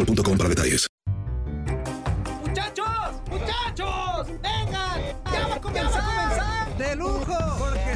boostmobile.com para detalles. ¡Muchachos! ¡Muchachos! ¡Vengan! ¡Ya va a comenzar! ¡De lujo!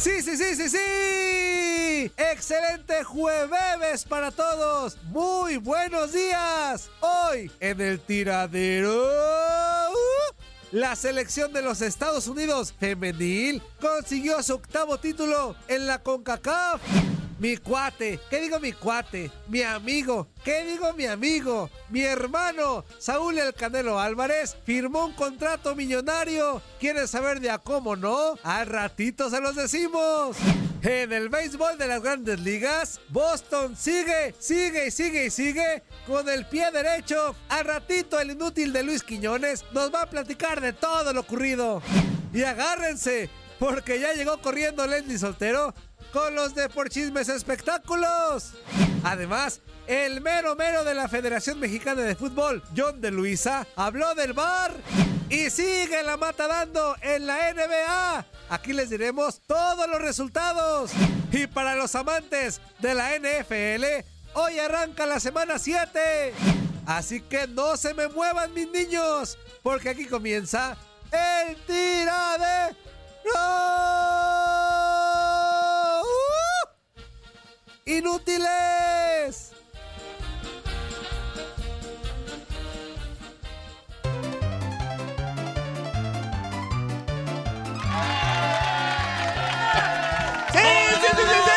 Sí, sí, sí, sí, sí. Excelente jueves para todos. Muy buenos días. Hoy en el tiradero. La selección de los Estados Unidos femenil consiguió su octavo título en la CONCACAF. Mi cuate, ¿qué digo mi cuate? Mi amigo, ¿qué digo mi amigo? Mi hermano, Saúl El Canelo Álvarez, firmó un contrato millonario. ¿Quieres saber de a cómo no? Al ratito se los decimos. En el béisbol de las grandes ligas, Boston sigue, sigue y sigue y sigue con el pie derecho. Al ratito el inútil de Luis Quiñones nos va a platicar de todo lo ocurrido. Y agárrense, porque ya llegó corriendo Leslie Soltero con los de Por Chismes Espectáculos. Además, el mero mero de la Federación Mexicana de Fútbol, John de Luisa, habló del bar y sigue la mata dando en la NBA. Aquí les diremos todos los resultados. Y para los amantes de la NFL, hoy arranca la semana 7. Así que no se me muevan mis niños, porque aquí comienza el tiradero. ¡Inútiles! ¡Sí, sí, sí, sí, sí!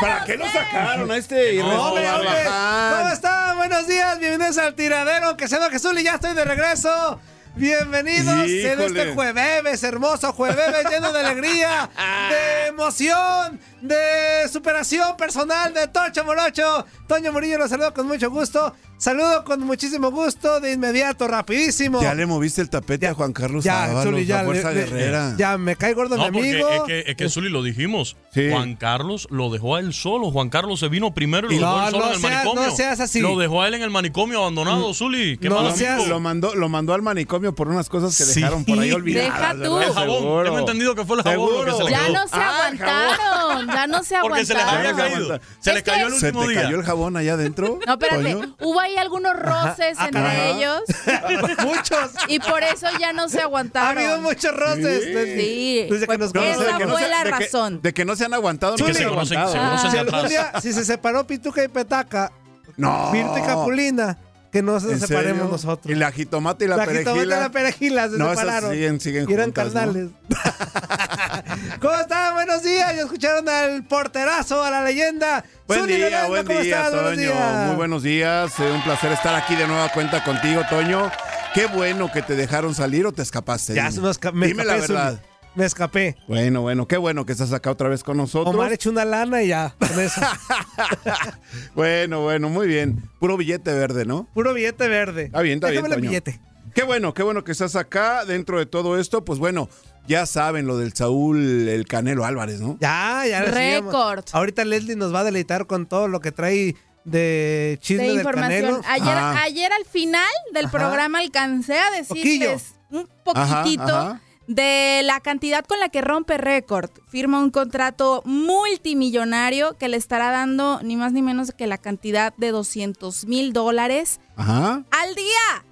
¿Para qué lo sacaron a este. Barbaján? ¿Cómo están? Buenos días, bienvenidos al tiradero. Que se va Jesús y ya estoy de regreso. Bienvenidos en este jueves, hermoso jueves lleno de alegría, de emoción, de superación personal de Tocho Morocho. Toño Murillo los saludo con mucho gusto. Saludo con muchísimo gusto de inmediato, rapidísimo. Ya le moviste el tapete a Juan Carlos Ya, Ábalos, Zuli, ya, la fuerza le- le- guerrera. ya me cae gordo No, mi amigo. es que, es que Zuli lo dijimos. Juan Carlos lo dejó a él solo. Juan Carlos se vino primero y lo No, dejó él solo no en el seas- manicomio. no seas así. Lo dejó a él en el manicomio abandonado, Zuli. Qué mal amigo. lo mandó, lo mandó al manicomio por unas cosas que Sí. dejaron por ahí olvidadas. Deja tú. El jabón. Seguro. Tengo entendido que fue el jabón lo que se le Ya quedó. no se aguantaron, ya no se Porque se les aguantaron. había caído. Se Es les cayó el ¿Se último te día. cayó el jabón allá adentro? No, espérate, hubo ahí algunos roces Ah, entre caray. ellos. Muchos. Y por eso ya no se Ha aguantaron. habido muchos roces. Sí. desde- Sí, desde que nos No, no, esa fue la razón. De que no se han aguantado, Sí, no que se aguantado. se Si de algún atrás. día, si se separó Pituca y Petaca, No. Virte y Capulina, que no se ¿En separemos serio? nosotros. Y la jitomate y la, La perejila. jitomate y la perejila se No, separaron. siguen- siguen y eran juntas, ¿no? carnales. ¿Cómo están? Buenos días. Ya escucharon al porterazo, a la leyenda. Buen Zuli día, buen ¿cómo día, estás? Buenos Toño. días. Muy buenos días. eh, un placer estar aquí de nueva cuenta contigo, Toño. Qué bueno que te dejaron salir o te escapaste. Ya Dime. se me esca- me Dime la verdad. Me escapé. Bueno, bueno, qué bueno que estás acá otra vez con nosotros. Omar echó una lana y ya. con eso. Bueno, bueno, muy bien. Puro billete verde, ¿no? Puro billete verde. Está bien, está bien, Déjame el Toño. billete. Qué bueno, qué bueno que estás acá dentro de todo esto. Pues bueno, ya saben lo del Saúl, el Canelo Álvarez, ¿no? Ya, ya. Récord. Ahorita Leslie nos va a deleitar con todo lo que trae de chisme de del información. Canelo. Ayer, Ajá. ayer al final del Ajá. programa alcancé a decirles un poquitito Ajá, ajá. De la cantidad con la que rompe récord. Firma un contrato multimillonario que le estará dando ni más ni menos que la cantidad de 200 mil dólares al día.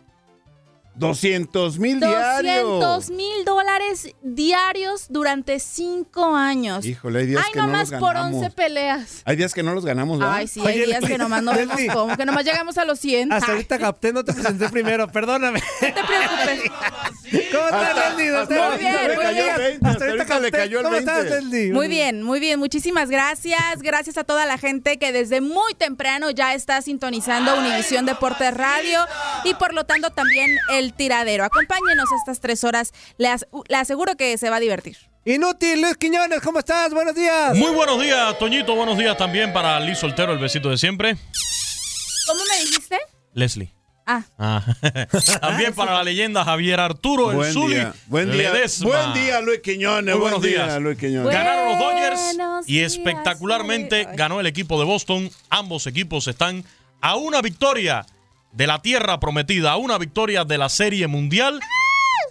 200 mil diarios. 200 mil dólares diarios durante cinco años. Híjole, hay días Ay, que no nomás los por ganamos. 11 peleas. Hay días que no los ganamos, ¿verdad? Ay, sí, Oye, hay días que nomás no vemos cómo, que nomás llegamos a los 100. Hasta Ay, ahorita capté, no te presenté primero, perdóname. no te preocupes. ¿Cómo estás, Leslie? hasta Muy bien, ahorita le muy cayó bien. el 20, hasta ahorita le capté. cayó el ¿Cómo estás, 20. Leslie? Muy bien, muy bien. Muchísimas gracias. Gracias a toda la gente que desde muy temprano ya está sintonizando Univisión Deportes Radio y por lo tanto también el tiradero. Acompáñenos estas tres horas. Le, as- le aseguro que se va a divertir. Inútil, Luis Quiñones, ¿cómo estás? Buenos días. Muy buenos días, Toñito. Buenos días también para Liz Soltero, el besito de siempre. ¿Cómo me dijiste? Leslie. Ah, Ah. también para la leyenda Javier Arturo, el Buen Zuli. día. Buen día. Ledesma. Buen día, Luis Quiñones. Muy Buen buenos día, días. Luis Quiñones. Ganaron los Dodgers Buenos y días, espectacularmente Javier. ganó el equipo de Boston. Ambos equipos están a una victoria de la tierra prometida, a una victoria de la Serie Mundial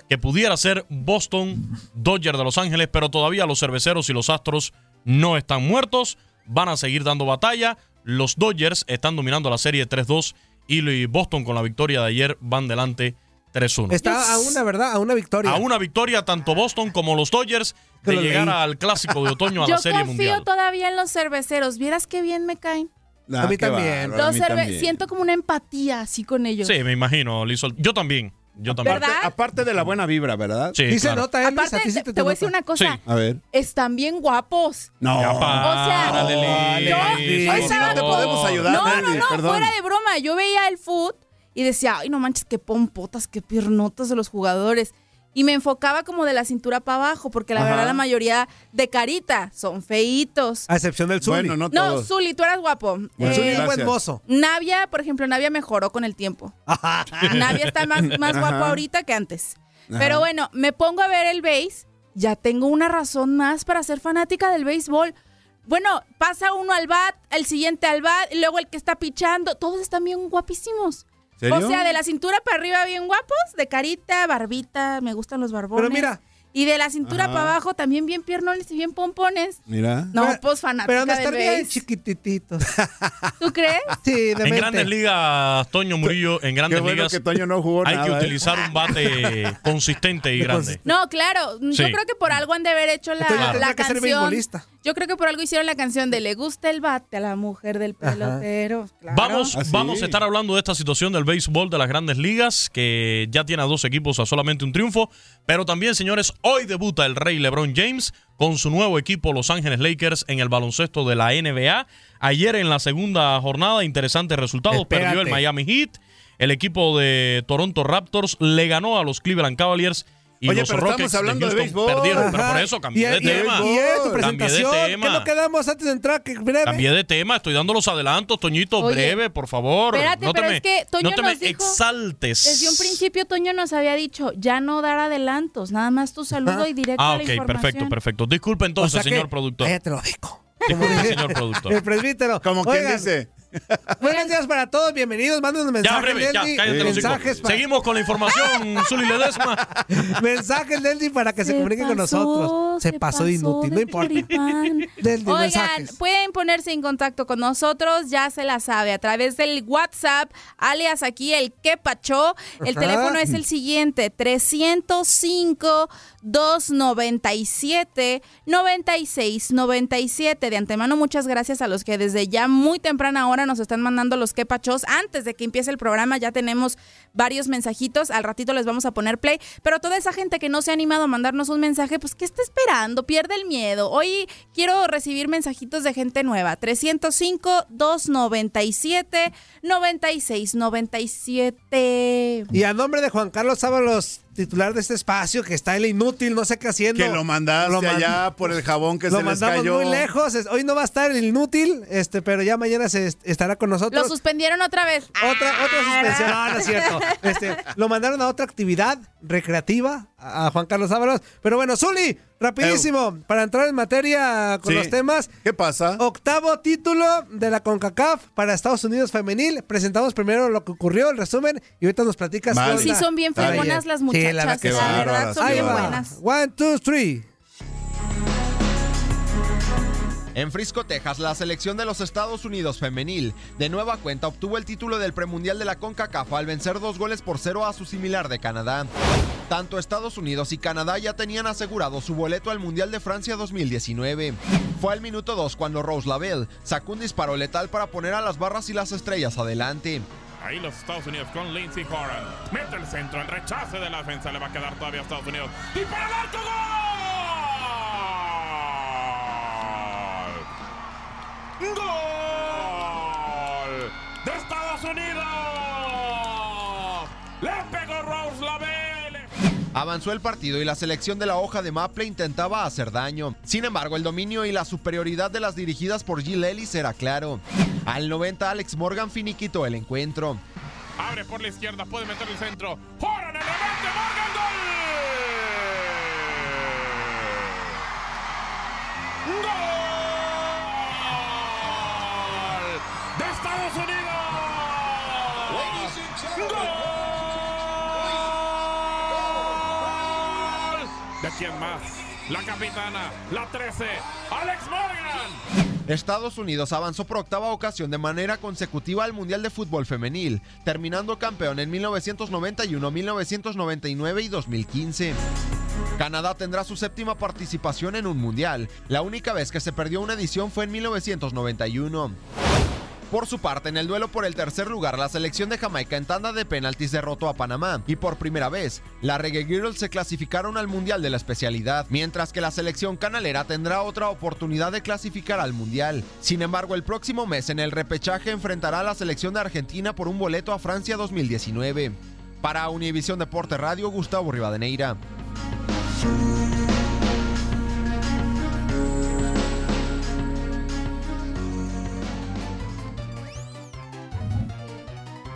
que pudiera ser Boston Dodgers de Los Ángeles, pero todavía los cerveceros y los Astros no están muertos, van a seguir dando batalla. Los Dodgers están dominando la serie 3-2 y Boston con la victoria de ayer van delante 3-1. Está a una, ¿verdad? A una victoria. A una victoria tanto Boston como los Dodgers de llegar al clásico de otoño a yo la Serie confío Mundial. todavía en los cerveceros. ¿Vieras qué bien me caen? Ah, A mí también. bárbaro, a mí también. siento como una empatía así con ellos. Sí, me imagino, Liz Sol- Yo también. Yo también. ¿Verdad? Aparte de la buena vibra, ¿verdad? Sí, se claro. nota, Elvis, a Aparte, ti sí te, te, te voy a decir una cosa. Sí. A ver. Están bien guapos. No. Ya O sea, párale, yo- Liz, yo por estaba no te podemos ayudar, No, no, no, perdón. fuera de broma. Yo veía el foot y decía, ay, no manches, qué pompotas, qué piernotas de los jugadores. Y me enfocaba como de la cintura para abajo, porque la Ajá. verdad la mayoría de carita son feitos. A excepción del Zuli. Bueno, no No, todos. Zuli, tú eras guapo. Bueno, Eh, Zuli es buen mozo. Navia, por ejemplo, Navia mejoró con el tiempo. Navia está más, más guapo Ajá. ahorita que antes. Ajá. Pero bueno, me pongo a ver el base, ya tengo una razón más para ser fanática del béisbol. Bueno, pasa uno al bat, el siguiente al bat, y luego el que está pichando, todos están bien guapísimos. ¿Serio? O sea, de la cintura para arriba bien guapos, de carita, barbita, me gustan los barbones. Pero mira. Y de la cintura Ajá. para abajo también bien piernones y bien pompones. Mira. No, Pero- pues fanática Pero han de del estar bien chiquitititos. ¿Tú crees? Sí, de En mente. grandes ligas, Toño Murillo, en Qué grandes bueno ligas que Toño no jugó hay nada. que ¿eh? utilizar un bate consistente y grande. No, claro. Yo creo que por algo han de haber hecho la, Entonces la tendrá que ser canción. Yo creo que por algo hicieron la canción de Le gusta el bate a la mujer del pelotero. Claro. Vamos, Ah, sí. vamos a estar hablando de esta situación del béisbol de las grandes ligas, que ya tiene a dos equipos a solamente un triunfo. Pero también, señores, hoy debuta el rey LeBron James con su nuevo equipo Los Ángeles Lakers en el baloncesto de la NBA. Ayer en la segunda jornada, interesantes resultados, Espérate. perdió el Miami Heat. el equipo de Toronto Raptors le ganó a los Cleveland Cavaliers y Oye, los pero Rockets estamos hablando de Houston béisbol. perdieron. Pero Ajá. por eso cambié Y- de y- tema. Y es tu Cambié de presentación. ¿Qué tema. no quedamos antes de entrar? Que breve. Cambié de tema, estoy dando los adelantos, Toñito, Oye, breve, por favor. espérate, no te pero me, es que Toño no te me nos dijo- exaltes. Desde un principio Toño nos había dicho, ya no dar adelantos, nada más tu saludo y directo Ah, a la ok, información. perfecto, perfecto. Disculpe entonces, O sea que- señor productor. Cállate lo dijo. Disculpe, señor productor. El presbítero. Como quien dice. Buenos días para todos, bienvenidos. Manden un mensaje. Ya, breve, ya, cállate mensajes para, Seguimos con la información, Zuli Ledesma. mensajes, Nelly, para que se, comuniquen con nosotros. Se, pasó de inútil, no importa. Oigan, mensajes. pueden ponerse en contacto con nosotros, ya se la sabe, a través del WhatsApp, alias aquí el que pachó. El Ajá. teléfono es el siguiente, 305-297-9697. De antemano, muchas gracias a los que desde ya muy temprana hora nos están mandando los que pachos. Antes de que empiece el programa ya tenemos varios mensajitos, al ratito les vamos a poner play, pero toda esa gente que no se ha animado a mandarnos un mensaje, pues ¿qué está esperando? Pierde el miedo. Hoy quiero recibir mensajitos de gente nueva. 305-297-9697. Y a nombre de Juan Carlos Sábalos, titular de este espacio, que está el inútil, no sé qué haciendo. Que lo mandaste Lo allá por el jabón que lo se les mandamos cayó. muy lejos. Hoy no va a estar el inútil, este, pero ya mañana se est- estará con nosotros. Lo suspendieron otra vez. Otra, otra suspensión. No, no es cierto. Este, lo mandaron a otra actividad recreativa a a Juan Carlos Ábalos. Pero bueno, Zuli, rapidísimo, para entrar en materia con Sí. los temas. ¿Qué pasa? Octavo título de la CONCACAF para Estados Unidos femenil. Presentamos primero lo que ocurrió, el resumen, y ahorita nos platicas. Vale. Sí, son bien fregonas las Sí, muchachas. la Qué la sí. verdad, son bien buenas. One, two, three. En Frisco, Texas, la selección de los Estados Unidos femenil de nueva cuenta obtuvo el título del premundial de la CONCACAF al vencer dos goles por cero a su similar de Canadá. Tanto Estados Unidos y Canadá ya tenían asegurado su boleto al Mundial de Francia 2019. Fue al minuto 2 cuando Rose Lavelle sacó un disparo letal para poner a las barras y las estrellas adelante. Ahí los Estados Unidos con Lindsey Horan. Mete el centro, el rechace de la defensa le va a quedar todavía a Estados Unidos. ¡Y para el arco gol! ¡Gol! ¡De Estados Unidos! ¡Le pegó Rose Lavelle! Avanzó el partido y la selección de la hoja de Maple intentaba hacer daño. Sin embargo, el dominio y la superioridad de las dirigidas por Jill Ellis era claro. Al 90, Alex Morgan finiquitó el encuentro. Abre por la izquierda, puede meter el centro. Horan el remate, Morgan, gol. ¡Gol! ¿De quién más? La capitana, la 13, Alex Morgan. Estados Unidos avanzó por octava ocasión de manera consecutiva al Mundial de Fútbol Femenil, terminando campeón en 1991, 1999 y 2015. Canadá tendrá su séptima participación en un Mundial. La única vez que se perdió una edición fue en 1991. Por su parte, en el duelo por el tercer lugar, la selección de Jamaica en tanda de penaltis derrotó a Panamá y por primera vez, la Reggae Girls se clasificaron al Mundial de la especialidad, mientras que la selección canalera tendrá otra oportunidad de clasificar al Mundial. Sin embargo, el próximo mes en el repechaje enfrentará a la selección de Argentina por un boleto a Francia 2019. Para Univisión Deporte Radio, Gustavo Rivadeneira.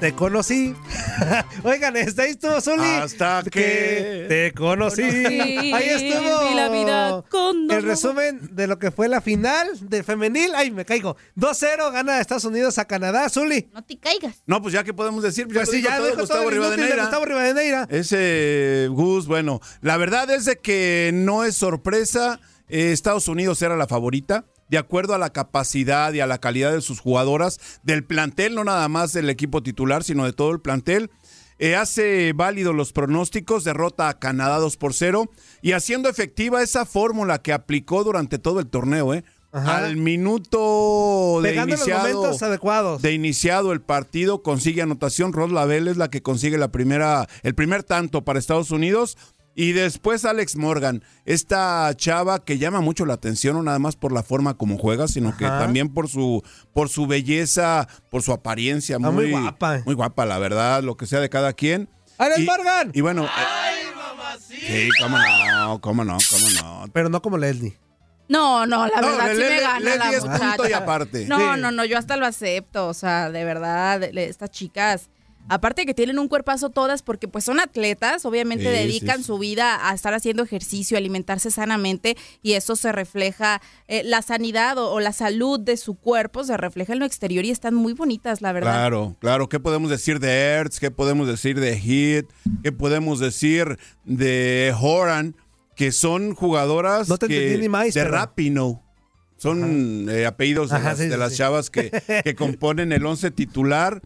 Te conocí. Oigan, está ahí estuvo Zuli. Hasta que te conocí. Ahí estuvo. vi la vida con el resumen de lo que fue la final de femenil. Ay, me caigo. 2-0 gana Estados Unidos a Canadá. Zuli. No te caigas. No, pues ya que podemos decir, ya Pues sí, ya todo dijo Gustavo de Rivadeneira. Gustavo Rivadeneira. Ese Gus, bueno, la verdad es de que no es sorpresa. eh, Estados Unidos era la favorita. De acuerdo a la capacidad y a la calidad de sus jugadoras, del plantel, no nada más del equipo titular, sino de todo el plantel. Eh, hace válido los pronósticos, derrota a Canadá 2 por 0 y haciendo efectiva esa fórmula que aplicó durante todo el torneo, ¿eh? Ajá. Al minuto de Pegando los iniciado, momentos adecuados. de iniciado el partido consigue anotación. Ros Lavelle es la que consigue la primera, el primer tanto para Estados Unidos. Y después Alex Morgan, esta chava que llama mucho la atención, no nada más por la forma como juega, sino que también por su, por su belleza, por su apariencia. Ah, Muy, muy guapa. Muy guapa, la verdad, lo que sea de cada quien. ¡Alex Y- Morgan! Y bueno. eh, Sí, cómo no, cómo no, cómo no. Pero no como Leslie. No, no, la No, verdad sí me gana la Leslie es punto muchacha. y aparte. No, Sí. no, no, yo hasta lo acepto, o sea, de verdad, le- estas chicas, aparte que tienen un cuerpazo todas porque pues son atletas, obviamente Sí, dedican sí, sí. su vida a estar haciendo ejercicio, alimentarse sanamente y eso se refleja, eh, la sanidad o, o la salud de su cuerpo se refleja en lo exterior y están muy bonitas, la verdad. Claro, claro. ¿Qué podemos decir de Ertz? ¿Qué podemos decir de Heat? ¿Qué podemos decir de Horan? Que son jugadoras No te que, ni más, de pero- Rapino. Son eh, apellidos de las, sí, de sí, las chavas que, que componen el once titular.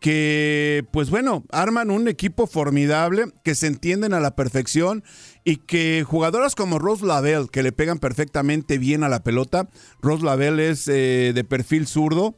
Que, pues bueno, arman un equipo formidable, que se entienden a la perfección y que jugadoras como Rose Lavelle, que le pegan perfectamente bien a la pelota. Rose Lavelle es eh, de perfil zurdo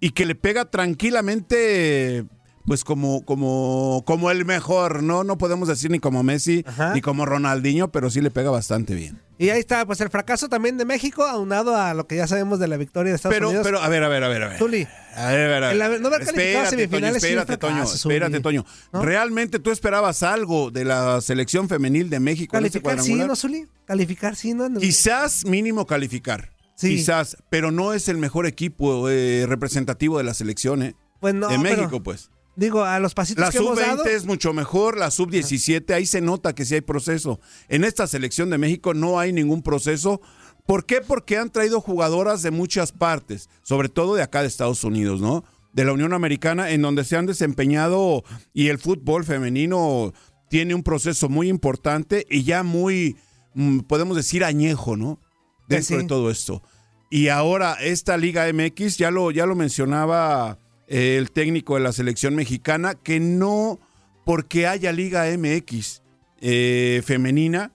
y que le pega tranquilamente pues como como como el mejor, ¿no? No podemos decir ni como Messi ni como Ronaldinho, pero sí le pega bastante bien. Y ahí está, pues el fracaso también de México, aunado a lo que ya sabemos de la victoria de Estados Pero Unidos. pero a ver, a ver, a ver, a ver. Zuli, A ver, a ver, a ver. No haber calificado espérate, semifinales espérate, Toño, fracaso, espérate, Toño. ¿No? ¿Realmente tú esperabas algo de la selección femenil de México en este calificar sí? ¿no, Zuli? Calificar sí, ¿no? Quizás mínimo calificar. Sí. Quizás, pero no es el mejor equipo eh, representativo de la selección, ¿eh? Pues no, de pero- México, pues. Digo, a los pasitos La que hemos dado. sub-20 es mucho mejor, la sub-17, ahí se nota que sí hay proceso. En esta selección de México no hay ningún proceso. ¿Por qué? Porque han traído jugadoras de muchas partes, sobre todo de acá de Estados Unidos, ¿no? De la Unión Americana, en donde se han desempeñado y el fútbol femenino tiene un proceso muy importante y ya muy, mm, podemos decir, añejo, ¿no? Pues Dentro sí. de todo esto. Y ahora esta Liga MX, ya lo, ya lo mencionaba eh, el técnico de la selección mexicana, que no porque haya Liga MX eh, femenina,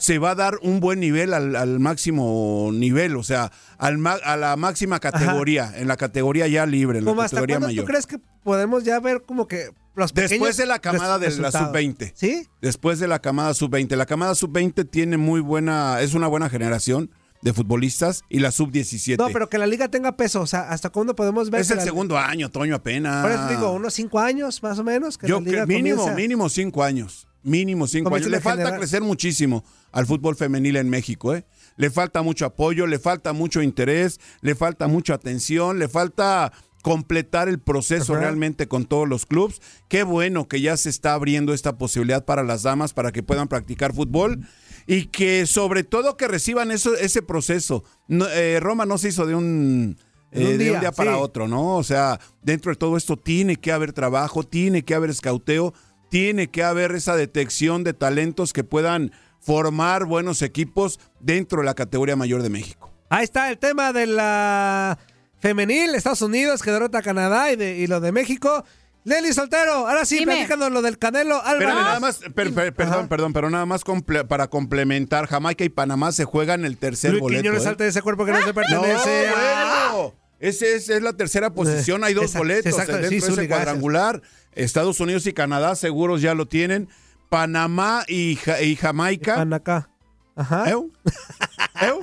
se va a dar un buen nivel al, al máximo nivel, o sea, al ma- a la máxima categoría, en la categoría ya libre, en la ¿Cómo hasta categoría mayor. tú crees que podemos ya ver como que los Después de la camada de la resultados? sub-20. ¿Sí? Después de la camada sub-20. La camada sub-20 tiene muy buena, es una buena generación de futbolistas y la sub-17. No, pero que la liga tenga peso. O sea, ¿hasta cuándo podemos ver? es que el la- segundo año, Toño, apenas. Por eso digo, unos cinco años más o menos. Que Yo la liga creo mínimo, comienza- mínimo cinco años. Mínimo cinco Comienza años. Le falta crecer muchísimo al fútbol femenil en México, ¿eh? Le falta mucho apoyo, le falta mucho interés, le falta mucha atención, le falta completar el proceso Ajá. realmente con todos los clubes. Qué bueno que ya se está abriendo esta posibilidad para las damas para que puedan practicar fútbol y que sobre todo que reciban eso, ese proceso. No, eh, Roma no se hizo de un, eh, un de día, un día para sí. otro, ¿no? O sea, dentro de todo esto tiene que haber trabajo, tiene que haber escauteo, tiene que haber esa detección de talentos que puedan formar buenos equipos dentro de la categoría mayor de México. Ahí está el tema de la femenil, Estados Unidos, que derrota a Canadá y, de- y lo de México. Leli Soltero, ahora sí, Dime. platícanos lo del Canelo Álvarez. Pero nada más, per- per- perdón, perdón, pero nada más comple- para complementar, Jamaica y Panamá se juegan el tercer Luis boleto. Quiñones ¿eh? salta de ese cuerpo que no se No, pertenece. Ah. bueno. Ese es, es la tercera posición, hay dos Exacto, boletos exacto, dentro sí, de ese Zuli, gracias. cuadrangular. Estados Unidos y Canadá seguros ya lo tienen. Panamá y, Ja- y Jamaica. Panacá. Ajá. ¿Eu? ¿Eu?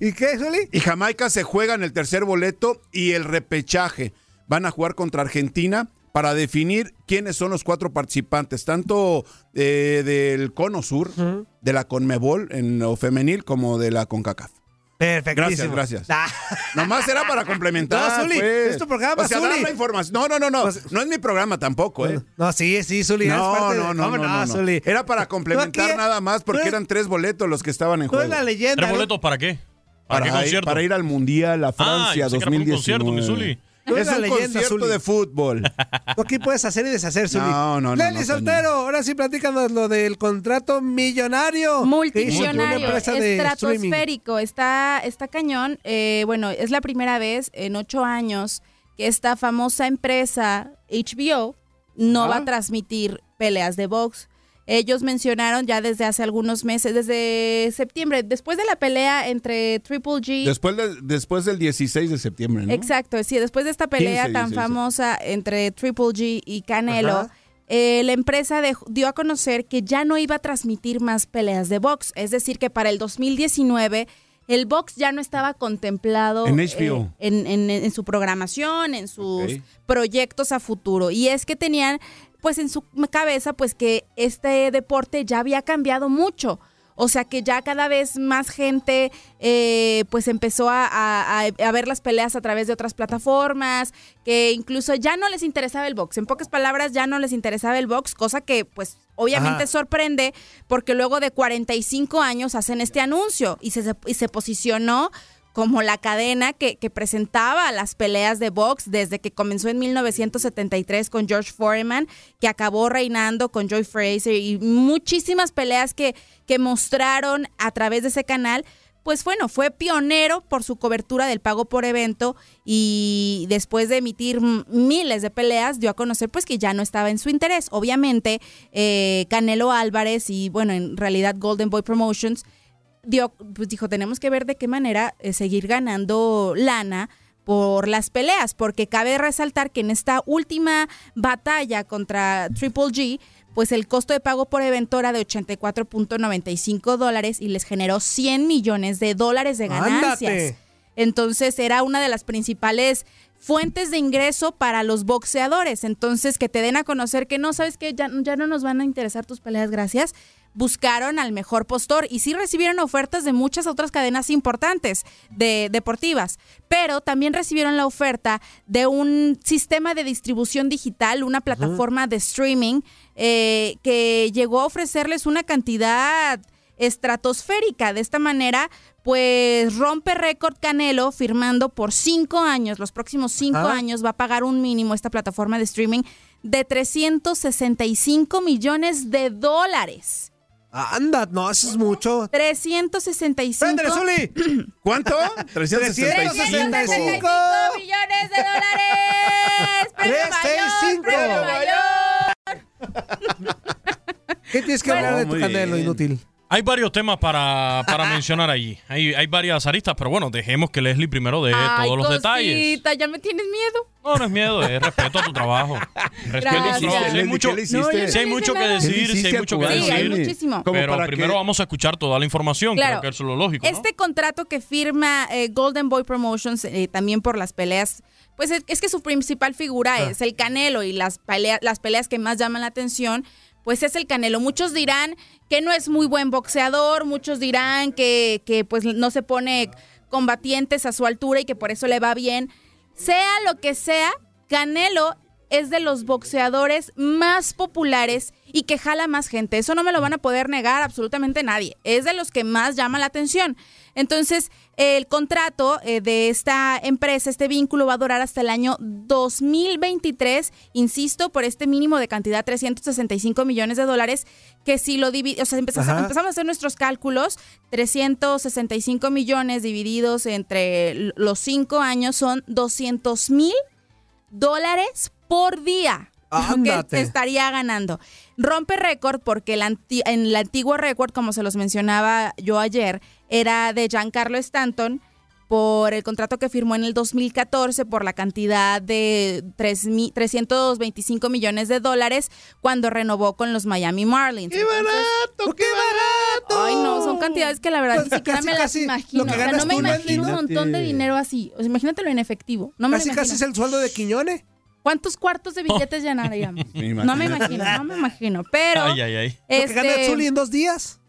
¿Y qué, Zuli? Y Jamaica se juegan el tercer boleto y el repechaje. Van a jugar contra Argentina para definir quiénes son los cuatro participantes, tanto eh, del Cono Sur, de la Conmebol en lo femenil, como de la CONCACAF. Perfectísimo. Gracias, gracias. Ah. Nomás era para complementar. No, Zuli, pues. es tu programa, O sea, Zuli. dar la información. No, no, no, no. No es mi programa tampoco, ¿eh? No, sí, sí, Zuli. No, parte de- no, no, ¿Cómo no, no, no. Zuli? Era para complementar aquí- nada más porque eran tres boletos los que estaban en juego. eres la leyenda. ¿Tres boletos para qué? ¿Para, Para, qué ir, concierto? para ir al Mundial a Ah, Francia pensé que era para un 2019. concierto, mi Zuli. Tú Es la un leyenda, concierto Zuli. de fútbol. Tú aquí puedes hacer y deshacer, Zuli. No, no, no, Leli no, Soltero, ahora sí platícanos lo del contrato millonario. Multimillonario, estratosférico, está, está cañón. Eh, bueno, es la primera vez en ocho años que esta famosa empresa HBO no va a transmitir peleas de box. Ellos mencionaron ya desde hace algunos meses, desde septiembre, después de la pelea entre Triple G. Después, de- después del 16 de septiembre, ¿no? Exacto, sí, después de esta pelea 15, tan 16. famosa entre Triple G y Canelo, Ajá. eh, la empresa dio a conocer que ya no iba a transmitir más peleas de box. Es decir, que para el 2019 el box ya no estaba contemplado En eh, en, en- en su programación, en sus proyectos a futuro. Y es que tenían pues en su cabeza pues que este deporte ya había cambiado mucho. O sea que ya cada vez más gente eh, pues empezó a, a- a- a ver las peleas a través de otras plataformas, que incluso ya no les interesaba el box. En pocas palabras, ya no les interesaba el box, cosa que pues obviamente Ajá. sorprende porque luego de 45 años hacen este anuncio y se, y se posicionó como la cadena que, presentaba las peleas de box desde que comenzó en 1973 con George Foreman, que acabó reinando con Joy Fraser y muchísimas peleas que, que mostraron a través de ese canal. Pues bueno, fue pionero por su cobertura del pago por evento y después de emitir miles de peleas dio a conocer pues que ya no estaba en su interés. Obviamente eh, Canelo Álvarez y bueno, en realidad Golden Boy Promotions dio, pues dijo, tenemos que ver de qué manera eh, seguir ganando lana por las peleas, porque cabe resaltar que en esta última batalla contra Triple G, pues el costo de pago por evento era de 84.95 dólares y les generó 100 millones de dólares de ganancias. Ándate. Entonces era una de las principales fuentes de ingreso para los boxeadores. Entonces que te den a conocer que no, sabes que ya, ya no nos van a interesar tus peleas, gracias. Buscaron al mejor postor y sí recibieron ofertas de muchas otras cadenas importantes de deportivas, pero también recibieron la oferta de un sistema de distribución digital, una plataforma de streaming eh, que llegó a ofrecerles una cantidad estratosférica. De esta manera, pues rompe récord Canelo firmando por cinco años, los próximos cinco años va a pagar un mínimo esta plataforma de streaming de 365 millones de dólares. Anda, no, eso es mucho. 365 ¡Préndele, Zuli! ¿Cuánto? 365. 365 millones de dólares. ¡Premio mayor! 365. ¡Premio mayor! ¿Qué tienes que hablar de tu canelo bien. inútil? Hay varios temas para, para mencionar allí. Hay, hay varias aristas, pero bueno, dejemos que Leslie primero dé Ay, todos los detalles. cosita, ya me tienes miedo. No, no es miedo, es respeto a tu trabajo. Respeto a tu Gracias. trabajo. Si hay mucho, que decir, ¿Qué le si hay mucho a que tu Sí, hay decir. muchísimo. ¿Cómo Pero primero qué? vamos a escuchar toda la información. Claro. Creo que eso es lo lógico. ¿no? Este contrato que firma eh, Golden Boy Promotions eh, también por las peleas, pues es, que su principal figura Ah. es el Canelo y las, pelea- las peleas que más llaman la atención, pues es el Canelo. Muchos dirán que no es muy buen boxeador, muchos dirán que, que pues no se pone combatientes a su altura y que por eso le va bien. Sea lo que sea, Canelo es de los boxeadores más populares y que jala más gente. Eso no me lo van a poder negar absolutamente nadie. Es de los que más llama la atención. Entonces, el contrato eh, de esta empresa, este vínculo va a durar hasta el año 2023, insisto, por este mínimo de cantidad 365 millones de dólares, que si lo dividimos, o sea, empezamos, a hacer nuestros cálculos, 365 millones divididos entre los cinco años son 200 mil dólares por día. que Ándate. estaría ganando. Rompe récord porque el en el antiguo récord, como se los mencionaba yo ayer, era de Giancarlo Stanton por el contrato que firmó en el 2014 por la cantidad de 3 mi- 325 millones de dólares cuando renovó con los Miami Marlins. ¡Qué barato! ¡Qué barato! Ay, no, son cantidades que la verdad Pues ni siquiera casi, me las imagino. lo que O sea, no me imagino un montón de dinero así. O sea, imagínatelo en efectivo. No me Casi casi es el sueldo de Quiñones. ¿Cuántos cuartos de billetes llenaríamos? No me imagino. no me imagino. Pero. Ay, ay, ay. Lo que gana este, Zuli en dos días.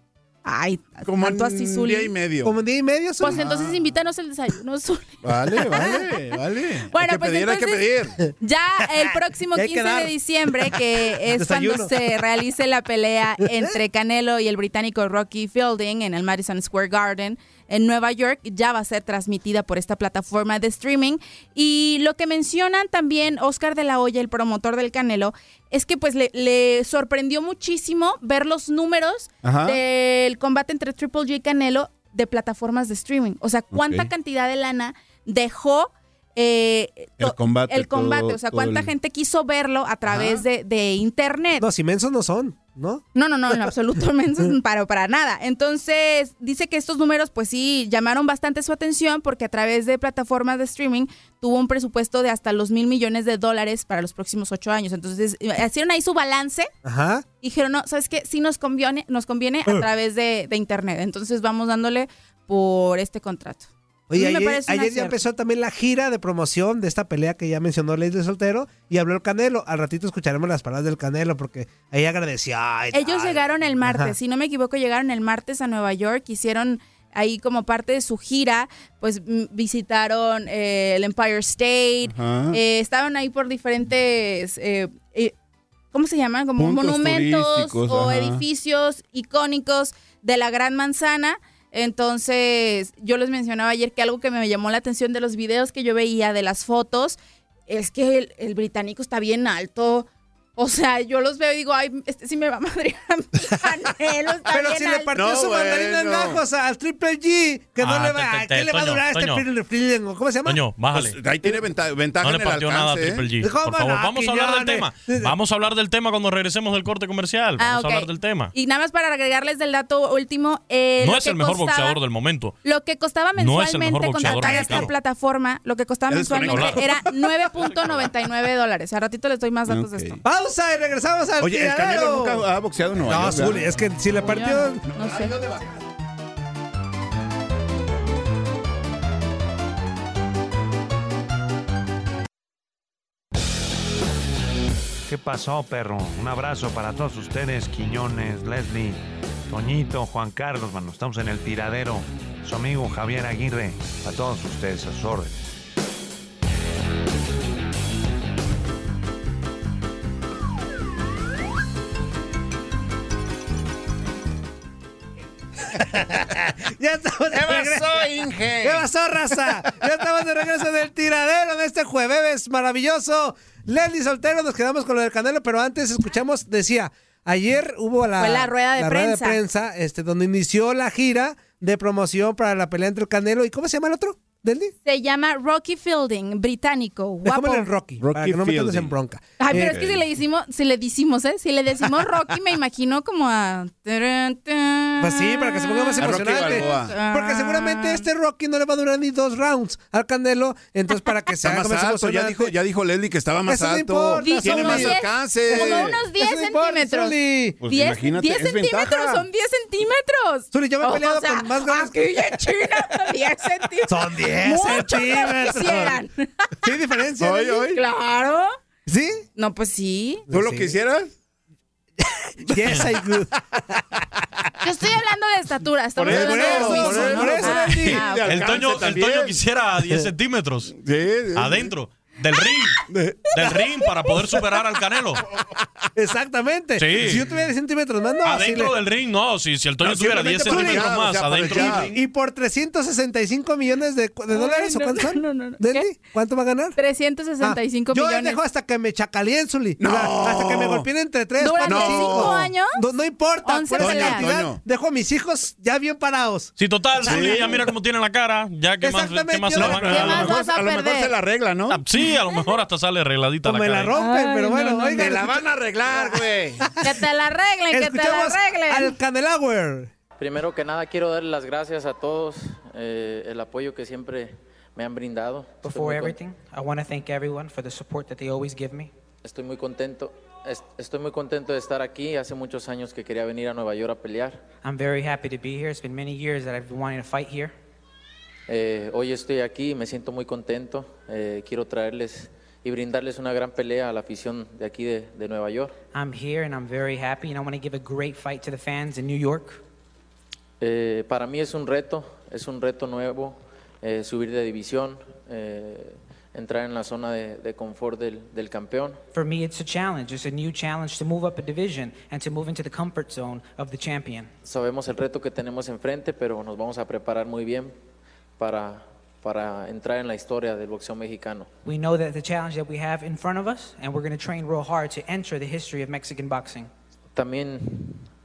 Ay, Como tanto así, un Zuli. día y medio. Como en día y medio. Zuli. Pues entonces invítanos el desayuno, Zuli. Vale, vale, vale. Bueno, hay que pues pedir, hay que pedir. Ya el próximo Y hay que 15 de dar. diciembre, que es Desayuno. cuando se realice la pelea entre Canelo y el británico Rocky Fielding en el Madison Square Garden en Nueva York, ya va a ser transmitida por esta plataforma de streaming. Y lo que mencionan también Oscar de la Hoya, el promotor del Canelo, es que pues le, le sorprendió muchísimo ver los números Ajá. del combate entre Triple G y Canelo de plataformas de streaming. O sea, cuánta cantidad de lana dejó eh, El combate, el combate, todo- o sea, cuánta el- gente quiso verlo a través de, de internet. Los inmensos no son. ¿No? No, no, no, en absoluto, mensos, para, para nada. Entonces, dice que estos números, pues sí, llamaron bastante su atención porque a través de plataformas de streaming tuvo un presupuesto de hasta los mil millones de dólares para los próximos ocho años. Entonces, hicieron ahí su balance Ajá. y dijeron, no, ¿sabes qué? Sí nos conviene, nos conviene a través de, de internet. Entonces, vamos dándole por este contrato. Oye, ayer, ya empezó también la gira de promoción de esta pelea que ya mencionó Leslie Soltero y habló el Canelo. Al ratito escucharemos las palabras del Canelo porque ahí agradeció. ay, Ellos llegaron el martes, Ajá. si no me equivoco, llegaron el martes a Nueva York, hicieron ahí como parte de su gira, pues mm, visitaron eh, el Empire State, eh, estaban ahí por diferentes, eh, eh, ¿cómo se llaman? Como Puntos monumentos o ajá. edificios icónicos de la Gran Manzana. Entonces, yo les mencionaba ayer que algo que me llamó la atención de los videos que yo veía, de las fotos, es que el, británico está bien alto. O sea, yo los veo y digo, ay, este sí me va a madrear a mi Canelo, está Pero bien si le alto. partió No, su mandarina en bueno. gajos al Triple G, que no Ah, le te- va, te- ¿qué te- le va a Toño, durar a este? ¿o ¿Cómo se llama? Toño, bájale. Pues, ahí tiene venta- ventaja No le en el partió alcance. nada a ¿eh? Triple G. ¿Cómo Por favor, no, vamos a hablar del Quiñones? tema. Vamos a hablar del tema cuando regresemos del corte comercial. Ah, Vamos ok. a hablar del tema. Y nada más para agregarles del dato último. eh, No lo es que el mejor costaba- boxeador del momento. Lo que costaba No es el mensualmente boxeador contratar esta mexicano. plataforma, lo que costaba Ya mensualmente desconecta. era 9.99 dólares. A ratito les doy más datos Ok. de esto. Pausa y regresamos al Oye, el. Canelo nunca ha boxeado en Nueva No, York, Zuli, ¿verdad? es que si le partió... No sé. ¿Qué pasó, perro? Un abrazo para todos ustedes, Quiñones, Leslie, Toñito, Juan Carlos, mano. Estamos en el tiradero. Su amigo Javier Aguirre. A todos ustedes, a sus órdenes. Ya estamos de regreso. Inge? ¿Qué pasó, raza? Ya estamos de regreso del tiradero de este jueves maravilloso. Leslie Soltero, nos quedamos con lo del Canelo, pero antes escuchamos, decía, ayer hubo la, Fue la rueda de prensa. prensa, este, donde inició la gira de promoción para la pelea entre el Canelo y ¿cómo se llama el otro? ¿Leslie? Se llama Rocky Fielding, británico. Guapo. Dejémosle en Rocky, para Rocky que no Fielding. en bronca. Ay, pero Eh, es que si le decimos, si le decimos, ¿eh? Si le decimos Rocky, me imagino como a. Pues sí, para que se ponga más emocionante. Porque seguramente este Rocky no le va a durar ni dos rounds al Canelo. Entonces, para que sea más alto, ya dijo, ya dijo Leslie que estaba más Eso no alto. importa, Dijo Tiene más 10, alcance. Como unos 10 Eso no importa, centímetros. Zuli. Pues 10, imagínate, 10 es centímetros, ventaja. son 10 centímetros. Zuli, yo me he O peleado sea, con más grandes Aquí en China, 10 centímetros. Son 10 No centímetros. quisieran. ¿Sí hay diferencia? Leslie? oye. Claro. ¿Sí? No, pues sí. ¿Tú lo Sí. quisieras? Yes, I do. Yo estoy hablando de estatura. Estamos Por eso, hablando de por eso, eso, Ah, ah. El. Toño quisiera 10 centímetros. Sí, sí. Adentro. Del ring. Del ring para poder superar al Canelo. Exactamente. Sí. Si yo tuviera 10 centímetros más, no. Adentro le- del ring, no. Si, si el Toño No, tuviera 10 simplemente centímetros aprovechar, más o sea, adentro del ring. Y por 365 millones de, de dólares, ¿o no, cuántos son? no, no, no. Leslie, ¿Cuánto va a ganar? 365 Ah, yo millones. dejo hasta que me chacalien, Zuli. No. O sea, hasta que me golpeen entre 3, ¿Durante 4, cinco 5. años? No, no importa. 11 por esa peleas. cantidad, dejo a mis hijos ya bien parados. Sí, total, Zuli, ya mira cómo tiene la cara. Ya, ¿qué más, qué más yo le van a ¿Qué a lo mejor, se la arregla, ¿no? Ah, Sí, a lo mejor hasta sale arregladita O la me la cara. rompen, Ay, pero no, bueno, no, oigan. Me la van a arreglar, güey. Que te la arreglen, que te la arreglen. al Candelauer. Primero que nada quiero darle las gracias a todos, eh, el apoyo que siempre me han brindado. Before everything, I want to thank everyone for the support that they always give me. Estoy muy contento. es- Estoy muy contento de estar aquí. Hace muchos años que quería venir a Nueva York a pelear. I'm very happy to be here. It's been many years that I've been wanting to fight here. Eh, hoy estoy aquí y me siento muy contento. Eh, quiero traerles y brindarles una gran pelea a la afición de aquí de, de Nueva York. I'm here and I'm very happy, and I want to give a great fight to the fans in New York. Eh, para mí es un reto, es un reto nuevo, eh, subir de división, eh, entrar en la zona de, de confort del, del campeón. For me, it's a challenge. It's a new challenge to move up a division and to move into the comfort zone of the champion. Sabemos el reto que tenemos enfrente, pero nos vamos a preparar muy bien para, para entrar en la historia del boxeo mexicano. We know that the challenge that we have in front of us, and we're going to train real hard to enter the history of Mexican boxing. También,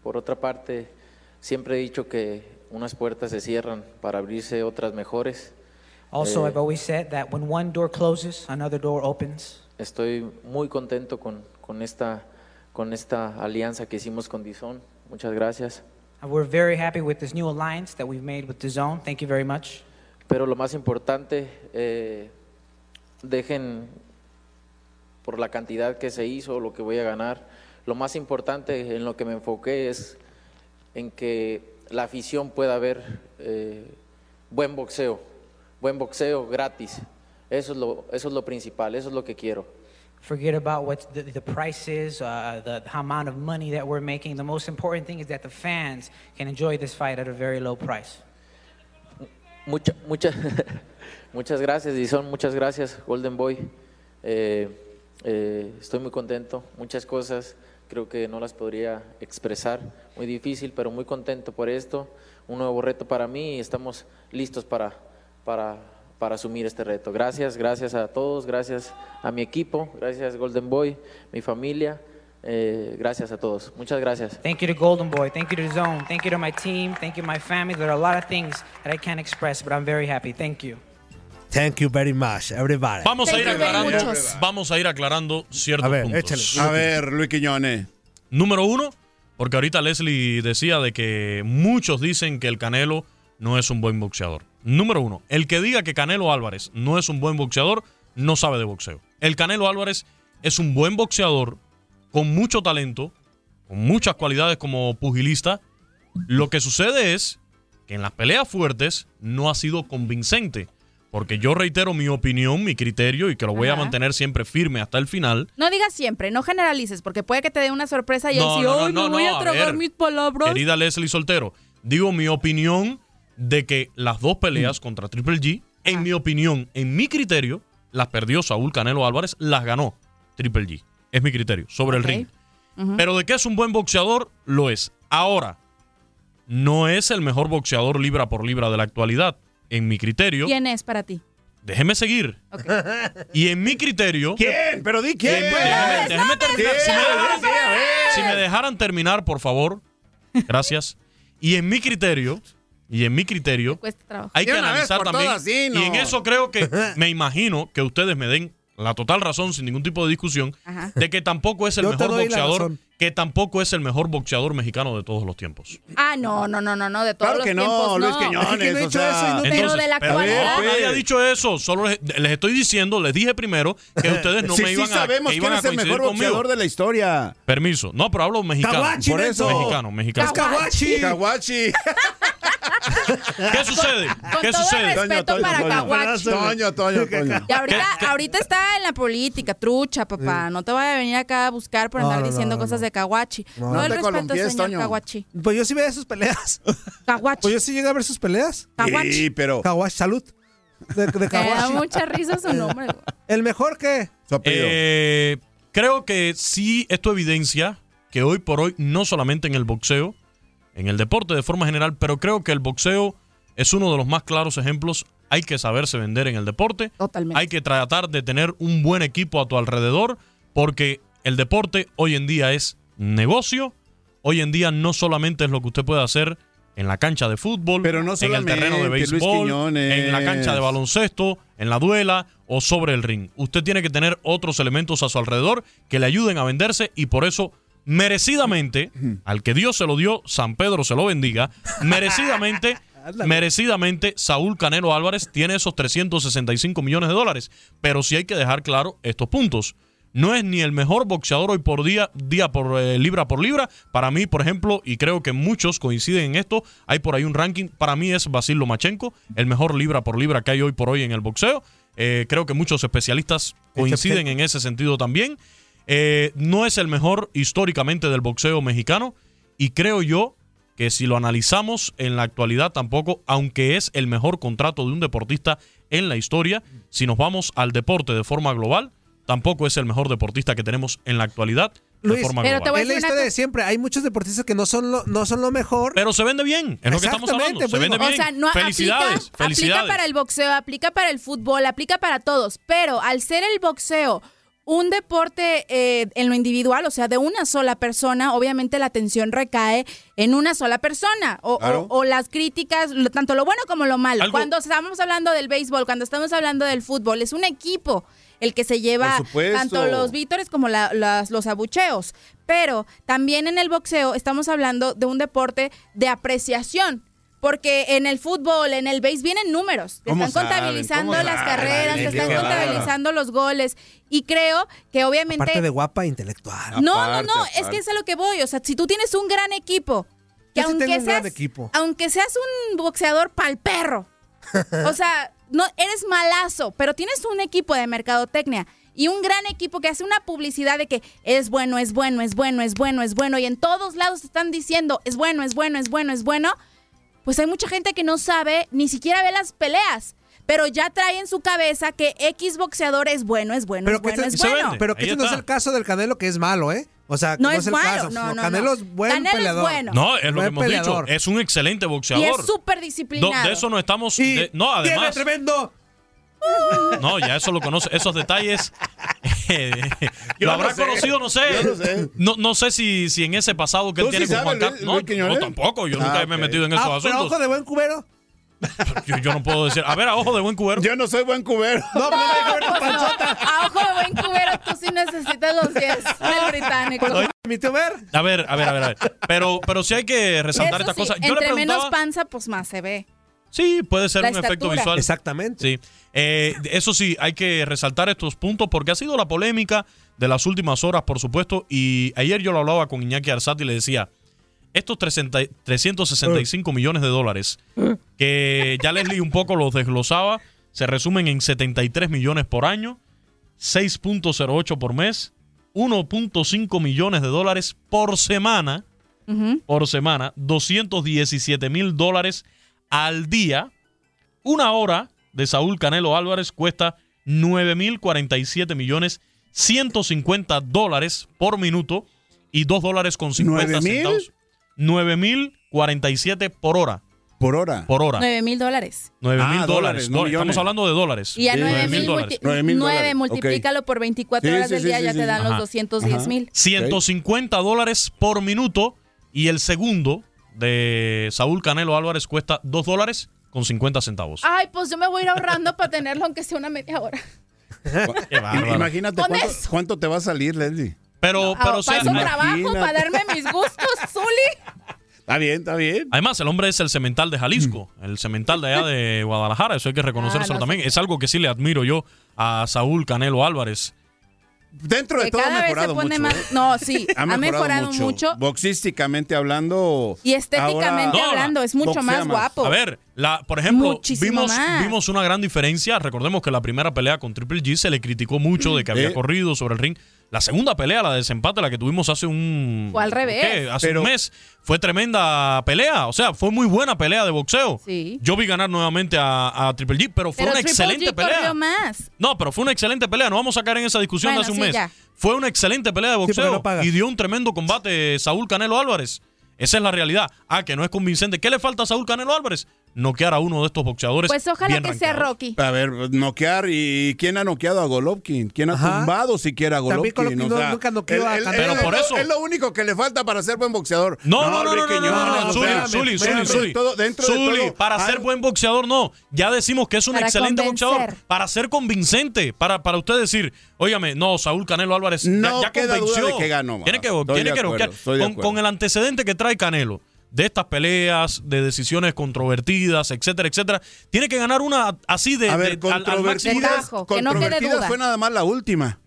por otra parte, siempre he dicho que unas puertas se cierran para abrirse otras mejores. Also, Eh, I've always said that when one door closes, another door opens. Estoy muy contento con, con esta, con esta alianza que hicimos con Dizon. Muchas gracias. And we're very happy with this new alliance that we've made with DAZN. Thank you very much. Pero lo más importante, eh, dejen por la cantidad que se hizo, lo que voy a ganar. Lo más importante en lo que me enfoqué es en que la afición pueda ver eh, buen boxeo, buen boxeo gratis. Eso es lo, principal, eso es lo que quiero. Forget about what the, the price is, uh, the amount of money that we're making. The most important thing is that the fans can enjoy this fight at a very low price. Mucha, mucha, muchas gracias, Dison, muchas gracias, Golden Boy. Eh, eh, estoy muy contento, muchas cosas creo que no las podría expresar, muy difícil, pero muy contento por esto, un nuevo reto para mí y estamos listos para, para, para asumir este reto. Gracias, gracias a todos, gracias a mi equipo, gracias Golden Boy, mi familia. Eh, gracias a todos. Muchas gracias. Thank you to Golden Boy. Thank you to Zone. Thank you to my team. Thank you to my family. There are a lot of things that I can't express, but I'm very happy. Thank you. Thank you very much, everybody. Vamos a ir aclarando, vamos a ir aclarando ciertos A ver, puntos. échale. A ver, Luis Quiñones. Número uno, porque ahorita Leslie decía de que muchos dicen que el Canelo no es un buen boxeador. Número uno, el que diga que Canelo Álvarez no es un buen boxeador no sabe de boxeo. El Canelo Álvarez es un buen boxeador con mucho talento, con muchas cualidades como pugilista. Lo que sucede es que en las peleas fuertes no ha sido convincente. Porque yo reitero mi opinión, mi criterio y que lo voy a mantener siempre firme hasta el final. No digas siempre, no generalices, porque puede que te dé una sorpresa y No, él sí, no, no, "Ay, no, me voy a a tragar ver. mis palabras. Querida Leslie Soltero, digo mi opinión de que las dos peleas contra Triple G, en mi opinión, en mi criterio, las perdió Saúl Canelo Álvarez, las ganó Triple G. Es mi criterio, sobre el ring. Pero de que es un buen boxeador, lo es. Ahora, no es el mejor boxeador libra por libra de la actualidad. En mi criterio, ¿Quién es para ti? déjeme seguir. Y en mi criterio. ¿Quién? Pero di quién. Déjeme, déjeme- déjeme terminar. Si me, dejaran, si me dejaran terminar, por favor. Gracias. Y en mi criterio, y en mi criterio, Cuesta trabajo. hay que analizar también. todas, sí, no. Y en eso creo que me imagino que ustedes me den la total razón sin ningún tipo de discusión Ajá. de que tampoco es el Yo mejor boxeador, que tampoco es el mejor boxeador mexicano de todos los tiempos. Ah, no, no, no, no, no, de todos Claro los que no, tiempos, Luis. Quiñones, Es que no he o dicho sea, eso y no- Pero de la pero actualidad. no, pues. nadie ha dicho eso. Solo les, les estoy diciendo, les dije primero que ustedes no sí, me sí iban a, sabemos que quién iban a es el mejor conmigo. boxeador de la historia. Permiso. No, pero hablo mexicano. Por eso. Mexicano, mexicano. Es. Caguachi. ¿Qué sucede? Con ¿Qué todo sucede? respeto para Caguachi. Toño, Toño, Toño. Y ahorita, ahorita está en la política, trucha, papá. No te vaya a venir acá a buscar por No, andar no, diciendo no, cosas no. de Caguachi. No. No, No el te respeto, columpies, señor Toño. Caguachi. Pues yo sí veía sus peleas. Caguachi. Pues yo sí llegué a ver sus peleas. Caguachi. Sí, pero Caguachi, salud. De, de Me da mucha risa su nombre. güey. ¿El mejor qué? su. Eh, creo que sí, esto evidencia que hoy por hoy, no solamente en el boxeo, en el deporte de forma general, pero creo que el boxeo es uno de los más claros ejemplos. Hay que saberse vender en el deporte. Totalmente. Hay que tratar de tener un buen equipo a tu alrededor, porque el deporte hoy en día es negocio. Hoy en día no solamente es lo que usted puede hacer en la cancha de fútbol, Pero no en el terreno de béisbol, en la cancha de baloncesto, en la duela o sobre el ring. Usted tiene que tener otros elementos a su alrededor que le ayuden a venderse y por eso merecidamente, al que Dios se lo dio, San Pedro se lo bendiga, merecidamente, merecidamente, Saúl Canelo Álvarez tiene esos 365 millones de dólares. Pero sí hay que dejar claro estos puntos. No es ni el mejor boxeador hoy por día, día por eh, libra por libra. Para mí, por ejemplo, y creo que muchos coinciden en esto, hay por ahí un ranking. Para mí es Basil Lomachenko, el mejor libra por libra que hay hoy por hoy en el boxeo. Eh, creo que muchos especialistas coinciden en ese sentido también. Eh, no es el mejor históricamente del boxeo mexicano y creo yo que si lo analizamos en la actualidad tampoco, aunque es el mejor contrato de un deportista en la historia, si nos vamos al deporte de forma global, tampoco es el mejor deportista que tenemos en la actualidad de Luis, forma pero global. te voy a Es la decir una historia de cosa. siempre. Hay muchos deportistas que no son lo, no son lo mejor. Pero se vende bien, es lo que estamos hablando. Exactamente, Se vende pues, bien. O sea, no felicidades, aplica, felicidades. aplica para el boxeo, aplica para el fútbol, aplica para todos. Pero al ser el boxeo un deporte eh, en lo individual, o sea, de una sola persona, obviamente la atención recae en una sola persona. O, Claro. o las críticas, lo- tanto lo bueno como lo malo. Algo- Cuando estamos hablando del béisbol, cuando estamos hablando del fútbol, es un equipo. el que se lleva tanto los vítores como la- las- los abucheos. Pero también en el boxeo estamos hablando de un deporte de apreciación. Porque en el fútbol, en el base, vienen números. Te ¿Cómo están saben? contabilizando ¿Cómo las saben? carreras, te están contabilizando los goles. Y creo que obviamente... Aparte de guapa, intelectual. No, Aparte, no, no, es que es a lo que voy. O sea, si tú tienes un gran equipo, que Yo aunque seas, gran equipo. aunque seas un boxeador pal perro, o sea, no eres malazo, pero tienes un equipo de mercadotecnia y un gran equipo que hace una publicidad de que es bueno, es bueno, es bueno, es bueno, es bueno y en todos lados te están diciendo es bueno, es bueno, es bueno, es bueno. Pues hay mucha gente que no sabe, ni siquiera ve las peleas. Pero ya trae en su cabeza que X boxeador es bueno, es bueno, Pero es que bueno, este, es bueno. pero que este no es el caso del Canelo que es malo, ¿eh? O sea, No no, es es el malo, caso. no, no, Canelo no. es buen Canelo es peleador. bueno. No, es lo que hemos peleador. dicho. Es un excelente Y boxeador. es súper Do- disciplinado. de eso no estamos. Y de- no, tiene además. tremendo. No, ya eso lo conoce. Esos detalles. eh, lo no habrá sé. conocido, no sé. No sé. No, no sé si, si en ese pasado que él ¿Tú sí tiene con Juan Carlos. No, tampoco. Yo Ah, nunca me he metido en esos Ah, pero asuntos. ojo de buen cubero. Yo, yo no puedo decir. A ver, a ojo de buen cubero. Yo no soy buen cubero. No, pero no no, panzota. a ojo de buen cubero, tú sí necesitas los 10 del británico. Oye, mi tío Ver. A ver, a ver, a ver. a ver. Pero, pero sí hay que resaltar Eso estas sí, cosas. Yo le entre menos preguntaba. panza, pues más se ve. Sí, puede ser La un efecto visual. Exactamente. Sí. Eh, eso sí, hay que resaltar estos puntos porque ha sido la polémica de las últimas horas, por supuesto. Y ayer yo lo hablaba con Iñaki Arzati y le decía, estos 300 365 millones de dólares, que ya Leslie un poco los desglosaba, se resumen en 73 millones por año, 6.08 por mes, 1.5 millones de dólares por semana, por semana, 217 mil dólares al día. Una hora de Saúl Canelo Álvarez cuesta 9 mil 47 millones 150 dólares por minuto y 2 dólares con 50 ¿Nueve mil? centavos. 9 mil 47 por hora. Por hora. Por hora. 9 mil dólares. 9 mil Ah, dólares. dólares, no. Estamos hablando de dólares. Y a Sí, 9 nueve mil dólares. Nueve mil dólares, ok. multiplícalo por 24 Sí, horas sí, del sí, día, sí, ya sí. te dan Ajá. los 210 Ajá. mil. 150 dólares por minuto y el segundo de Saúl Canelo Álvarez cuesta 2 dólares con 50 centavos. Ay, pues yo me voy a ir ahorrando para tenerlo aunque sea una media hora. Qué bárbaro. Imagínate Con cuánto, eso. cuánto te va a salir, Leslie. Pero, pero o sea, para eso trabajo, imagínate. para darme mis gustos, Zuli. Está bien, está bien. Además, el hombre es el cemental de Jalisco, el cemental de allá de Guadalajara, eso hay que reconocérselo Ah, no también. Es algo que sí le admiro yo a Saúl Canelo Álvarez. Dentro de Que todo ha cada vez se mejorado pone mucho. más. ¿eh? No, sí, ha mejorado, mucho. Boxísticamente hablando. Y estéticamente ahora- hablando, es mucho más más. guapo. A ver, la, por ejemplo, Muchísimo vimos, más. vimos una gran diferencia. Recordemos que la primera pelea con Triple G se le criticó mucho de que había Eh. corrido sobre el ring. La segunda pelea, la de desempate, la que tuvimos hace un. Fue al revés. ¿qué? Hace Pero- un mes. Fue tremenda pelea. O sea, fue muy buena pelea de boxeo. Sí. Yo vi ganar nuevamente a, a Triple G, pero fue Pero una Triple excelente G pelea. más. No, pero fue una excelente pelea. No vamos a caer en esa discusión Bueno, de hace un sí, mes. ya. Fue una excelente pelea de boxeo no y dio un tremendo combate Saúl Canelo Álvarez. Esa es la realidad. Ah, que no es convincente. ¿Qué le falta a Saúl Canelo Álvarez? Noquear a uno de estos boxeadores. Pues ojalá bien que sea. Rocky. A ver, noquear. ¿Y quién ha noqueado a Golovkin? ¿Quién ha Ajá. tumbado siquiera a También Golovkin? Golovkin no- nunca noqueó a Canelo. Pero es por lo- eso- Es lo único que le falta para ser buen boxeador. No, no, no, no, no, no, o Zuli, Zuli, dentro Zuli, de Zuli. para ah, ser buen boxeador, no. Ya decimos que es un excelente boxeador. Para ser convincente. Para, para usted decir, óigame, no, Saúl Canelo Álvarez ya- No ya, queda duda convenció. de que ganó, Tiene que, tiene que acuerdo, noquear. estoy de con, acuerdo. con el antecedente que trae Canelo de estas peleas, de decisiones controvertidas, etcétera, etcétera, tiene que ganar una así de, A de- ver, al- al, máximo. tajo, que no quede duda. fue nada más la última.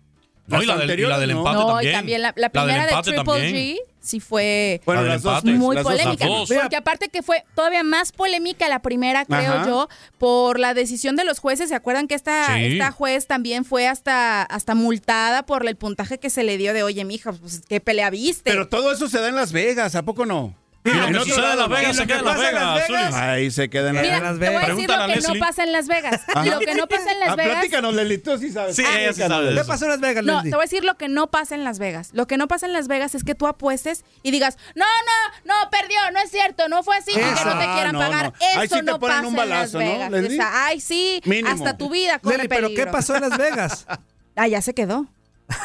No, y la del- y la del empate No, también. y también la, la La del primera de Triple también. G sí fue Bueno, las dos, muy las polémica. dos. Porque aparte que fue todavía más polémica la primera, creo Ajá. yo, por la decisión de los jueces. ¿Se acuerdan que esta, Sí. esta juez también fue hasta, hasta multada por el puntaje que se le dio de, oye, mija, pues qué pelea viste? Pero todo eso se da en Las Vegas, ¿a poco no? Y lo En que otro sucede en lado, Las no. Vegas se queda que en Las pasa en Las Vegas, Vegas. Ahí se queda en Las Mira, Las te voy a Vegas. decir lo que no pasa en Las Vegas. Ajá. Lo que no pasa en Las Ah, Vegas. platícanos, Leslie, tú sí sabes. Sí, ella sí sabe de ¿Qué pasó en Las Vegas, No, te voy a decir lo que no pasa en Las Vegas. Lo que no pasa en Las Vegas es que tú apuestes y digas, no, no, no, perdió, no es cierto, no fue así, y que no te Ah, quieran pagar. Eso Ahí sí te no ponen pasa un en Las balazo, ¿no, Vegas. Ay, sí, hasta tu vida corre ¿pero qué pasó en Las Vegas? Ah, ya se quedó.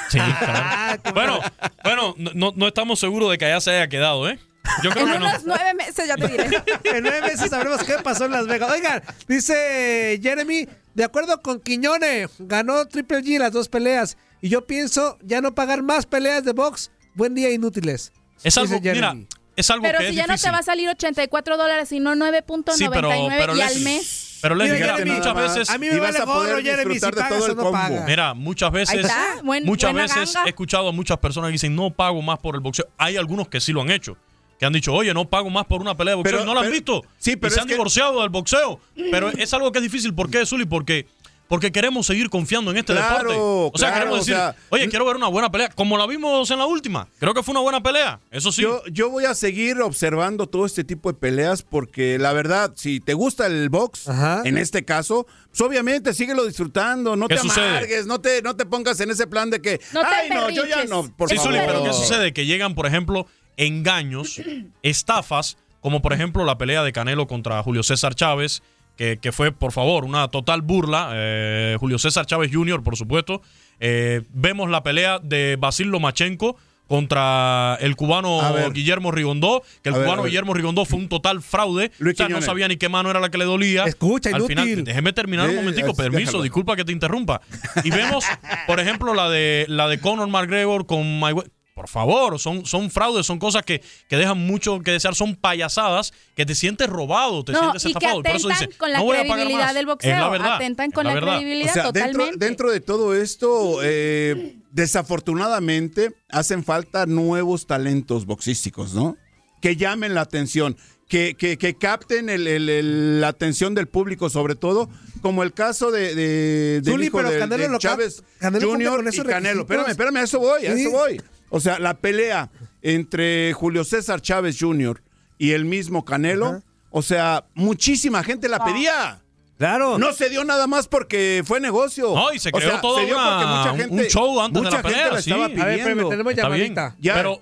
Sí, claro. bueno, bueno, no, no estamos seguros de que allá se haya quedado, ¿eh? Yo creo En que no. unos nueve meses ya te diré. en nueve meses sabremos qué pasó en Las Vegas. Oigan, dice Jeremy, de acuerdo con Quiñone, ganó Triple G las dos peleas. Y yo pienso ya no pagar más peleas de box. Buen día, inútiles. Es algo, mira, Jeremy. es algo Pero que si es ya no difícil. te va a salir 84 dólares, sino 9.99 Sí, pero- pero y al Leslie- mes. Pero Jeremy, muchas más. veces... A mí me vale gorro, Jeremy, disfrutar si de pagas todo el o no combo. pagas. Mira, muchas veces... buen- muchas veces ganga. he escuchado a muchas personas que dicen, no pago más por el boxeo. Hay algunos que sí lo han hecho. Que han dicho, oye, no pago más por una pelea de boxeo. Pero- y no la han pero- visto. sí, pero y se han que- divorciado del boxeo. Pero es algo que es difícil. ¿Por qué, Zuli? Porque... Porque queremos seguir confiando en este Claro, deporte. O sea, claro, queremos decir, o sea, oye, quiero ver una buena pelea, como la vimos en la última. Creo que fue una buena pelea, eso sí. Yo, yo voy a seguir observando todo este tipo de peleas porque la verdad, si te gusta el box, en este caso, pues obviamente síguelo disfrutando, no ¿Qué te sucede? amargues, no te, no te pongas en ese plan de que, No ay no, yo ya no, por sí, favor. Pero ¿qué sucede? Que llegan, por ejemplo, engaños, estafas, como por ejemplo la pelea de Canelo contra Julio César Chávez, que, que fue, por favor, una total burla. Eh, Julio César Chávez Jr., por supuesto. Eh, vemos la pelea de Basil Lomachenko contra el cubano. Guillermo Rigondó, que el A cubano ver. Guillermo Rigondó fue un total fraude. Luis o sea, no sabía ni qué mano era la que le dolía. Escucha, Al inútil. final, déjeme terminar un momentico, permiso, déjalo. disculpa que te interrumpa. Y vemos, por ejemplo, la de la de Conor McGregor con Mayweather. Por favor, son, son fraudes, son cosas que, que dejan mucho que desear, son payasadas, que te sientes robado, te No, sientes y que estafado. Por eso atentan dice, con la no credibilidad del boxeo. Es la verdad. Atentan es con la, verdad. credibilidad O sea, dentro, totalmente. dentro de todo esto, eh, desafortunadamente hacen falta nuevos talentos boxísticos, ¿no? Que llamen la atención, que, que, que capten el- el- el- la atención del público, sobre todo, como el caso de, de, Zuli, hijo pero de, Chávez Junior con esos y Canelo. Espérame, espérame, a eso voy, a Sí. eso voy. O sea, la pelea entre Julio César Chávez Jr. y el mismo Canelo, o sea, muchísima gente la pedía. Claro. No se dio nada más porque fue negocio. No, y se O creó sea, todo se dio una- porque mucha un- gente, un show antes de mucha la pelea, gente la sí. estaba A ver, pidiendo. tenemos Está bien. llamadita. Ya. Pero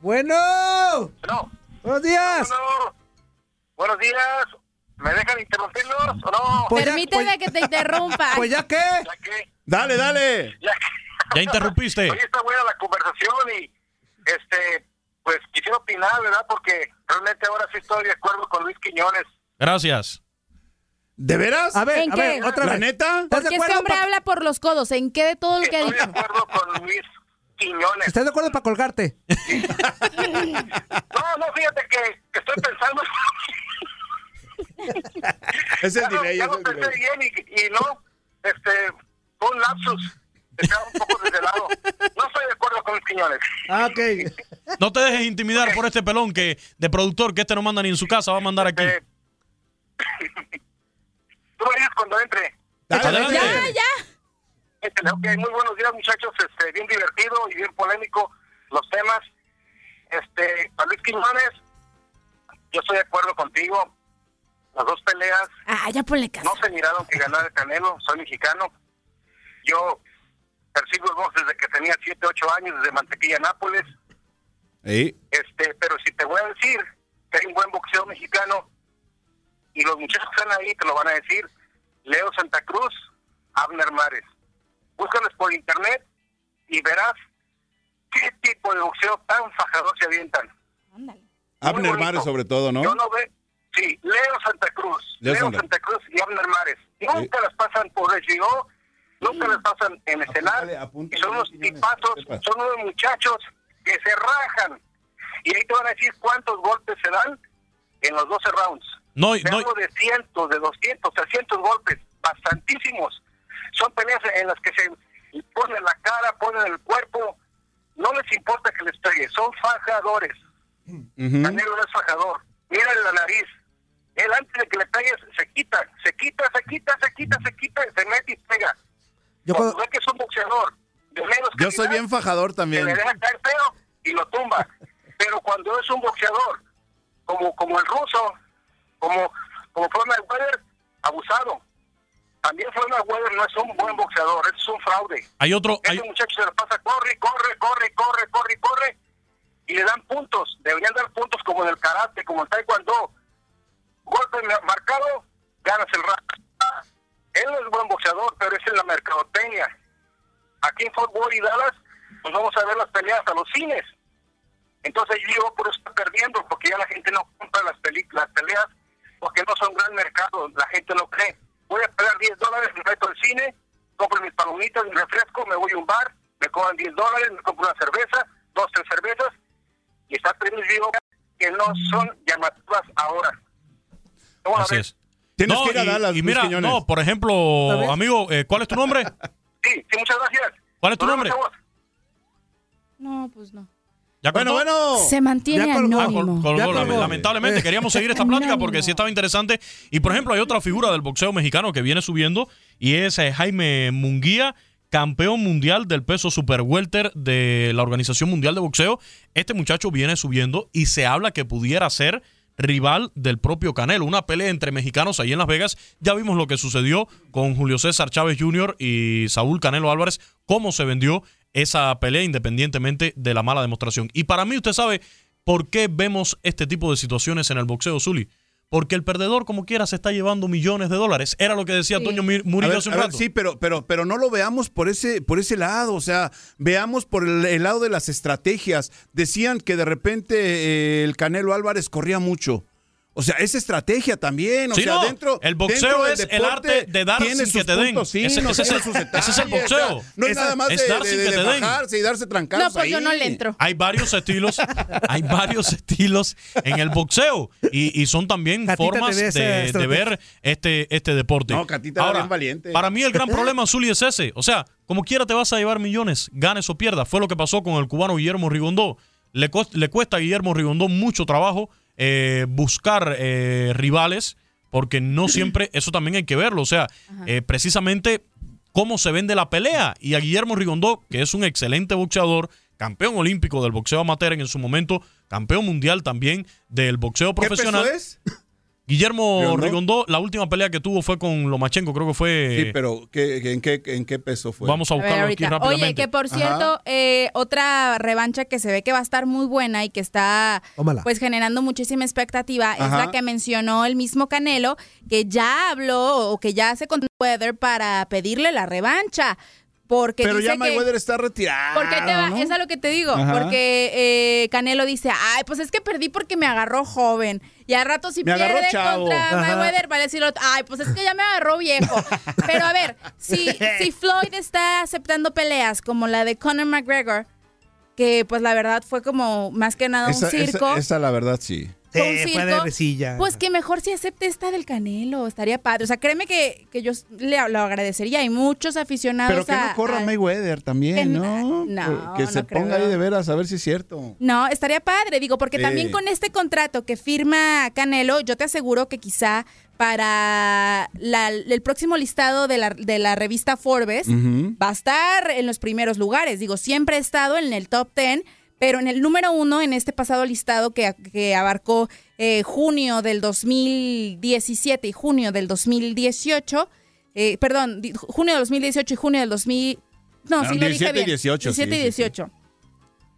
Bueno. Buenos días. Buenos días. ¿Me dejan interrumpirlos o no? Pues Permíteme que te interrumpa. Pues ya qué. Ya que, Dale, dale. ya ya interrumpiste. Hoy está buena la conversación y este pues quisiera opinar, ¿verdad? Porque realmente ahora sí estoy de acuerdo con Luis Quiñones. Gracias. ¿De veras? A ver, ¿En a qué? ver, otra ¿La vez. neta? ¿Estás de Porque este hombre pa- habla por los codos. ¿En qué de todo lo que ha Estoy de dicho? acuerdo con Luis Quiñones. ¿Estás de acuerdo para colgarte? No, no, fíjate que, que estoy pensando. Es el delay, ya es lo el pensé delay. bien y, y no, este, fue un lapsus. Estaba un poco desde lado. No estoy de acuerdo con. Ah, ok. No te dejes intimidar por este pelón que de productor que este no manda ni en su casa, va a mandar aquí. Eh, Tú me dices cuando entre. Dale, Adelante. Ya, ya. Este, ok, muy buenos días, muchachos. Este, bien divertido y bien polémico los temas. Este, a Luis Quiñones, yo estoy de acuerdo contigo. Las dos peleas Ah, ya ponle caso. no se miraron que ganara el Canelo. Soy mexicano. Yo persigo el box desde que tenía 7, 8 años, desde Mantequilla, Nápoles. Ey, Este, pero si te voy a decir que hay un buen boxeo mexicano y los muchachos que están ahí te lo van a decir, Leo Santa Cruz, Abner Mares. Búscales por internet y verás qué tipo de boxeo tan fajador se avientan. Ándale. Abner. Mares sobre todo, ¿no? Yo no ve, sí, Leo Santa Cruz, Leo Leo, Santa- Santa Cruz y Abner Mares. Nunca las pasan por HBO, nunca las pasan en apúntale, y son unos tipazos, son unos muchachos que se rajan. Y ahí te van a decir cuántos golpes se dan en los 12 rounds. No, no, de cientos, de 200, 300 golpes, bastantísimos. Son peleas en las que se ponen la cara, ponen el cuerpo. No les importa que les pegue, son fajadores. Ujú. Canelo no es fajador. Mírale la nariz. Él antes de que le pegues se quita, se quita, se quita, se quita, se quita, se mete y pega. Yo Cuando ve que es un boxeador de menos Yo soy bien fajador también. le deja caer feo y lo tumba. Pero cuando es un boxeador, como como el ruso, como como Floyd Mayweather, abusado. También Floyd Mayweather no es un buen boxeador, es un fraude. hay otro, hay, Ese muchacho se lo pasa, corre, corre, corre, corre, corre, corre, y le dan puntos. Deberían dar puntos como en el karate, como en taekwondo. Golpe ma- marcado, ganas el round. Él no es buen boxeador, pero es en la mercadotecnia. Aquí en Fort Worth y Dallas, pues vamos a ver las peleas a los cines. Entonces yo por eso estoy perdiendo, porque ya la gente no compra las, peli- las peleas, porque no son gran mercado, la gente no cree. Voy a pagar 10 dólares, me meto al cine, compro mis palomitas, mi refresco, me voy a un bar, me cobran 10 dólares, me compro una cerveza, dos, tres cervezas, y está perdiendo que no son llamativas ahora. ¿Cómo la Así es. Tienes No, que ir a y- Dallas, y, Luis mira, Quiñones. no, por ejemplo, amigo, eh, ¿cuál es tu nombre? Sí, sí, muchas gracias. ¿Cuál es tu nombre? No, pues no. ¿Ya Bueno, bueno. Se mantiene Ah, col- anónimo. Ya colgó. lamentablemente queríamos seguir esta plática porque sí estaba interesante. Y por ejemplo, hay otra figura del boxeo mexicano que viene subiendo y es eh, Jaime Munguía, campeón mundial del peso super welter de la Organización Mundial de Boxeo. Este muchacho viene subiendo y se habla que pudiera ser rival del propio Canelo. Una pelea entre mexicanos ahí en Las Vegas. Ya vimos lo que sucedió con Julio César Chávez Jr. y Saúl Canelo Álvarez, cómo se vendió esa pelea independientemente de la mala demostración. Y para mí, usted sabe por qué vemos este tipo de situaciones en el boxeo, Zuli. Porque el perdedor, como quiera, se está llevando millones de dólares. Era lo que decía Toño Mir- A Murillo ver, hace un ver, rato. sí, pero, pero, pero no lo veamos por ese, por ese lado. O sea, veamos por el, el lado de las estrategias. Decían que de repente eh, el Canelo Álvarez corría mucho. O sea, es estrategia también. O Sí, sea, no, dentro. el boxeo dentro es el arte de dar sin que te den. puntos Ese- es el- sus ese es el detalles, o sea, boxeo. no es nada más es de, dar de- sin de- que de te den. bajarse y darse trancados No, pues yo no le entro. Hay varios estilos, hay varios estilos en el boxeo y, y son también Catita formas de, ver este, este deporte. No, Catita Ahora, bien valiente. Para mí el gran problema, Zuli, es ese. O sea, como quiera te vas a llevar millones, ganes o pierdas. Fue lo que pasó con el cubano Guillermo Rigondó. Le, le cuesta a Guillermo Rigondó mucho trabajo eh, buscar eh, rivales, porque no siempre, eso también hay que verlo. O sea, eh, precisamente cómo se vende la pelea. Y a Guillermo Rigondó, que es un excelente boxeador, campeón olímpico del boxeo amateur en su momento, campeón mundial también del boxeo ¿Qué profesional. peso es? Guillermo ¿Rigondó? Rigondó, la última pelea que tuvo fue con Lomachenko, creo que fue. Sí, pero ¿qué- qué- en, qué, ¿en qué peso fue? Vamos a A ver, buscarlo aquí rápidamente. Oye, que por cierto, eh, otra revancha que se ve que va a estar muy buena y que está Tómala. pues generando muchísima expectativa es la que mencionó el mismo Canelo, que ya habló o que ya se contó con Mayweather para pedirle la revancha. Porque Pero dice ya que- Mayweather está retirado. Porque ahí te va, ¿no? es a lo que te digo. Ajá. Porque eh, Canelo dice, ay, pues es que perdí porque me agarró joven. Y al rato si Me agarró pierde chavo. contra Ajá. Mayweather, va a decir, otro, ay, pues es que ya me agarró viejo. Pero a ver, si, si Floyd está aceptando peleas como la de Conor McGregor, que pues la verdad fue como más que nada Esa, un circo. esa- esa la verdad sí. Sí, un fue de circo, risilla. Pues que mejor si acepte esta del Canelo, estaría padre. O sea, créeme que, que yo le lo agradecería. Hay muchos aficionados Pero que a- no corra al- Mayweather también, no- ¿no? no, que se no ponga creo. ahí de veras a ver si es cierto. No, estaría padre, digo, porque Sí. también con este contrato que firma Canelo, yo te aseguro que quizá para la- el próximo listado de la, de la revista Forbes va a estar en los primeros lugares. Digo, siempre ha estado en el top 10, pero en el número uno en este pasado listado que, que abarcó eh, junio del 2017 y junio del 2018, eh, perdón, junio del 2018 y junio del 2000... No, Ah, sí lo dije 17 y bien. 18, sí, 17 y sí, sí. 18.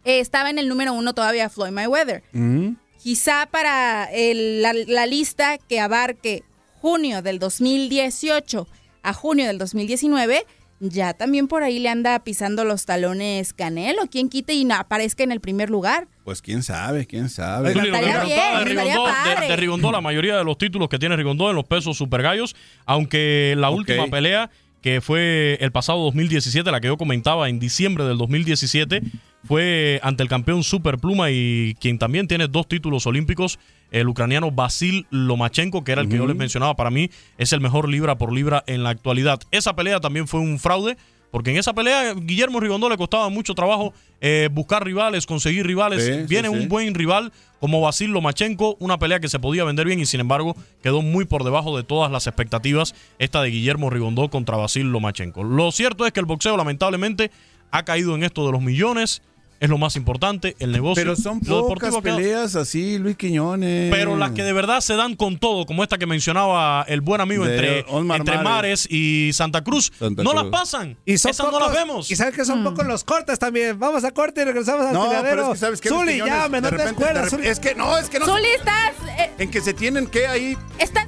Eh, estaba en el número uno todavía Floyd Mayweather. Ujú. Quizá para el- la, la lista que abarque junio del 2018 a junio del 2019, ya también por ahí le anda pisando los talones Canelo. ¿Quién quite y no aparezca en el primer lugar? Pues quién sabe, quién sabe. Estaría bien, de Rigondó, de- padre. de Rigondó, la mayoría de los títulos que tiene Rigondó en los pesos super gallos, aunque la última pelea que fue el pasado 2017, la que yo comentaba en diciembre del 2017, fue ante el campeón Superpluma y quien también tiene dos títulos olímpicos, el ucraniano Basil Lomachenko, que era el que yo les mencionaba, para mí es el mejor libra por libra en la actualidad. Esa pelea también fue un fraude, porque en esa pelea Guillermo Rigondó le costaba mucho trabajo eh, buscar rivales, conseguir rivales. Sí, Viene sí. un buen rival como Basil Lomachenko, una pelea que se podía vender bien y sin embargo quedó muy por debajo de todas las expectativas esta de Guillermo Rigondó contra Basil Lomachenko. Lo cierto es que el boxeo lamentablemente ha caído en esto de los millones, es lo más importante, el negocio. Pero son lo pocas peleas así, Luis Quiñones. pero las que de verdad se dan con todo, como esta que mencionaba el buen amigo De entre, entre Mares. Mares y Santa Cruz, Santa no Cruz. las pasan. Y son Esas no las vemos. Y sabes que son pocos los cortes también. Vamos a corte y regresamos al No, pero tiradero. es que sabes que Zuli, llame, no te repente- Es que no, es que no. Zuli, estás... eh, En que se tienen que ahí. están...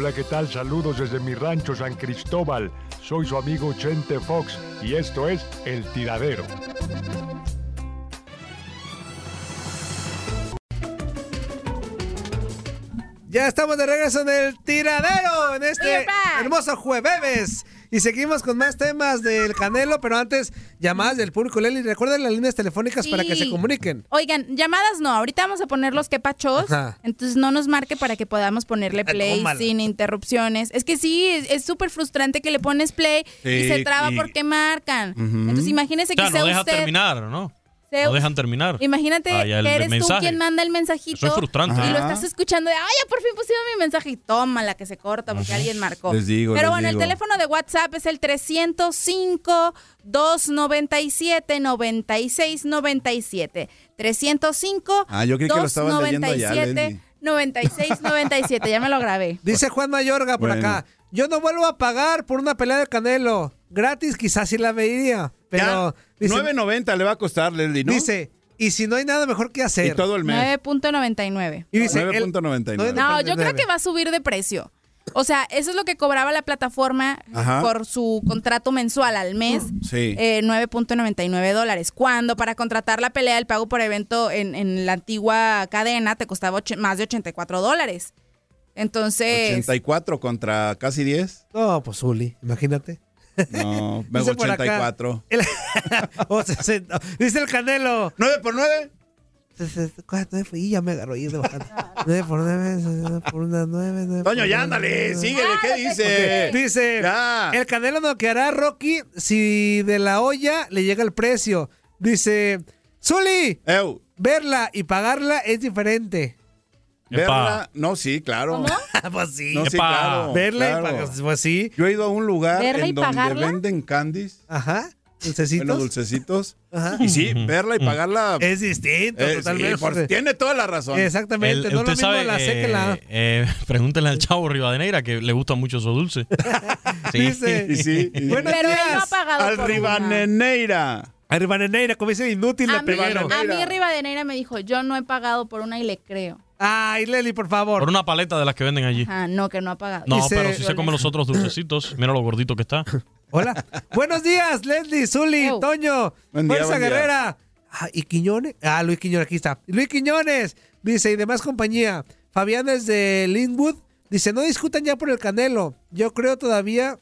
Hola, ¿qué tal? Saludos desde mi rancho San Cristóbal. Soy su amigo Chente Fox y esto es El Tiradero. Ya estamos de regreso en el tiradero en este hermoso jueves. Y seguimos con más temas del Canelo, pero antes llamadas del público. Leli, recuerden las líneas telefónicas para que se comuniquen. Oigan, llamadas no, ahorita vamos a poner los quepachos, Ajá. entonces no nos marque para que podamos ponerle play tómala. sin interrupciones. Es que sí, es- súper frustrante que le pones play y se traba y- porque marcan. Entonces imagínese O sea, que no sea deja usted... terminar, ¿no? Sea No dejan terminar. Imagínate el que eres mensaje. tú quien manda el mensajito Eso es frustrante. y lo estás escuchando de, ay, ya por fin pusieron mi mensaje y toma la que se corta porque alguien marcó. Les digo, Pero les bueno, digo. el teléfono de WhatsApp es el 305 297 9697. 305 Ah, yo creí que lo estaban leyendo allá, 297 Leslie. 9697, ya me lo grabé. Dice Juan Mayorga por Bueno. acá. Yo no vuelvo a pagar por una pelea de Canelo. Gratis quizás sí la vería. Pero dice, 9.90 le va a costar, Leslie, ¿no? dice, y si no hay nada mejor que hacer. Y todo el mes. 9.99. Y dice, el- 9.99. No, yo creo que va a subir de precio. O sea, eso es lo que cobraba la plataforma Ajá. por su contrato mensual al mes. Sí. eh, 9.99 dólares. Cuando para contratar la pelea, el pago por evento en, en la antigua cadena te costaba och- más de 84 dólares. Entonces, 84 contra casi 10. No, pues Uli, imagínate. No, me Dice por acá, 84. el- o 60. Dice el Canelo. ¿9 por 9? Y ya me agarró ahí de bajada. 9 por 9, por una 9. Toño, ya ándale, síguele, ¿qué dice? Dice, Ya. el Canelo noqueará a Rocky si de la olla le llega el precio. Dice, Zuli, verla y pagarla es diferente. Verla, no, sí, claro. pues sí. No, sí, Epa. claro. Verla y claro. pagar- pues sí. Yo he ido a un lugar ¿Verla y en donde pagarla? venden candies. Ajá. Dulcecitos. Bueno, dulcecitos. Ajá. Y sí, verla y pagarla. Es distinto, Eh, sí, totalmente. por- tiene toda la razón. Exactamente. El- no lo usted mismo sabe, la C que la A. eh, eh, pregúntenle al chavo Rivadeneira que le gusta mucho esos dulces. Sí. Dice, Y sí, y- Buenos Pero él no días. ha pagado Al por Ribaneneira. A Rivadeneira, como dice inútil, una. A mí, pegaron. a mí Rivadeneira me dijo, yo no he pagado por una y le creo. Ay, Leli, por favor. Por una paleta de las que venden allí. Ah, no, que no ha pagado. No, Dice- pero si se come los otros dulcecitos, mira lo gordito que está. Hola. Buenos días, Leslie, Zuli, Toño, Buen día, Fuerza buen día. Guerrera. Ah, ¿Y Quiñones? Ah, Luis Quiñones, aquí está. Luis Quiñones, dice, y demás compañía. Fabián desde Linwood, dice, no discutan ya por el Canelo. Yo creo todavía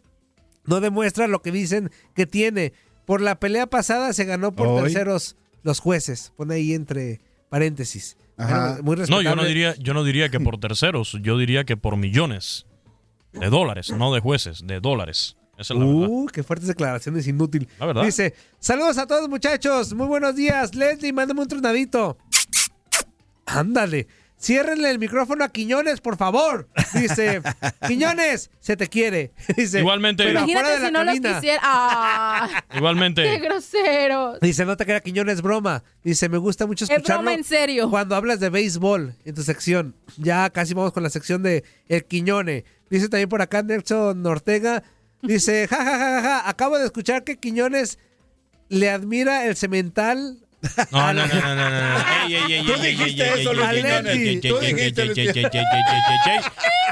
no demuestra lo que dicen que tiene. Por la pelea pasada se ganó por Hoy. terceros los jueces. Pone ahí entre paréntesis. Ajá. Muy No, yo no diría, yo no diría que por terceros, yo diría que por millones de dólares, no de jueces, de dólares. Esa es la verdad. Uh, qué fuertes declaraciones, inútil. La verdad. Dice, saludos a todos muchachos, muy buenos días. Leslie, mándame un tronadito. Ándale. Ciérrenle el micrófono a Quiñones, por favor. Dice, Quiñones, se te quiere. Dice, Igualmente. pero Imagínate de la si no los quisiera. ¡Ah! ¡Qué Igualmente. groseros! Dice, nota que era Quiñones broma. Dice, me gusta mucho Es escucharlo. broma en serio. Cuando hablas de béisbol en tu sección. Ya casi vamos con la sección de El Quiñone. Dice también por acá Nelson Ortega. Dice, ja, ja, ja, ja, ja, acabo de escuchar que Quiñones le admira el cemental. No, no, no, no, no, no, no. Ey, ey, ey, Tú ey, ey, dijiste eso.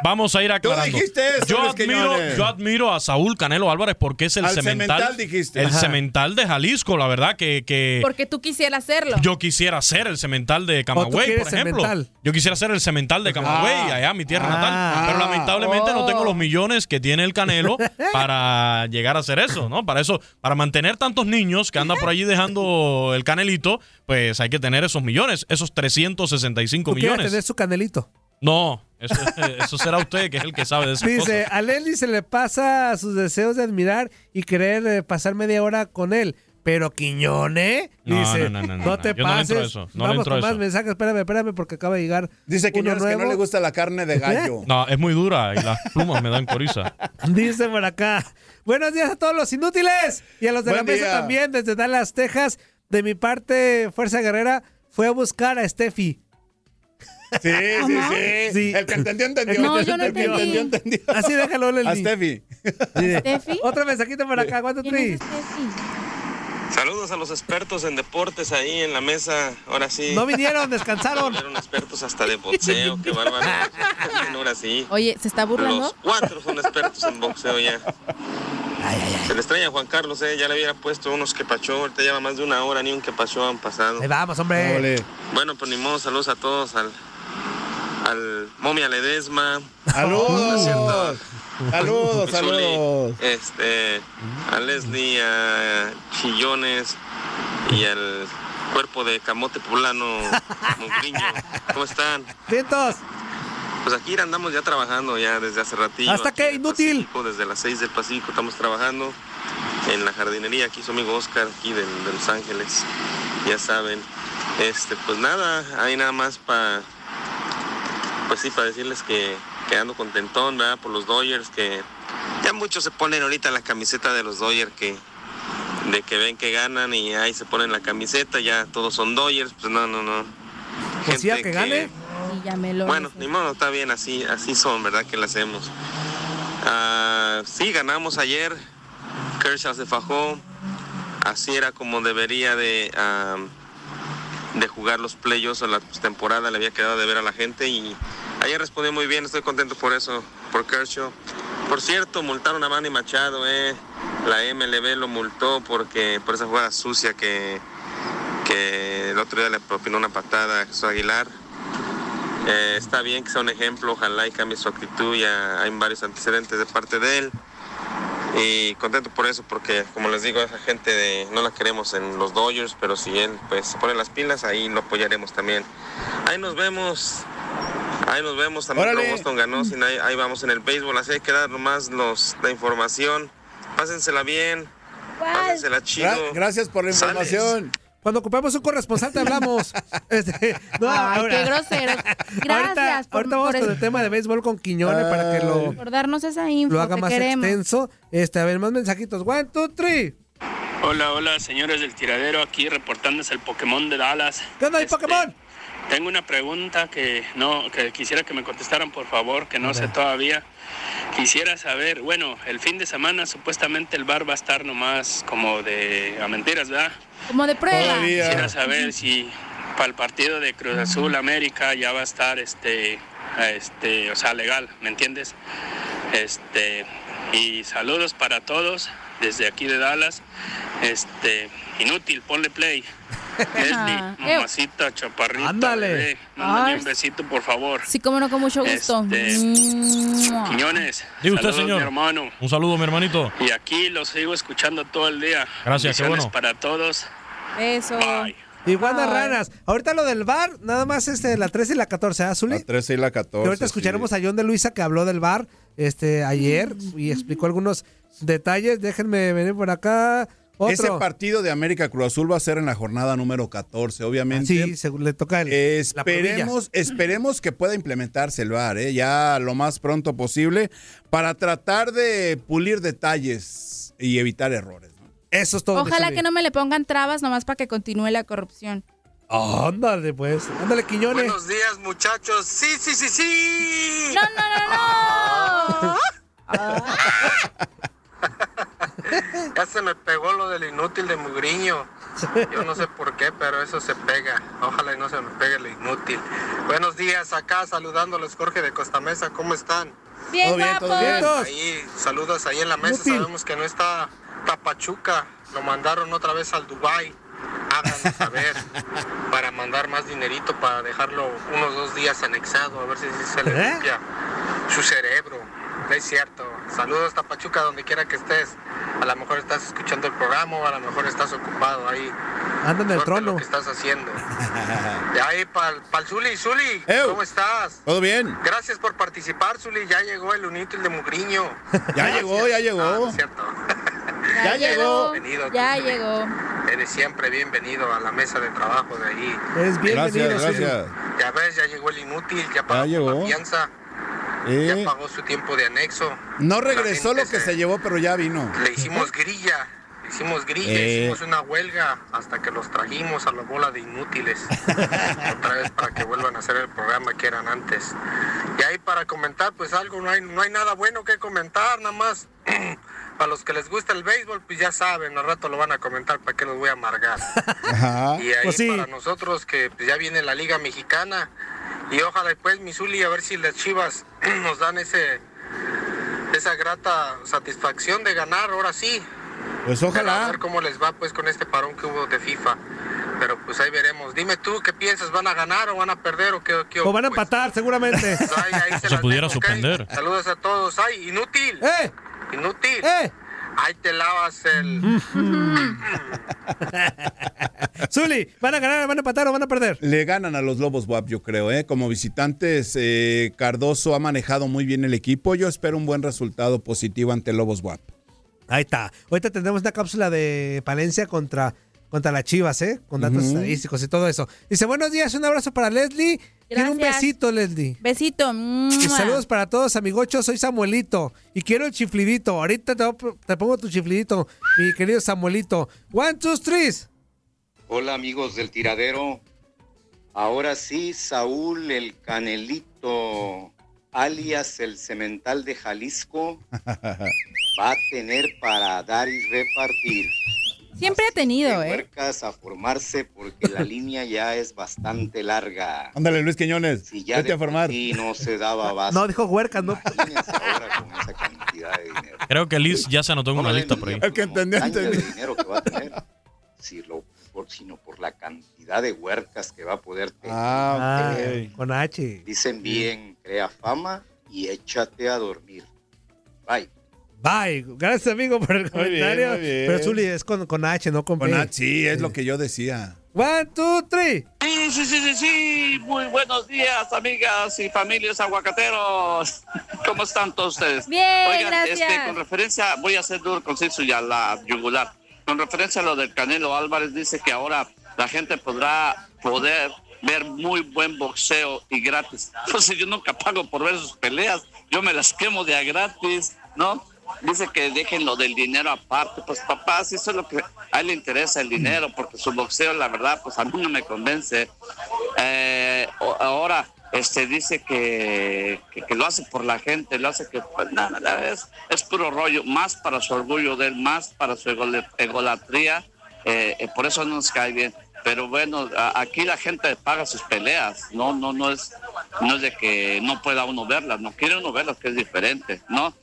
Vamos a ir aclarando. Yo admiro, yo admiro a Saúl Canelo Álvarez porque es el Al cemental. El cemental de Jalisco, la verdad que, que Porque tú quisieras hacerlo. yo quisiera ser el cemental de Camagüey, por ejemplo. Yo quisiera ser el cemental de Camagüey, Ah. allá mi tierra Ah. natal. Pero lamentablemente no tengo Oh. los millones que tiene el Canelo para llegar a hacer eso, ¿no? Para eso, para mantener tantos niños que andan por allí dejando el canelito, pues hay que tener esos millones, esos 365 Tú millones. tener su canelito. No, eso, eso será usted que es el que sabe de esas Dice, cosas. a Leslie se le pasa sus deseos de admirar y querer eh, pasar media hora con él. Pero Quiñone, No, dice, no, no, no, no, no, te yo no le pases. eso, no le Vamos con más eso. mensajes. Espérame, espérame, porque acaba de llegar Dice que, uno que no nuevo. le gusta la carne de gallo. No, es muy dura y las plumas me dan coriza. Dice por acá. Buenos días a todos los inútiles y a los de la Buen mesa día. también desde Dallas, Texas. De mi parte, Fuerza Guerrera fue a buscar a Steffi. Sí, sí, sí, Sí. El que entendió, entendió. No, yo no entendí. entendió, entendió. Así déjalo, Leslie. A Steffi. Sí. ¿Steffi? Otro mensajito por acá, ¿cuánto ¿Quién es tri? Saludos a los expertos en deportes ahí en la mesa. Ahora sí. No vinieron, descansaron. Fueron expertos hasta de boxeo, qué bárbaro. Ahora sí. Oye, ¿se está burlando? Los cuatro son expertos en boxeo ya. Se le extraña a Juan Carlos, eh. Ya le hubiera puesto unos que pachó. Ahorita lleva más de una hora, ni un que pachó han pasado. Ahí vamos, hombre. Bueno, pues ni modo, saludos a todos, al, al Momia Ledesma. Saludos. Saludos, saludos. Este, a Leslie, a Chillones y al cuerpo de camote poblano Mugriño. ¿Cómo están? Vientos. Pues aquí andamos ya trabajando ya desde hace ratillo. ¿Hasta qué? Inútil. Pacífico, Desde las 6 del Pacífico estamos trabajando en la jardinería. Aquí su amigo Oscar, aquí de, de Los Ángeles. Ya saben. Este, pues nada, hay nada más para pues sí, para decirles que, que ando contentón, ¿verdad? Por los Dodgers, que ya muchos se ponen ahorita la camiseta de los Dodgers, que de que ven que ganan y ahí se ponen la camiseta, ya todos son Dodgers, pues no, no, no. A que gane. Y ya me lo Bueno, ni modo, está bien, así, así son, ¿verdad? Que lo hacemos. Ah, sí, ganamos ayer, Kershaw se fajó, así era como debería de, ah, de jugar los playoffs o la temporada, le había quedado de ver a la gente y ayer respondió muy bien, estoy contento por eso, por Kershaw. Por cierto, multaron a Manny Machado, eh. La MLB lo multó porque por esa jugada sucia que, que el otro día le propinó una patada a Jesús Aguilar. Eh, está bien que sea un ejemplo, ojalá y cambie su actitud, ya hay varios antecedentes de parte de él. Y contento por eso, porque como les digo, esa gente de, no la queremos en los Dodgers, pero si él pues se pone las pilas, ahí lo apoyaremos también. Ahí nos vemos, ahí nos vemos también. Órale. Boston ganó, sin ahí, ahí vamos en el béisbol, así hay que dar nomás los, la información. Pásensela bien, pásensela chido. Gra- gracias por la Sales. Cuando ocupemos un corresponsal te hablamos. Este, no, Ay, ahora- qué groseros. Gracias ahorita, por, ahorita vamos por con el tema de béisbol con Quiñones para que lo, por darnos esa info lo haga que más queremos. extenso. Este, a ver, más mensajitos. One, two, three. Hola, hola, señores del tiradero, aquí reportándose el Pokémon de Dallas. ¿Qué onda, el Este, Pokémon? Tengo una pregunta que no, que quisiera que me contestaran, por favor, que no sé todavía. Quisiera saber, bueno, el fin de semana supuestamente el bar va a estar nomás como de a mentiras, ¿verdad? Como de prueba. Quisiera saber si para el partido de Cruz Azul América ya va a estar este este, o sea, legal, ¿me entiendes? Este, y saludos para todos desde aquí de Dallas. Este, inútil, ponle play. Leslie, mamacita, chaparrita, Ándale. bebé, Ay. un besito, por favor. Sí, como no, con mucho gusto. Este. Quiñones, Diga usted, saludos, señor. mi hermano. Un saludo, mi hermanito. Y aquí los sigo escuchando todo el día. Gracias, qué bueno. para todos. Beso. Iguana Ay. ranas. Ahorita lo del bar, nada más este, la 13 y la 14, ¿ah, Zuli? La 13 y la 14. Y ahorita sí. escucharemos a John de Luisa que habló del bar este, ayer y explicó algunos detalles. Déjenme venir por acá. Otro. Ese partido de América Cruz Azul va a ser en la jornada número 14, obviamente. Sí, se- le toca el, Esperemos, esperemos que pueda implementarse el VAR, ¿eh? ya lo más pronto posible, para tratar de pulir detalles y evitar errores. Eso es todo. Ojalá que no me le pongan trabas nomás para que continúe la corrupción. Ándale, pues. Ándale, Quiñones. Buenos días, muchachos. Sí, sí, sí, sí. No, no, no, no. Ya se me pegó lo del inútil de Mugriño. Yo no sé por qué, pero eso se pega. Ojalá y no se me pegue lo inútil. Buenos días, acá saludándoles Jorge de Costamesa. ¿Cómo están? Bien, Todo bien, todo guapos. bien. Ahí, saludos ahí en la mesa. Inútil. Sabemos que no está Tapachuca. Lo mandaron otra vez al Dubai. Háganos saber para mandar más dinerito para dejarlo unos dos días anexado a ver si, si se le ¿Eh? limpia su cerebro. No es cierto. Saludos Tapachuca donde quiera que estés. A lo mejor estás escuchando el programa o a lo mejor estás ocupado ahí. Anda en el Suerte trono. Lo que estás haciendo. De ahí para el Zuli. Zuli, ¿cómo estás? ¿Todo bien? Gracias por participar, Zuli. Ya llegó el inútil de Mugriño. Ya llegó, ya llegó. Ah, no es cierto. Ya llegó. Bienvenido. Ya llegó. Eres siempre bienvenido a la mesa de trabajo de ahí. Es bienvenido, Gracias, gracias. Ya ves, ya llegó el inútil, ya pagó llegó. la fianza, Eh, ya pagó su tiempo de anexo. no regresó lo que se llevó, pero ya vino. Le hicimos grilla, le hicimos grilla, Eh. hicimos una huelga hasta que los trajimos a la bola de inútiles. Otra vez para que vuelvan a hacer el programa que eran antes. Y ahí para comentar, pues algo, no hay, no hay nada bueno que comentar, nada más. para los que les gusta el béisbol, pues ya saben, al rato lo van a comentar para qué los voy a amargar. Ajá. Y ahí Pues sí. para nosotros que pues, ya viene la Liga Mexicana y ojalá y pues Misuli a ver si las Chivas nos dan ese esa grata satisfacción de ganar ahora sí. Pues Pero a ojalá. ver cómo les va pues con este parón que hubo de FIFA. Pero pues ahí veremos. Dime tú qué piensas, ¿van a ganar o van a perder o qué? qué O van a empatar, seguramente. Se pudiera suspender. Saludos a todos. ¡Ay, inútil! ¡Eh! ¡Inútil! ¡Eh! Ahí te lavas el... Zuli, ¿van a ganar, van a empatar o van a perder? Le ganan a los Lobos WAP, yo creo. ¿eh? Como visitantes, eh, Cardoso ha manejado muy bien el equipo. Yo espero un buen resultado positivo ante Lobos WAP. Ahí está. Ahorita tendremos una cápsula de Palencia contra, contra las Chivas, ¿eh? Con datos estadísticos y todo eso. Dice, buenos días, un abrazo para Leslie. Quiero un besito, Leslie. Besito. Y saludos para todos, amigochos. Soy Samuelito y quiero el chiflidito. Ahorita te, te pongo tu chiflidito, mi querido Samuelito. One, two, three. Hola amigos del tiradero. Ahora sí, Saúl el Canelito, alias el Cemental de Jalisco, va a tener para dar y repartir. Siempre ha tenido, ¿eh? Huercas a formarse porque la línea ya es bastante larga. Ándale, Luis Quiñones. Si ya vete a formar. sí no se daba abasto. No, dijo huercas, ¿no? Imagínense ahora con esa cantidad de dinero. Creo que Liz ya se anotó en una lista por ahí. El que entendió, entendió. dinero que va a tener, si lo- por- sino por la cantidad de huercas que va a poder tener. Ah, Eh, con H. Dicen bien, crea fama y échate a dormir. Bye. Bye. Gracias, amigo, por el Muy bien, comentario. muy bien. Pero Zuli es con, con H, no con, Con P. H, sí, es lo que yo decía. One, two, three. Sí, sí, sí, sí, sí. Muy buenos días, amigas y familias aguacateros. ¿Cómo están todos ustedes? Bien, Oigan, gracias. este, con referencia, voy a hacer duro, conciso y a la yugular. Con referencia a lo del Canelo Álvarez, dice que ahora la gente podrá poder ver muy buen boxeo y gratis. Entonces yo nunca pago por ver sus peleas, yo me las quemo de a gratis, ¿no? Dice que dejen lo del dinero aparte, pues papá, si eso es lo que a él le interesa el dinero, porque su boxeo, la verdad, pues a mí no me convence. Eh, ahora, este dice que, que, lo hace por la gente, lo hace que, pues nada, nada, es, es puro rollo, más para su orgullo de él, más para su egolatría, eh, eh, por eso no nos cae bien. Pero bueno, aquí la gente paga sus peleas, no, no, no es, no es de que no pueda uno verlas, no quiere uno verlas, que es diferente, ¿no?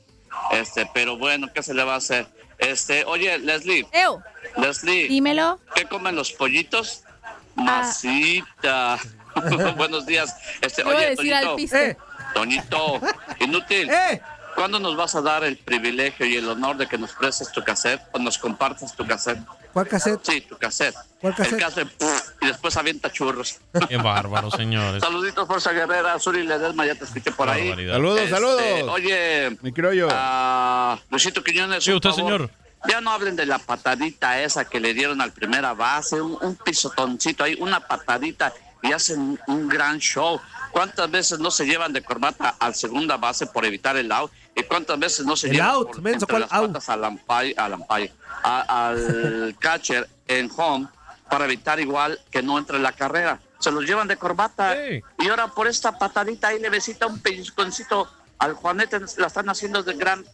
Este, pero bueno, ¿qué se le va a hacer? Este, oye, Leslie. Leslie. Dímelo. ¿Qué comen los pollitos? Ah. Masita. Buenos días. Este, oye, decir al Toñito. piste. Toñito, inútil. ¿Cuándo nos vas a dar el privilegio y el honor de que nos prestes tu cassette o nos compartas tu cassette? ¿Cuál cassette? Sí, tu cassette. ¿Cuál cassette? El cassette y después avienta churros. Qué bárbaro, señores. Saluditos, Fuerza Guerrera, Suri Ledesma, ya te escuché por ahí. Barbaridad. Saludos, Este, saludos. Oye, Mi criollo. ah, Luisito Quiñones. Sí, usted, favor. señor. Ya no hablen de la patadita esa que le dieron al primera base, un, un pisotoncito ahí, una patadita y hacen un gran show. ¿Cuántas veces no se llevan de corbata al segunda base por evitar el out? ¿Y cuántas veces no se El llevan out, por, menso, entre ¿cuál las out? patas al umpire, al, umpire, a- al catcher en home para evitar igual que no entre la carrera? Se los llevan de corbata y ahora por esta patadita ahí le besita un pellizconcito al Juanete, la están haciendo de gran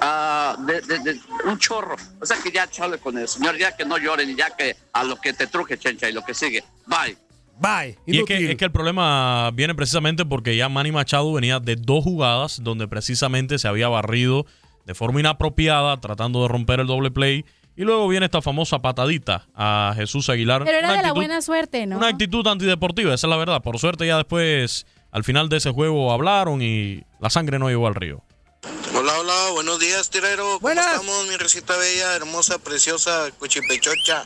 ah, de, de- de un chorro. O sea que ya chale con el señor, ya que no lloren ya que a lo que te truje, chencha, y lo que sigue. Bye. Bye. Y es que, es que el problema viene precisamente porque ya Manny Machado venía de dos jugadas donde precisamente se había barrido de forma inapropiada tratando de romper el doble play. Y luego viene esta famosa patadita a Jesús Aguilar. Pero era Una de la actitud- buena suerte, ¿no? Una actitud antideportiva, esa es la verdad. Por suerte ya después, al final de ese juego, hablaron y la sangre no llegó al río. Hola, hola, buenos días, tirero. ¿Cómo estamos, mi recita bella, hermosa, preciosa, cuchipechocha?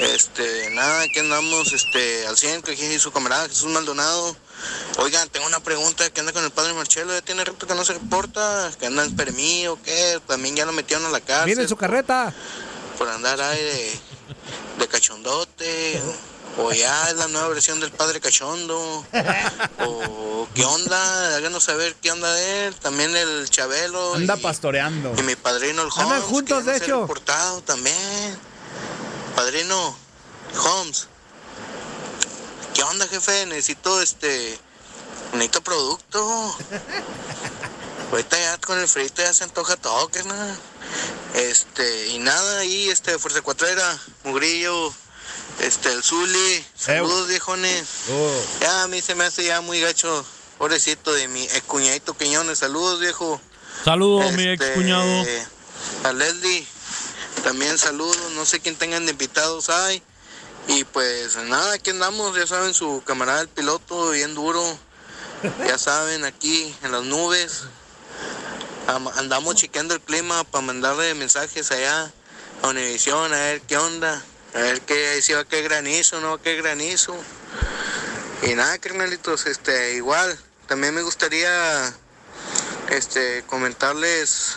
Este, nada, aquí andamos, este, al 100, que aquí su camarada Jesús Maldonado. Oigan, tengo una pregunta, ¿qué anda con el padre Marcelo? Ya tiene rato que no se reporta, que anda en permí o qué, también ya lo metieron a la cárcel. Viene en su carreta. Por andar ahí de, de cachondote, o ya es la nueva versión del padre cachondo, o qué onda, háganos saber qué onda de él, también el Chabelo. Anda y- pastoreando. y mi padrino, el Holmes. Andan juntos, que de hecho. reportado también. Padrino, Holmes. ¿Qué onda, jefe? Necesito este. Necesito producto. Ahorita ya con el frito ya se antoja todo, que nada. Este, y nada, ahí, este, Fuerza Cuatrera, Mugrillo, este, el Zuli, saludos viejones. Ya a mí se me hace ya muy gacho, pobrecito de mi ex cuñadito Quiñones, saludos viejo. Saludos, mi Este, ex cuñado. A Leslie, también saludos, no sé quién tengan de invitados hay. Y pues nada, aquí andamos, ya saben, su camarada el piloto, bien duro. Ya saben, aquí en las nubes. Am- Andamos chequeando el clima para mandarle mensajes allá a Univisión a ver qué onda. A ver qué, si va a caer granizo, no va a caer granizo. Y nada, carnalitos, este, igual, también me gustaría este comentarles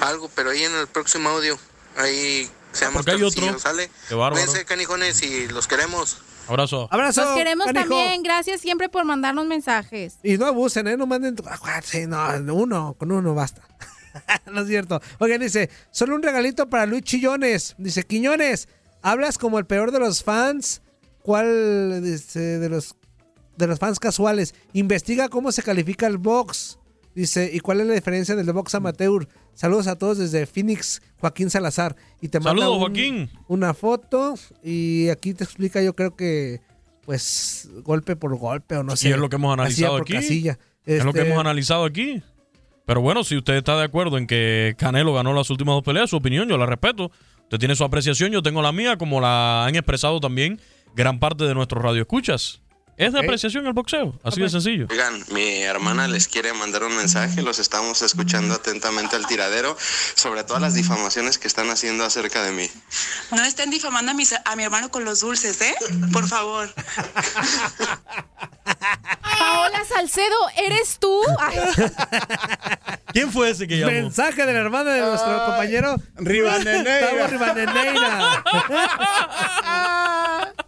algo, pero ahí en el próximo audio, ahí se llama porque hay otro. ¿sale? Qué bárbaro. Canijones, y los queremos. Abrazo. Abrazo. Los queremos canijo. también. Gracias siempre por mandarnos mensajes. Y no abusen, ¿eh? No manden. Ah, Sí, no, uno, con uno basta. no es cierto. Oigan, dice, solo un regalito para Luis Chillones. Dice, Quiñones, hablas como el peor de los fans. ¿Cuál dice, de los de los fans casuales? Investiga cómo se califica el box. Dice, ¿y cuál es la diferencia del box amateur? Saludos a todos desde Phoenix, Joaquín Salazar. Y te manda Saludos, un- Joaquín. una foto y aquí te explica, yo creo que, pues, golpe por golpe o no sé. Y es lo que hemos analizado aquí. Es lo que Este, hemos analizado aquí. Pero bueno, si usted está de acuerdo en que Canelo ganó las últimas dos peleas, su opinión, yo la respeto. Usted tiene su apreciación, yo tengo la mía, como la han expresado también gran parte de nuestros radioescuchas. Es de apreciación el boxeo, así de sencillo. Oigan, mi hermana les quiere mandar un mensaje, los estamos escuchando atentamente al tiradero sobre todas las difamaciones que están haciendo acerca de mí. No estén difamando a mi, a mi hermano con los dulces, ¿eh? Por favor. Paola Salcedo, ¿eres tú? Ay. ¿Quién fue ese que llamó? Mensaje de la hermana de nuestro compañero Rivadeneira. Rivadeneira.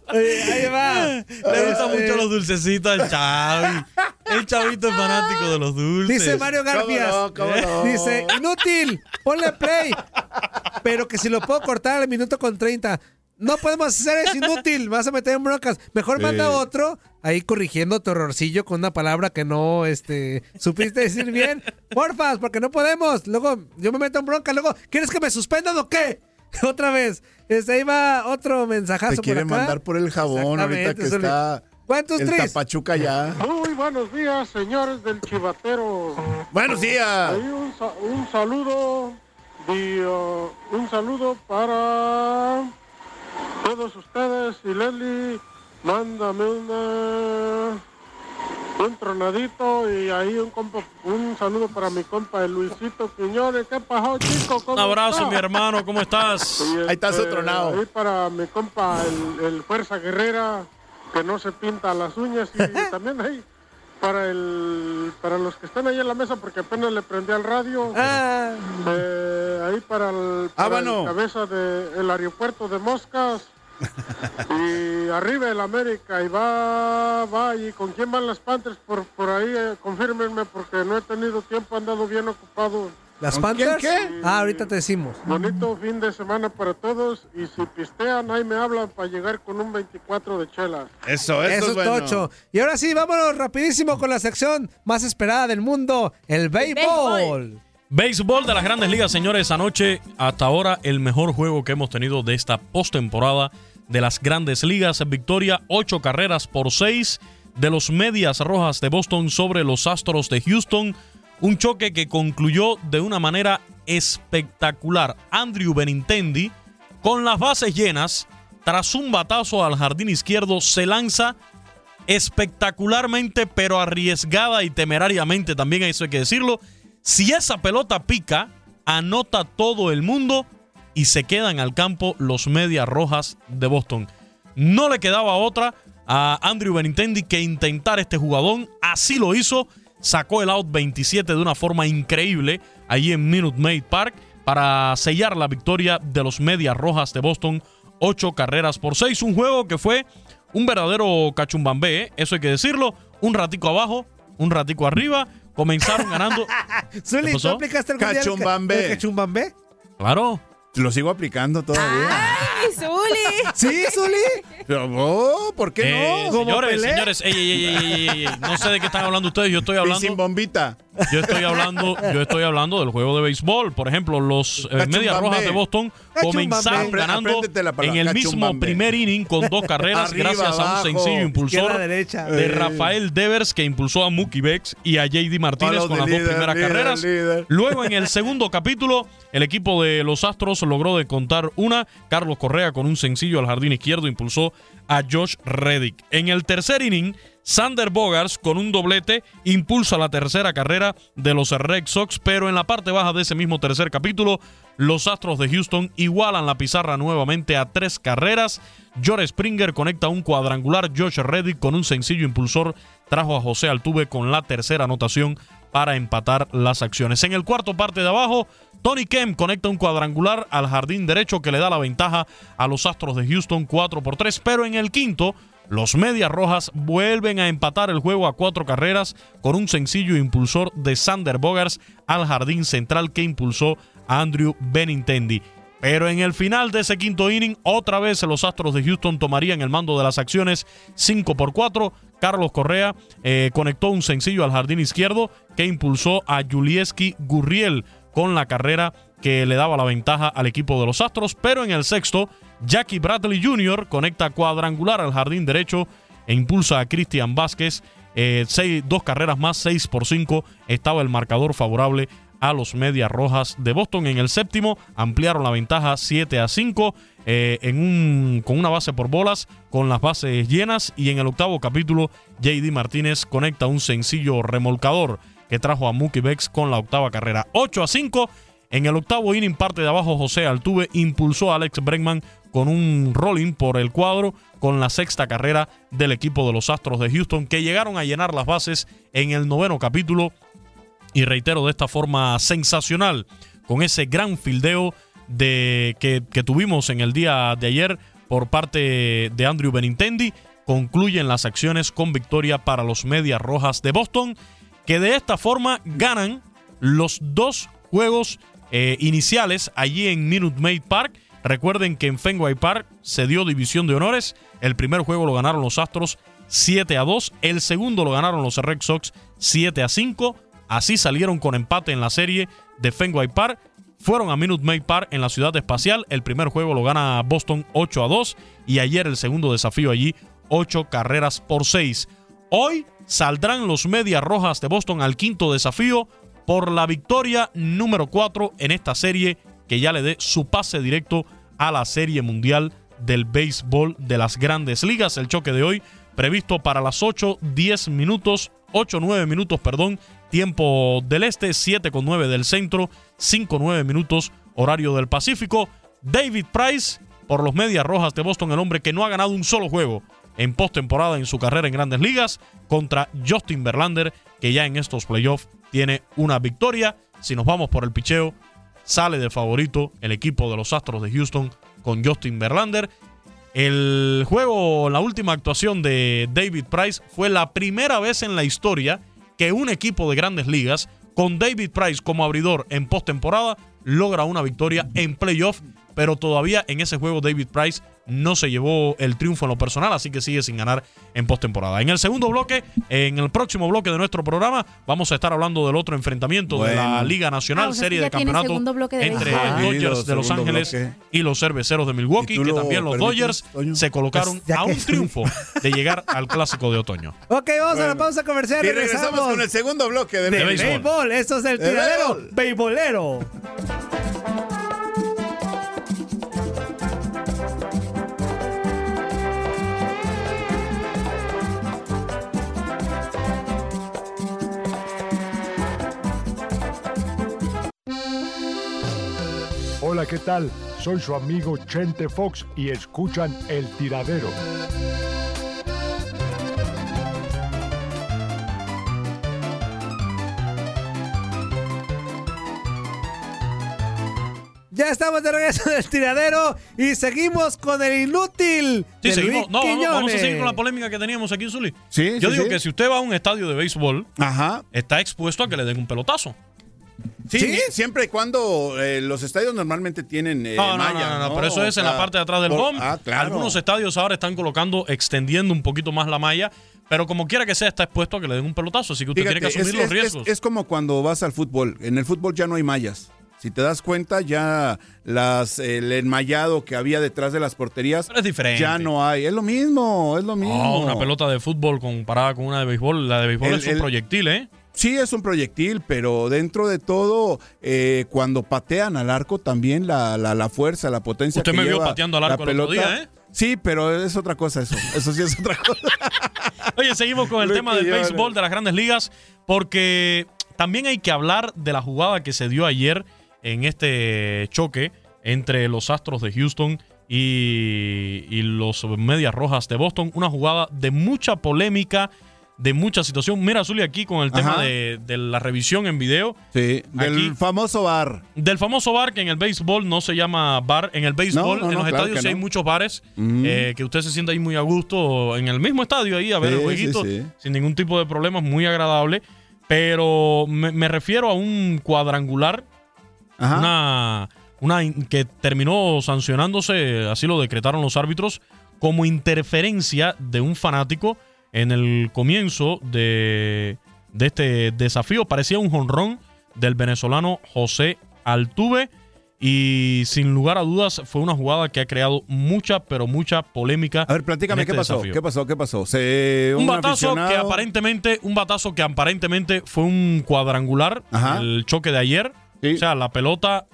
Ahí va. Le gustan Este, mucho los dulcecitos al Chavi. El chavito es fanático de los dulces. Dice Mario Garfias. Dice, inútil, ponle play. Pero que si lo puedo cortar al minuto con 30. No podemos hacer eso inútil. me Vas a meter en broncas. Mejor manda otro ahí corrigiendo tu errorcillo con una palabra que no este, supiste decir bien. Porfas, porque no podemos. Luego yo me meto en bronca. Luego, ¿quieres que me suspendan o qué? Otra vez. Este, ahí va otro mensajazo Te quiere por acá. mandar por el jabón ahorita que está ¿Cuántos el tres? tapachuca ya. Muy buenos días, señores del Chivatero. Buenos días. Ahí un, un saludo, y, uh, un saludo para todos ustedes y Leslie, mándame una, un tronadito y ahí un, compa- un saludo para mi compa el Luisito Quiñones. ¿Qué pasó, chico? ¿Cómo Un abrazo, está? mi hermano, ¿cómo estás? Y, Ahí está su este, tronado. Ahí para mi compa, el, el Fuerza Guerrera, que no se pinta las uñas. Y también ahí para el para los que están ahí en la mesa, porque apenas le prendí al radio. Ah. Eh, ahí para el, para el Ábano. cabeza del aeropuerto de Moscas. y arriba el América. Y va, va. ¿Y con quién van las Panthers? Por, por ahí, eh, confírmenme, porque no he tenido tiempo, he andado bien ocupado. ¿Las ¿Con quién Panthers? qué? Ah, ahorita te decimos. Bonito fin de semana para todos y si pistean ahí me hablan para llegar con un 24 de chela. Eso, eso, Eso es es bueno. tocho. Y ahora sí, vámonos rapidísimo con la sección más esperada del mundo, el béisbol. Béisbol de las grandes ligas, señores. Anoche, hasta ahora, el mejor juego que hemos tenido de esta postemporada de las grandes ligas. Victoria, ocho carreras por seis de los Medias Rojas de Boston sobre los Astros de Houston. Un choque que concluyó de una manera espectacular. Andrew Benintendi, con las bases llenas, tras un batazo al jardín izquierdo, se lanza espectacularmente, pero arriesgada y temerariamente, también eso hay que decirlo. Si esa pelota pica, anota todo el mundo y se quedan al campo los Medias Rojas de Boston. No le quedaba otra a Andrew Benintendi que intentar este jugadón. Así lo hizo. Sacó el out 27 de una forma increíble allí en Minute Maid Park para sellar la victoria de los Medias Rojas de Boston. Ocho carreras por seis. Un juego que fue un verdadero cachumbambé, ¿eh? eso hay que decirlo. Un ratico abajo, un ratico arriba. Comenzaron ganando. Zuli, ¿tú aplicaste el Cachumbambé. ¿El cachumbambé? Claro. Lo sigo aplicando todavía. ¡Ay, Zuli! ¿Sí, Zuli? Pero, oh, ¿por qué Eh, no? señores, Pelé? señores, ey, ey, ey, ey, ey, ey, no sé de qué están hablando ustedes, yo estoy Y hablando. sin bombita. Yo estoy hablando, yo estoy hablando del juego de béisbol. Por ejemplo, los eh. Medias Rojas de Boston comenzaron ganando en el mismo primer inning con dos carreras Arriba, gracias a un sencillo impulsor de Eh. Rafael Devers que impulsó a Mookie Becks y a JD Martínez con las dos primeras líder, carreras. líder. Luego en el segundo capítulo, el equipo de los Astros logró descontar una. Carlos Correa con un sencillo al jardín izquierdo impulsó a Josh Reddick. En el tercer inning, Sander Bogars con un doblete impulsa la tercera carrera de los Red Sox, pero en la parte baja de ese mismo tercer capítulo, los Astros de Houston igualan la pizarra nuevamente a tres carreras. George Springer conecta un cuadrangular. Josh Reddick con un sencillo impulsor trajo a José Altuve con la tercera anotación para empatar las acciones. En el cuarto parte de abajo, Tony Kemp conecta un cuadrangular al jardín derecho que le da la ventaja a los Astros de Houston 4 por 3, pero en el quinto, los Medias Rojas vuelven a empatar el juego a cuatro carreras con un sencillo impulsor de Sander Bogars al jardín central que impulsó a Andrew Benintendi. Pero en el final de ese quinto inning, otra vez los Astros de Houston tomarían el mando de las acciones 5 por 4. Carlos Correa eh, conectó un sencillo al jardín izquierdo que impulsó a Julieski Gurriel con la carrera que le daba la ventaja al equipo de los Astros. Pero en el sexto, Jackie Bradley Jr. conecta cuadrangular al jardín derecho e impulsa a Cristian Vázquez. Eh, seis- dos carreras más, 6 por 5. Estaba el marcador favorable a los Medias Rojas de Boston. En el séptimo ampliaron la ventaja 7 a 5 eh, en un, con una base por bolas, con las bases llenas. Y en el octavo capítulo, JD Martínez conecta un sencillo remolcador que trajo a Mookie Becks con la octava carrera. 8 a 5. En el octavo inning, parte de abajo, José Altuve impulsó a Alex Bregman con un rolling por el cuadro con la sexta carrera del equipo de los Astros de Houston, que llegaron a llenar las bases en el noveno capítulo y reitero de esta forma sensacional, con ese gran fildeo de, que, que tuvimos en el día de ayer por parte de Andrew Benintendi, concluyen las acciones con victoria para los Medias Rojas de Boston, que de esta forma ganan los dos juegos eh, iniciales allí en Minute Maid Park. Recuerden que en Fenway Park se dio división de honores. El primer juego lo ganaron los Astros 7 a 2. El segundo lo ganaron los Red Sox 7 a 5. Así salieron con empate en la serie de Fenway Park. Fueron a Minute Maid Park en la ciudad espacial. El primer juego lo gana Boston 8 a 2. Y ayer el segundo desafío allí, 8 carreras por 6. Hoy saldrán los Medias Rojas de Boston al quinto desafío por la victoria número 4 en esta serie que ya le dé su pase directo a la Serie Mundial del Béisbol de las Grandes Ligas. El choque de hoy previsto para las 8, 10 minutos, 8, 9 minutos, perdón, tiempo del este, 7 con 9 del centro, 5, 9 minutos, horario del Pacífico. David Price por los Medias Rojas de Boston, el hombre que no ha ganado un solo juego en postemporada en su carrera en Grandes Ligas, contra Justin Verlander, que ya en estos playoffs tiene una victoria. Si nos vamos por el picheo, sale de favorito el equipo de los Astros de Houston con Justin Verlander. El juego, la última actuación de David Price fue la primera vez en la historia que un equipo de grandes ligas, con David Price como abridor en postemporada, logra una victoria en playoff. Pero todavía en ese juego David Price no se llevó el triunfo en lo personal, así que sigue sin ganar en postemporada. En el segundo bloque, en el próximo bloque de nuestro programa, vamos a estar hablando del otro enfrentamiento de la. Liga Nacional, Ah, o sea serie de campeonato de entre béisbol. Dodgers de Los Ángeles bloque. y los cerveceros de Milwaukee, ¿Y tú que lo también los Dodgers se colocaron Pues a un triunfo de llegar al clásico de otoño. Ok, vamos a la pausa comercial. Y regresamos con el segundo bloque de, de béisbol. béisbol. Esto es el De tiradero béisbol. Hola, ¿qué tal? Soy su amigo Chente Fox y escuchan El Tiradero. Ya estamos de regreso del tiradero y seguimos con el inútil. Sí, de seguimos. Luis No, vamos, vamos a seguir con la polémica que teníamos aquí en Zuli. Sí, Yo sí, digo sí. que si usted va a un estadio de béisbol, Ajá. está expuesto a que le den un pelotazo. Sí, ¿Sí? siempre y cuando eh, los estadios normalmente tienen eh, No, no, malla, no, no, ¿no? pero eso es en la parte de atrás del por-. Ah, claro. Algunos estadios ahora están colocando, extendiendo un poquito más la malla pero como quiera que sea, está expuesto a que le den un pelotazo. Así que usted Fíjate, tiene que asumir es, los es- riesgos. es- es como cuando vas al fútbol. En el fútbol ya no hay mallas. Si te das cuenta, ya las, el enmayado que había detrás de las porterías es diferente. ya no hay. Es lo mismo, es lo mismo. No, una pelota de fútbol comparada con una de béisbol. La de béisbol El- es un el- proyectil, ¿eh? Sí, es un proyectil, pero dentro de todo, eh, cuando patean al arco, también la, la, la fuerza, la potencia Usted que me vio pateando al arco el otro pelota- día, ¿eh? Sí, pero es otra cosa eso. Eso sí es otra cosa. Oye, seguimos con el tema del béisbol de las grandes ligas, porque también hay que hablar de la jugada que se dio ayer en este choque entre los Astros de Houston y, y los Medias Rojas de Boston. Una jugada de mucha polémica, de mucha situación. Mira, Zuli, aquí con el tema Ajá. de, de la revisión en video. Sí, del Aquí- famoso bar. Del famoso bar que en el béisbol no se llama bar. En el béisbol, No, no, en no, los claro estadios sí hay muchos bares Mm. eh, que usted se siente ahí muy a gusto en el mismo estadio ahí a ver Sí, el jueguito sí, sí. sin ningún tipo de problemas, muy agradable. Pero me, me refiero a un cuadrangular, una, una in- que terminó sancionándose, así lo decretaron los árbitros, como interferencia de un fanático en el comienzo de, de este desafío. Parecía un jonrón del venezolano José Altuve. Y sin lugar a dudas fue una jugada que ha creado mucha, pero mucha polémica. A ver, platícame, ¿qué pasó? ¿Qué pasó? ¿Qué pasó? Se, Un, un batazo aficionado- que aparentemente, un batazo que aparentemente fue un cuadrangular, Ajá. el choque de ayer. O sea, la pelota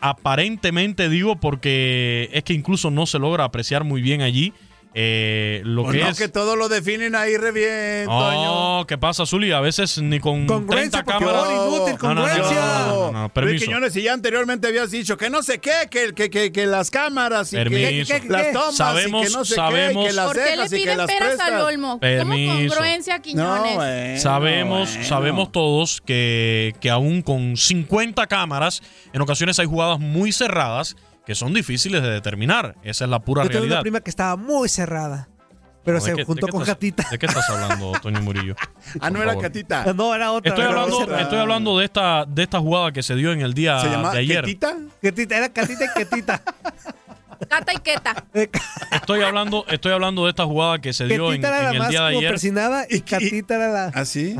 aparentemente digo porque es que incluso no se logra apreciar muy bien allí eh, lo Pues que no, es. que todo lo definen ahí re bien, Toño. Oh, ¿qué pasa, Zuli? A veces ni con 30 cámaras. No, no, no, no, no, no, no, Luis permiso. Quiñones, si ya anteriormente habías dicho que no sé qué, que, que, que, que las cámaras y que, Permiso. que- que las tomas Sabemos- y que no sé sabemos- qué, y que las ¿Por qué le y piden peras al olmo? Permiso. ¿Cómo congruencia, Quiñones? sabemos, bueno. sabemos todos que, que aún con 50 cámaras, en ocasiones hay jugadas muy cerradas que son difíciles de determinar. Esa es la pura Yo tengo una realidad. prima que estaba muy cerrada. Pero No, ¿de se qué- juntó con estás- Catita. ¿De qué estás hablando, Toño Murillo? Ah, no era. Catita. No, era otra. Estoy era hablando, otra. estoy hablando de esta, de esta jugada que se dio en el día ¿Se llama de ayer. Ketita? Ketita, era Catita y Ketita. Cata y queta. Estoy hablando, estoy hablando de esta jugada que se dio en, era en la el más día de ayer. persinada y Catita era la... ¿Ah, sí?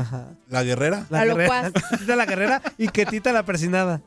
¿La guerrera? La A lo guerrera. Catita la guerrera y Ketita la persinada.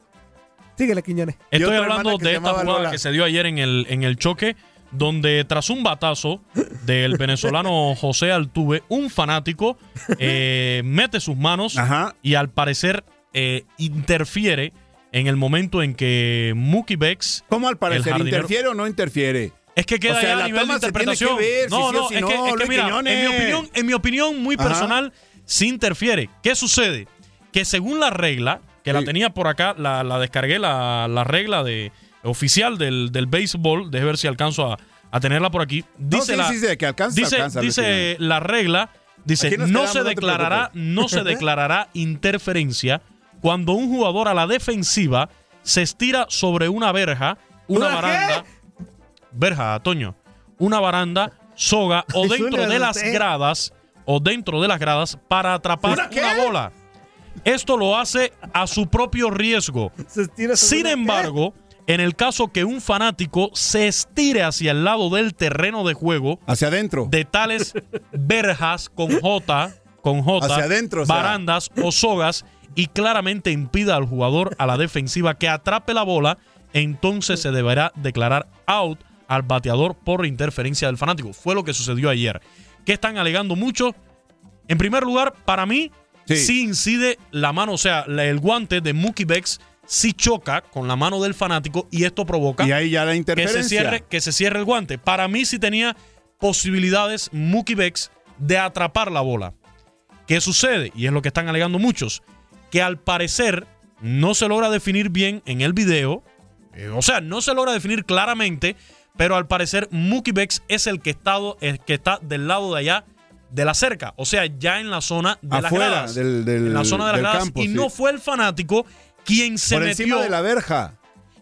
Síguele, Quiñones. Estoy hablando de esta jugada Lola. que se dio ayer en el, en el choque, donde tras un batazo del venezolano José Altuve, un fanático eh, mete sus manos y al parecer eh, interfiere en el momento en que Mookie Becks. ¿Cómo al parecer? ¿Interfiere o no interfiere? Es que queda O sea, ya a la nivel de interpretación. que ver, si no, sí o no, si es no, que, es que mira, Quiñones. en mi opinión, en mi opinión muy Ajá. personal, sí interfiere. ¿Qué sucede? Que según la regla, que la tenía por acá, la, la descargué, la, la regla de oficial del, del béisbol, déjame ver si alcanzo a, a tenerla por aquí. Dice sí, la, sí, que alcanza, dice, alcanza, dice la regla, dice, no se declarará, no se declarará interferencia cuando un jugador a la defensiva se estira sobre una verja, una ¿Una qué? baranda, verja, Toño, una baranda, soga o dentro de las gradas o dentro de las gradas para atrapar una bola. Esto lo hace a su propio riesgo. Sin embargo, en el caso que un fanático se estire hacia el lado del terreno de juego, Hacia adentro. de tales verjas con J, con J, Hacia adentro, o sea. barandas o sogas y claramente impida al jugador a la defensiva que atrape la bola, entonces se deberá declarar out al bateador por interferencia del fanático. Fue lo que sucedió ayer. ¿Qué están alegando mucho? En primer lugar, para mí, sí, incide la mano, o sea, el guante de Mookie Becks sí choca con la mano del fanático y esto provoca Y ahí ya la que interferencia. se cierre, que se cierre el guante. Para mí sí tenía posibilidades Mookie Becks de atrapar la bola. ¿Qué sucede? Y es lo que están alegando muchos, que al parecer no se logra definir bien en el video, eh, o sea, no se logra definir claramente, pero al parecer Mookie Becks es el que, estado, el que está del lado de allá de la cerca, o sea, ya en la zona de las gradas. del- del- en la zona de las gradas campo, y sí. no fue el fanático quien se Por metió encima de la verja.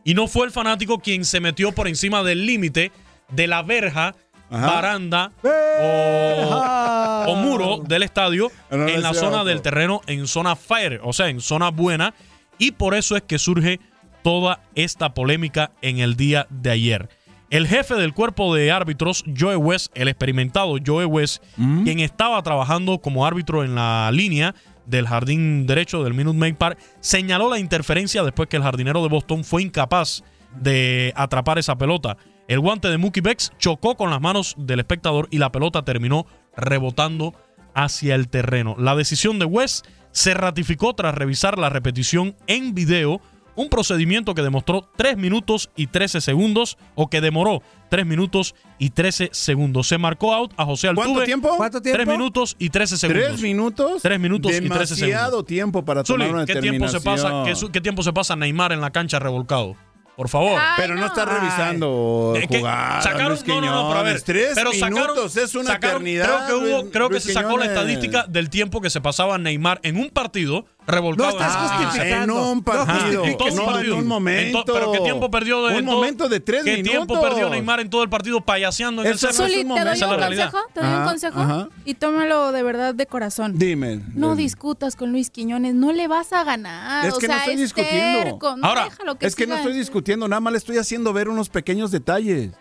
y no fue el fanático quien se metió por encima del límite de la verja, Ajá. baranda o, o muro del estadio No, no, en la zona otro. del terreno, en zona fire, o sea, en zona buena. Y por eso es que surge toda esta polémica en el día de ayer. El jefe del cuerpo de árbitros, Joe West, el experimentado Joe West, quien estaba trabajando como árbitro en la línea del jardín derecho del Minute Maid Park, señaló la interferencia después que el jardinero de Boston fue incapaz de atrapar esa pelota. El guante de Mookie Becks chocó con las manos del espectador y la pelota terminó rebotando hacia el terreno. La decisión de West se ratificó tras revisar la repetición en video, un procedimiento que demostró 3 minutos y 13 segundos, o que demoró 3 minutos y 13 segundos. Se marcó out a José Altuve. ¿Cuánto tiempo? ¿Cuánto tiempo? 3 minutos y 13 segundos. ¿Tres minutos? 3 minutos y 13 Demasiado segundos. tiempo para Zuli, tomar una ¿qué tiempo, se pasa, qué, qué tiempo se pasa Neymar en la cancha revolcado? Por favor. Pero no está revisando que jugar. sacaron, Luis no, no, no, pero a ver. Tres pero sacaron- minutos es una sacaron- eternidad. Creo que, hubo, Luis- creo que Luis se sacó la Quiñones. estadística del tiempo que se pasaba Neymar en un partido revolcado. No estás cancha. justificando. En un No partido. En todo no, un partido. en un momento. En to- pero ¿qué tiempo perdió de Un momento de tres ¿Qué minutos. tiempo perdió Neymar en todo el partido payaseando en Eso el no Zuli, te doy un consejo, te doy un consejo ajá. y tómalo de verdad de corazón. Dime. No dime. discutas con Luis Quiñones, no le vas a ganar. Es o que no sea, estoy es discutiendo. terco, no, Ahora, déjalo que Es que no estoy discutiendo, nada más le estoy haciendo ver unos pequeños detalles.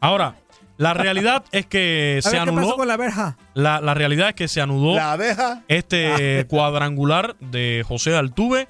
Ahora, la realidad es que A se ver, ¿qué pasó anuló. con la verja? La, la realidad es que se anuló La abeja. este cuadrangular de José Altuve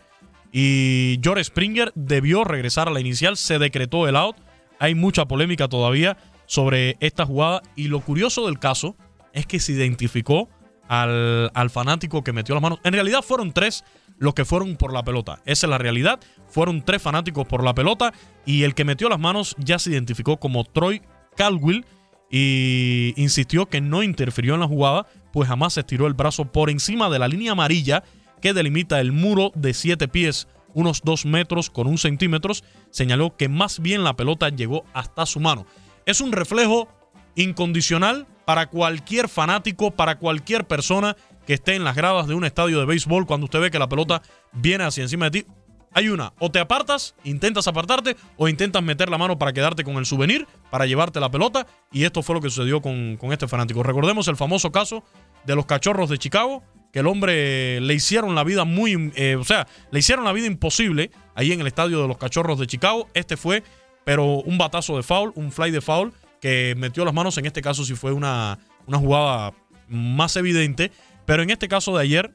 y George Springer debió regresar a la inicial. Se decretó el out. Hay mucha polémica todavía sobre esta jugada. Y lo curioso del caso es que se identificó al, al fanático que metió las manos. En realidad fueron tres los que fueron por la pelota. Esa es la realidad. Fueron tres fanáticos por la pelota. Y el que metió las manos ya se identificó como Troy Caldwell y insistió que no interfirió en la jugada, pues jamás estiró el brazo por encima de la línea amarilla que delimita el muro de 7 pies, unos 2 metros con un centímetros. Señaló que más bien la pelota llegó hasta su mano. Es un reflejo incondicional para cualquier fanático, para cualquier persona que esté en las gradas de un estadio de béisbol cuando usted ve que la pelota viene hacia encima de ti. Hay una, o te apartas, intentas apartarte, o intentas meter la mano para quedarte con el souvenir, para llevarte la pelota, y esto fue lo que sucedió con, con este fanático. Recordemos el famoso caso de los cachorros de Chicago, que el hombre le hicieron la vida muy, eh, o sea, le hicieron la vida imposible ahí en el estadio de los cachorros de Chicago. Este fue, pero un batazo de foul, un fly de foul, que metió las manos, en este caso sí fue una, una jugada más evidente, pero en este caso de ayer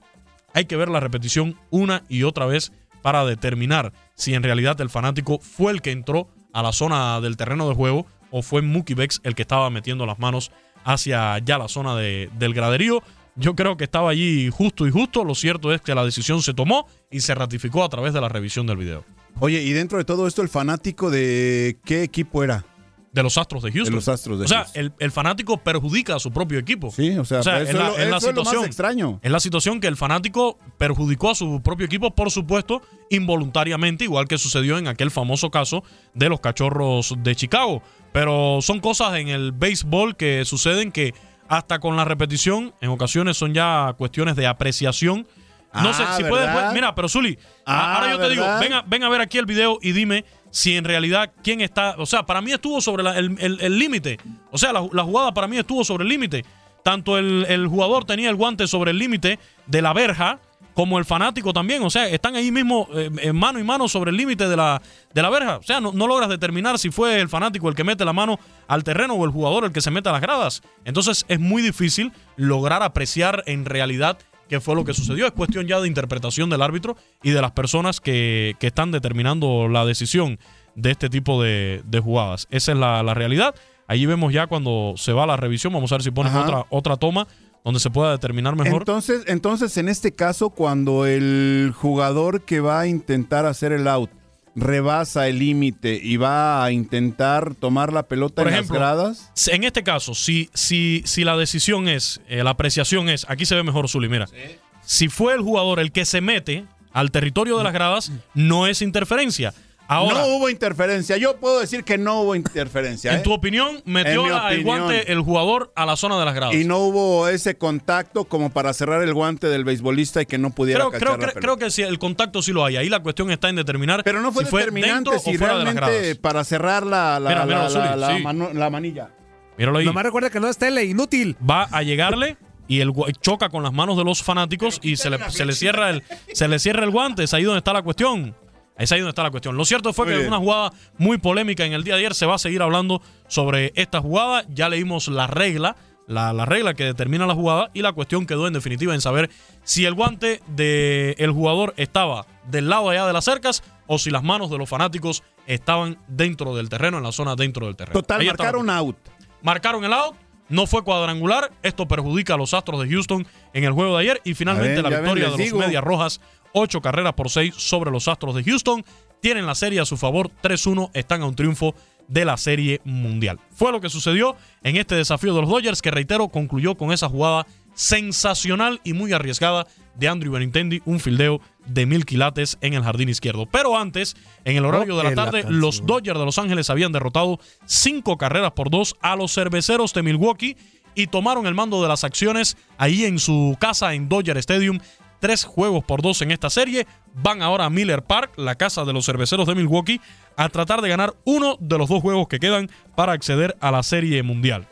hay que ver la repetición una y otra vez para determinar si en realidad el fanático fue el que entró a la zona del terreno de juego o fue Mookie Becks el que estaba metiendo las manos hacia ya la zona de- del graderío. Yo creo que estaba allí justo y justo. Lo cierto es que la decisión se tomó y se ratificó a través de la revisión del video. Oye, y dentro de todo esto, el fanático de qué equipo era? De los Astros de Houston. De los Astros de o sea, Houston. el, el fanático perjudica a su propio equipo. Sí, o sea, eso es lo- eso es lo más extraño. Es la situación que el fanático perjudicó a su propio equipo, por supuesto, involuntariamente, igual que sucedió en aquel famoso caso de los cachorros de Chicago. Pero son cosas en el béisbol que suceden que hasta con la repetición, en ocasiones son ya cuestiones de apreciación. No Ah, sé si puedes. ¿verdad? Mira, pero Zuli, Ah, ahora yo te digo, ¿verdad? ven a, ven a ver aquí el video y dime si en realidad quién está. O sea, para mí estuvo sobre el límite. O sea, la, la jugada para mí estuvo sobre el límite. Tanto el, el jugador tenía el guante sobre el límite de la verja, como el fanático también. O sea, están ahí mismo eh, mano y mano sobre el límite de la, de la verja. O sea, no, no logras determinar si fue el fanático el que mete la mano al terreno o el jugador el que se mete a las gradas. Entonces es muy difícil lograr apreciar en realidad qué fue lo que sucedió. Es cuestión ya de interpretación del árbitro y de las personas que, que están determinando la decisión de este tipo de, de jugadas. Esa es la, la realidad. Allí vemos ya cuando se va a la revisión. Vamos a ver si ponen Ajá. otra, otra toma donde se pueda determinar mejor. Entonces, entonces, en este caso, cuando el jugador que va a intentar hacer el out rebasa el límite y va a intentar tomar la pelota Por en ejemplo, las gradas, En este caso, si, si, si la decisión es, eh, la apreciación es, aquí se ve mejor Zuli, mira. Si fue el jugador el que se mete al territorio de las gradas, no es interferencia. Ahora, no hubo interferencia. Yo puedo decir que no hubo interferencia. en ¿eh? tu opinión, metió el guante el jugador a la zona de las gradas. Y no hubo ese contacto como para cerrar el guante del beisbolista y que no pudiera Creo, cachar creo, la creo, pelota. creo que sí, el contacto sí lo hay. Ahí la cuestión está en determinar Pero no fue si fue determinante dentro si o fuera de las realmente gradas. para cerrar la, la, Mira, mira, la- Zuli, la- la sí. mano- la manilla. Míralo ahí. Nomás recuerda que no es tele, inútil. Va a llegarle y el choca con las manos de los fanáticos y se le, se le cierra el se le cierra el guante. Es ahí donde está la cuestión. Es ahí donde está la cuestión. Lo cierto fue Muy que bien. una jugada muy polémica en el día de ayer. Se va a seguir hablando sobre esta jugada. Ya leímos la regla, la, la regla que determina la jugada y la cuestión quedó en definitiva en saber si el guante del jugador estaba del lado allá de las cercas o si las manos de los fanáticos estaban dentro del terreno, en la zona dentro del terreno. Total, Ahí marcaron out. marcaron el out. No fue cuadrangular. Esto perjudica a los Astros de Houston en el juego de ayer. Y finalmente la ven, victoria de los. Medias Rojas. Ocho carreras por seis sobre los Astros de Houston. Tienen la serie a su favor. 3-1. Están a un triunfo de la serie mundial. Fue lo que sucedió en este desafío de los Dodgers que, reitero, concluyó con esa jugada sensacional y muy arriesgada de Andrew Benintendi, un fildeo de mil quilates en el jardín izquierdo. Pero antes, en el horario Oh, de la tarde, los Dodgers de Los Ángeles habían derrotado cinco carreras por dos a los cerveceros de Milwaukee y tomaron el mando de las acciones ahí en su casa en Dodger Stadium. Tres juegos por dos en esta serie. Van ahora a Miller Park, la casa de los cerveceros de Milwaukee, a tratar de ganar uno de los dos juegos que quedan para acceder a la serie mundial.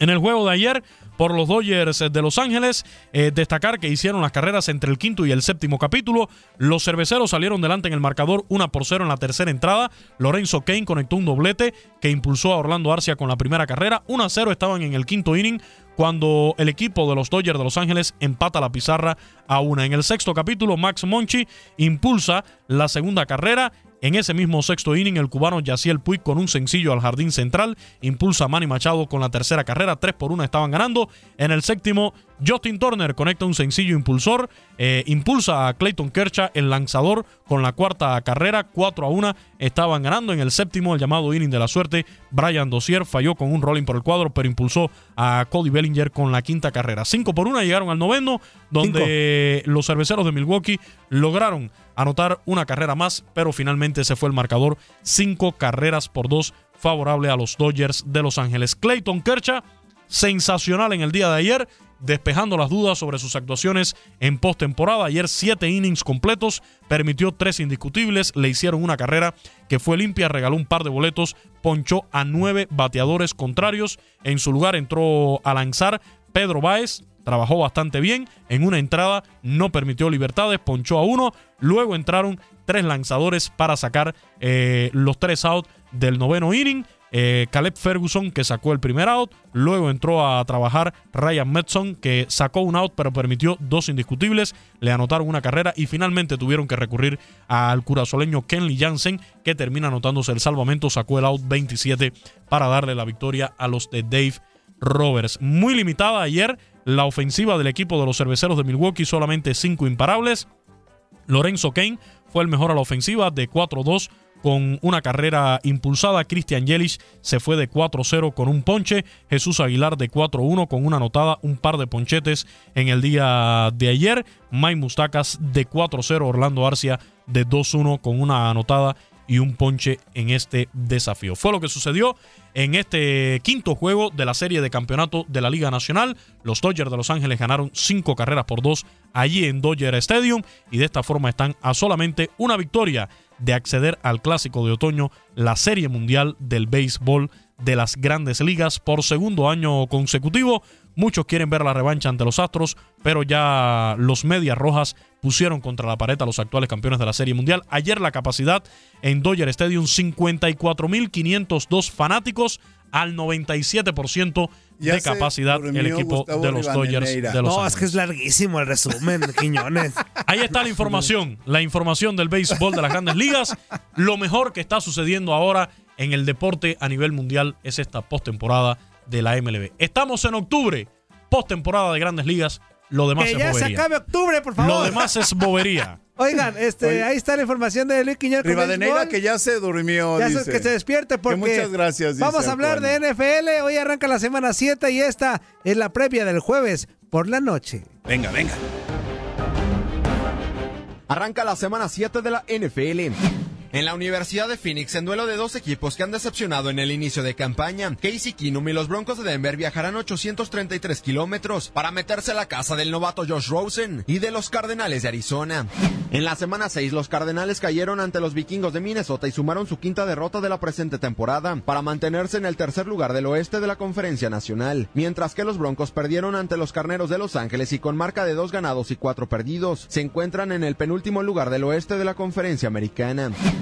En el juego de ayer, por los Dodgers de Los Ángeles, eh, destacar que hicieron las carreras entre el quinto y el séptimo capítulo. Los cerveceros salieron delante en el marcador 1 por 0 en la tercera entrada. Lorenzo Kane conectó un doblete que impulsó a Orlando Arcia con la primera carrera. 1 a 0 estaban en el quinto inning cuando el equipo de los Dodgers de Los Ángeles empata la pizarra a una. En el sexto capítulo, Max Monchi impulsa la segunda carrera. En ese mismo sexto inning, el cubano Yaciel Puig con un sencillo al jardín central impulsa a Manny Machado con la tercera carrera. 3 por 1 estaban ganando. En el séptimo, Justin Turner conecta un sencillo impulsor. eh, impulsa a Clayton Kershaw, el lanzador, con la cuarta carrera. 4 a 1 estaban ganando. En el séptimo, el llamado inning de la suerte, Brian Dozier falló con un rolling por el cuadro, pero impulsó a Cody Bellinger con la quinta carrera. 5 por 1 llegaron al noveno, donde los cerveceros de Milwaukee lograron anotar una carrera más, pero finalmente se fue el marcador. Cinco carreras por dos favorable a los Dodgers de Los Ángeles. Clayton Kershaw, sensacional en el día de ayer, despejando las dudas sobre sus actuaciones en postemporada. Ayer siete innings completos, permitió tres indiscutibles, le hicieron una carrera que fue limpia, regaló un par de boletos, ponchó a nueve bateadores contrarios. En su lugar entró a lanzar Pedro Báez, trabajó bastante bien. En una entrada no permitió libertades, ponchó a uno. Luego entraron tres lanzadores para sacar eh, los tres outs del noveno inning. Eh, Caleb Ferguson que sacó el primer out. Luego entró a trabajar Ryan Metson que sacó un out pero permitió dos indiscutibles. Le anotaron una carrera y finalmente tuvieron que recurrir al curazoleño Kenley Jansen que termina anotándose el salvamento. Sacó el out 27 para darle la victoria a los de Dave Roberts. Muy limitada ayer la ofensiva del equipo de los cerveceros de Milwaukee, solamente cinco imparables. Lorenzo Kane fue el mejor a la ofensiva de 4-2 con una carrera impulsada. Christian Yelich se fue de 4-0 con un ponche. Jesús Aguilar de 4-1 con una anotada, un par de ponchetes en el día de ayer. Mike Mustacas de 4-0. Orlando Arcia de 2-1 con una anotada y un ponche en este desafío. Fue lo que sucedió en este quinto juego de la serie de campeonato de la Liga Nacional. Los Dodgers de Los Ángeles ganaron cinco carreras por dos allí en Dodger Stadium y de esta forma están a solamente una victoria de acceder al clásico de otoño, la serie mundial del béisbol de las grandes ligas por segundo año consecutivo. Muchos quieren ver la revancha ante los Astros, pero ya los Medias Rojas pusieron contra la pared a los actuales campeones de la Serie Mundial. Ayer la capacidad en Dodger Stadium 54.502 fanáticos al 97% Ya de capacidad el equipo Gustavo de los Dodgers de Los No, Ángeles. es que es larguísimo el resumen, Quiñones. Ahí está la información, la información del béisbol de las grandes ligas. Lo mejor que está sucediendo ahora en el deporte a nivel mundial es esta postemporada de la MLB. Estamos en octubre, postemporada de grandes ligas. Lo demás que es ya se bobería. acabe octubre, por favor. Lo demás es bobería. Oigan, este, Oye. ahí está la información de Luis Quiñones. Rivadeneira que ya se durmió, Ya se- dice. que se despierte porque muchas gracias, dice vamos a hablar de NFL. Hoy arranca la semana 7 y esta es la previa del jueves por la noche. Venga, venga. Arranca la semana 7 de la NFL. En la Universidad de Phoenix, en duelo de dos equipos que han decepcionado en el inicio de campaña, Casey Keenum y los Broncos de Denver viajarán 833 kilómetros para meterse a la casa del novato Josh Rosen y de los Cardenales de Arizona. En la semana 6, los Cardenales cayeron ante los vikingos de Minnesota y sumaron su quinta derrota de la presente temporada para mantenerse en el tercer lugar del oeste de la Conferencia Nacional, mientras que los Broncos perdieron ante los Carneros de Los Ángeles y con marca de dos ganados y cuatro perdidos, se encuentran en el penúltimo lugar del oeste de la Conferencia Americana.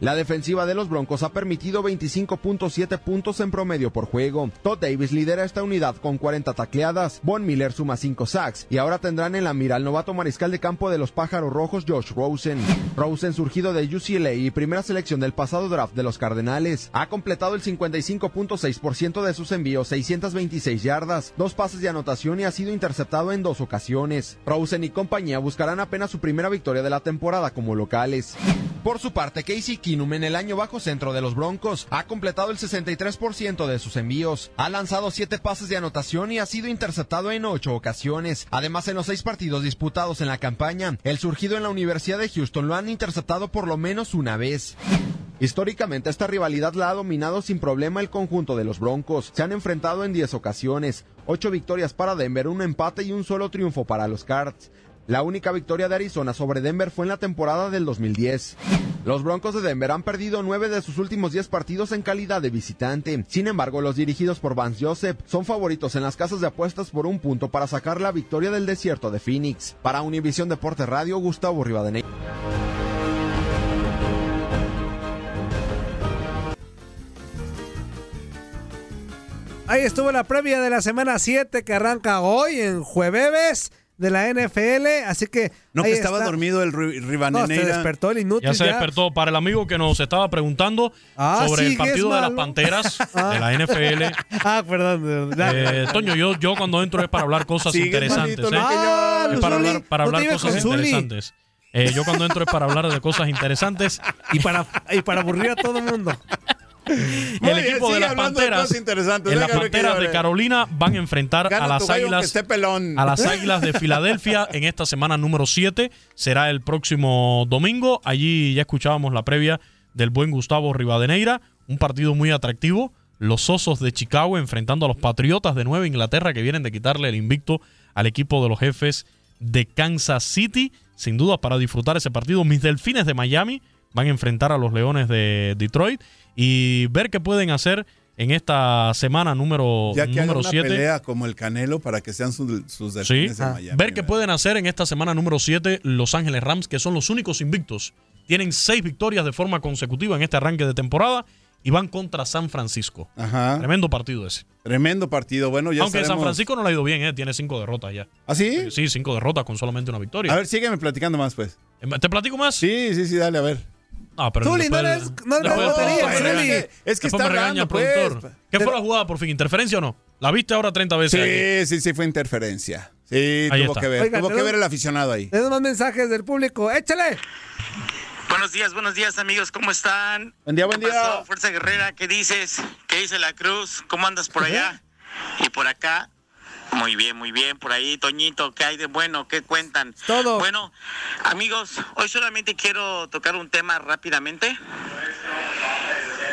La defensiva de los Broncos ha permitido 25.7 puntos en promedio por juego. Todd Davis lidera esta unidad con 40 tacleadas. Von Miller suma 5 sacks y ahora tendrán en la mira al novato mariscal de campo de los Pájaros Rojos Josh Rosen. Rosen, surgido de UCLA y primera selección del pasado draft de los Cardenales, ha completado el 55.6% de sus envíos, 626 yardas, dos pases de anotación y ha sido interceptado en dos ocasiones. Rosen y compañía buscarán apenas su primera victoria de la temporada como locales. Por su parte, Casey Keenum en el año bajo centro de los Broncos ha completado el 63% de sus envíos, ha lanzado 7 pases de anotación y ha sido interceptado en 8 ocasiones. Además, en los 6 partidos disputados en la campaña, el surgido en la Universidad de Houston lo han interceptado por lo menos una vez. Históricamente esta rivalidad la ha dominado sin problema el conjunto de los Broncos. Se han enfrentado en 10 ocasiones, 8 victorias para Denver, un empate y un solo triunfo para los Cards. La única victoria de Arizona sobre Denver fue en la temporada del 2010. Los Broncos de Denver han perdido nueve de sus últimos 10 partidos en calidad de visitante. Sin embargo, los dirigidos por Vance Joseph son favoritos en las casas de apuestas por un punto para sacar la victoria del desierto de Phoenix. Para Univisión Deporte Radio, Gustavo Rivadeneira. Ahí estuvo la previa de la semana 7 que arranca hoy en jueves de la NFL, así que No, que estaba está. dormido el Ri- No, se despertó el inútil. Ya se despertó. Para el amigo que nos estaba preguntando Ah, sobre el partido de las. Panteras Ah. de la NFL. Ah, perdón. Eh, Toño, yo, yo cuando entro es para hablar cosas interesantes. malito, ¿eh? Ah, Es para Zuli, hablar, para no hablar te lleves cosas interesantes. Eh, yo cuando entro es para hablar de cosas interesantes. Y para, y para aburrir a todo el mundo. El bien, equipo de las de Panteras, en las Panteras de Carolina van a enfrentar Gana a las Águilas a las Águilas de Filadelfia en esta semana número 7. Será el próximo domingo. Allí ya escuchábamos la previa del buen Gustavo Rivadeneira. Un partido muy atractivo. Los Osos de Chicago enfrentando a los Patriotas de Nueva Inglaterra que vienen de quitarle el invicto al equipo de los jefes de Kansas City. Sin duda para disfrutar ese partido. Mis Delfines de Miami van a enfrentar a los Leones de Detroit y ver qué pueden hacer en esta semana número Ya que número una 7. pelea como el Canelo para que sean sus, sus Sí, delfines de Miami. ver qué pueden hacer en esta semana número 7 Los Ángeles Rams, que son los únicos invictos. Tienen seis victorias de forma consecutiva en este arranque de temporada y van contra San Francisco. Ajá. Tremendo partido ese. Tremendo partido. Bueno, ya Aunque San Francisco no le ha ido bien, ¿eh? tiene cinco derrotas ya. ¿Ah, sí? Sí, cinco derrotas con solamente una victoria. A ver, sígueme platicando más, pues. ¿Te platico más? Sí, sí, sí, dale, a ver. Ah, pero Zuli, no no después- Zuli. después- Es que después está me regaña el hablando, pues. productor. ¿Qué fue la jugada por fin? ¿Interferencia o no? ¿La viste ahora 30 veces? aquí? Sí, sí, sí, fue interferencia. Sí, Ahí tuvo está. que ver. Oiga, tuvo que ver el aficionado ahí. Tenemos más mensajes del público. ¡Échale! Buenos días, buenos días amigos, ¿cómo están? Buen día, buen ¿Qué día. pasó, Fuerza Guerrera, ¿qué dices? ¿Qué dice la Cruz? ¿Cómo andas por allá? Y por acá. Muy bien, muy bien. Por ahí, Toñito, ¿qué hay de bueno? ¿Qué cuentan? Todo. Bueno, amigos, hoy solamente quiero tocar un tema rápidamente.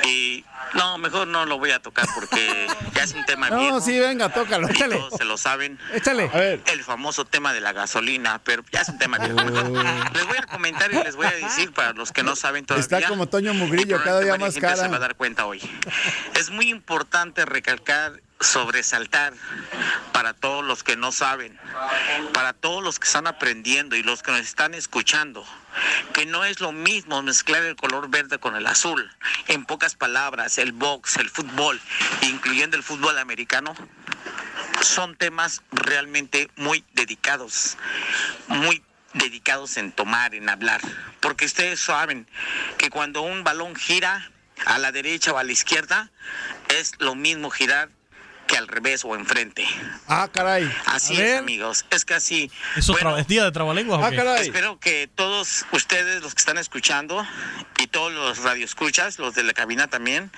Y no, mejor no lo voy a tocar porque ya es un tema No, viejo. sí, venga, tócalo. y Échale. todos se lo saben. Échale. A ver. El famoso tema de la gasolina, pero ya es un tema viejo. Les voy a comentar y les voy a decir para los que no saben todavía. Está como Toño Mugrillo, cada día más gente se va a cara. dar cuenta hoy. Es muy importante recalcar, sobresaltar para todos los que no saben, para todos los que están aprendiendo y los que nos están escuchando, que no es lo mismo mezclar el color verde con el azul. En pocas palabras, el box, el fútbol, incluyendo el fútbol americano, son temas realmente muy dedicados, muy dedicados en tomar, en hablar, porque ustedes saben que cuando un balón gira a la derecha o a la izquierda, es lo mismo girar que al revés o enfrente. Ah, caray. Así A es, ver. amigos. Es que así. ¿Eso bueno, tra- es día de trabalenguas Ah, caray. Espero que todos ustedes, los que están escuchando, y todos los radioescuchas, los de la cabina también,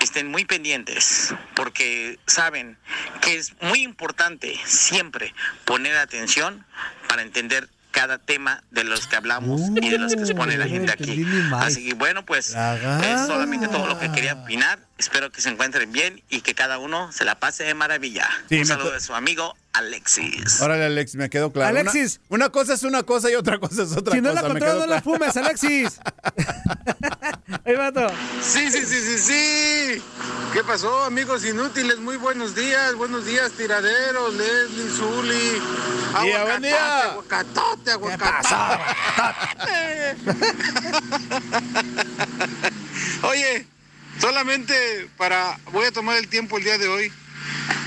estén muy pendientes, porque saben que es muy importante siempre poner atención para entender cada tema de los que hablamos y de los que expone la gente aquí. Así que bueno, pues es solamente todo lo que quería opinar. Espero que se encuentren bien y que cada uno se la pase de maravilla. Sí, Un saludo de su amigo Alexis. Órale, Alex, me quedó claro. Alexis. Una, cosa es una cosa y otra cosa es otra Si no cosa. la me controlas, quedó no la fumes, Alexis. Ahí vato. Sí, sí, sí, sí, sí. ¿Qué pasó, amigos inútiles? Muy buenos días, buenos días, tiraderos, Leslie, Zuli. Día, buen día. Aguacatote, aguacatote. Oye, solamente para. Voy a tomar el tiempo el día de hoy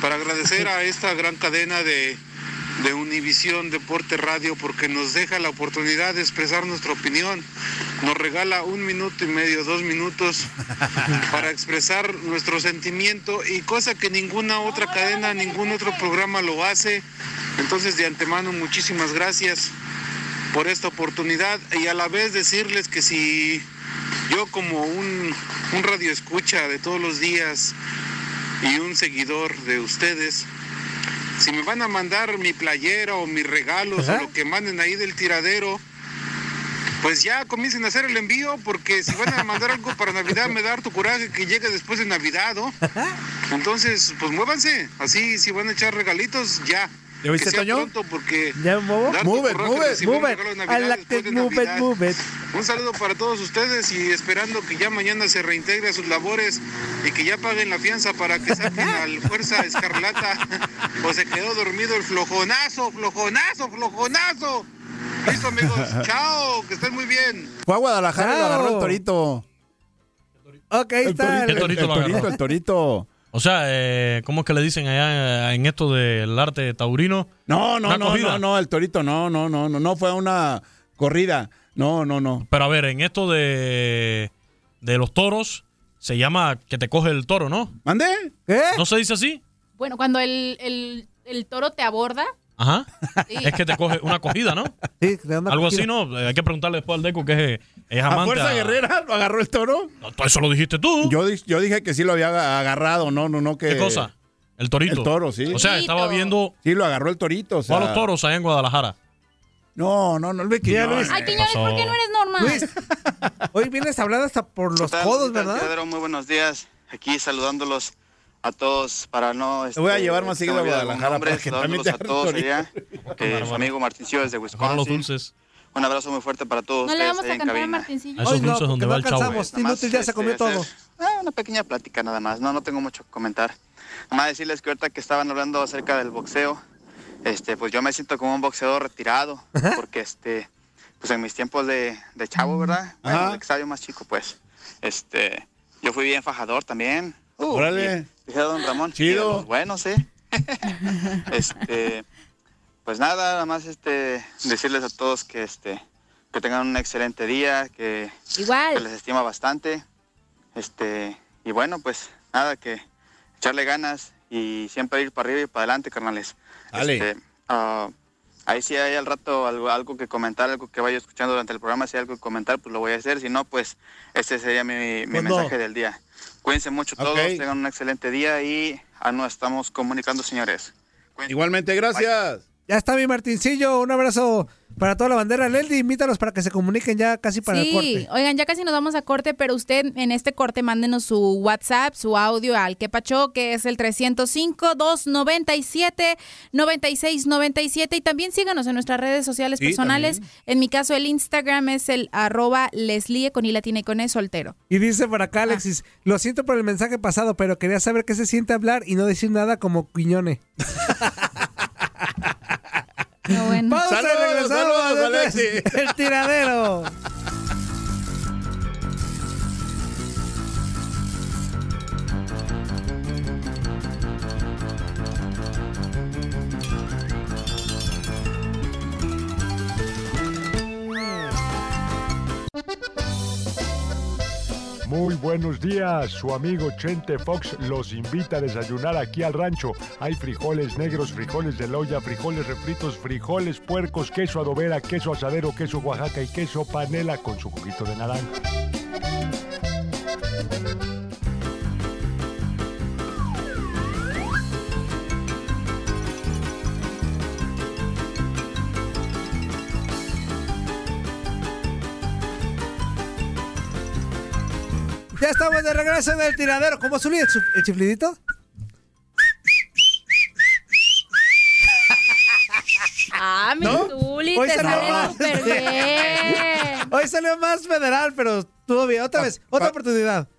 para agradecer a esta gran cadena de, de Univisión Deporte Radio porque nos deja la oportunidad de expresar nuestra opinión. Nos regala un minuto y medio, dos minutos para expresar nuestro sentimiento y cosa que ninguna otra cadena, ningún otro programa lo hace. Entonces, de antemano, muchísimas gracias por esta oportunidad y a la vez decirles que si yo como un, un radio escucha de todos los días y un seguidor de ustedes, si me van a mandar mi playera o mis regalos o lo que manden ahí del tiradero, pues ya comiencen a hacer el envío porque si van a mandar algo para Navidad me da harto coraje que llegue después de Navidad, ¿no? Entonces, pues muévanse, así si van a echar regalitos, ya. ¿Ya viste, que sea Toño? pronto porque Ya, Move move Move de move move it. Un saludo para todos ustedes y esperando que ya mañana se reintegre a sus labores y que ya paguen la fianza para que saquen al Fuerza Escarlata o se quedó dormido el flojonazo, flojonazo, flojonazo. Listo amigos, chao, que estén muy bien. Fue a Guadalajara y lo agarró el torito. Ok, ahí El está. torito, El torito el, torito, el torito. O sea, eh, ¿cómo es que le dicen allá en esto del arte taurino? No, no, no, no, no, el torito, no, no, no, no, no fue una corrida. No, no, no. Pero a ver, en esto de, de los toros, se llama que te coge el toro, ¿no? ¿Mande? ¿Qué? ¿No se dice así? Bueno, cuando el, el- el toro te aborda, Ajá. Sí. Es que te coge una cogida, ¿no? Sí, te Algo cogida. así, ¿no? Hay que preguntarle después al Deco que es, es ¿A amante. Fuerza Guerrera lo agarró el toro? No, todo Eso lo dijiste tú. Yo, di- yo dije que sí lo había aga- agarrado, no, no, no que... ¿Qué cosa? El torito. El toro, sí. O sea, Torito. estaba viendo Sí, lo agarró el torito, o sea... a los toros allá en Guadalajara. No, no, no, Luis Quiñones. Ay, Quiñones, ¿por qué no eres normal? Luis, hoy vienes hablando hasta por los codos, ¿Qué tal, ¿verdad? Muy buenos días. Aquí saludándolos a todos para no... Te voy a este, llevar más seguido a Guadalajara para que te a todos allá. que su amigo Martincillo desde Para los Wisconsin. dulces. Un abrazo muy fuerte para todos No le vamos a cantar a cabina. Martincillo. Hoy no, donde va no el chavo. alcanzamos. Inútil ya se comió este, todo. hacer, ah, una pequeña plática nada más, no, no tengo mucho que comentar. Nada más decirles que ahorita que estaban hablando acerca del boxeo, este, pues yo me siento como un boxeador retirado, porque este, pues en mis tiempos de, de chavo, ¿verdad? Bueno, yo más chico, pues, este, yo fui bien fajador también. Uh, Órale. Dije a don Ramón. Chido. los buenos, ¿eh? este, pues nada, nada más este, decirles a todos que este, que tengan un excelente día, que les estima bastante. Este, y bueno, pues nada, que echarle ganas y siempre ir para arriba y para adelante, carnales. Dale. Este, ah, ahí si hay al rato algo, algo que comentar, algo que vaya escuchando durante el programa, si hay algo que comentar, pues lo voy a hacer. Si no, pues este sería mi, mi Pues no. mensaje del día. Cuídense mucho todos, tengan un excelente día y ah, nos estamos comunicando, señores. Igualmente, gracias. Ya está mi Martincillo. Un abrazo para toda la bandera. Leslie, invítalos para que se comuniquen ya casi para el Sí, corte. oigan, ya casi nos vamos a corte, pero usted en este corte mándenos su WhatsApp, su audio al que pacho, que es el 305-297-9697 y también síganos en nuestras redes sociales Sí, personales. también. En mi caso el Instagram es el arroba Leslie con I latina y con E soltero. Y dice por acá Alexis, lo siento por el mensaje pasado, pero quería saber qué se siente hablar y no decir nada como Quiñone. Qué bueno. Pausa y Saludos, regresamos. saludos, es Alexis. El tiradero. Muy buenos días, su amigo Chente Fox los invita a desayunar aquí al rancho. Hay frijoles negros, frijoles de loya, frijoles refritos, frijoles puercos, queso adobera, queso asadero, queso Oaxaca y queso panela con su juguito de naranja. Ya estamos de regreso en el tiradero. ¿Cómo Zuli? ¿El, el chiflidito? Ah, mi ¿No? Zuli, Hoy te salió sale súper bien. Hoy salió más federal, pero estuvo bien. Otra vez, otra oportunidad.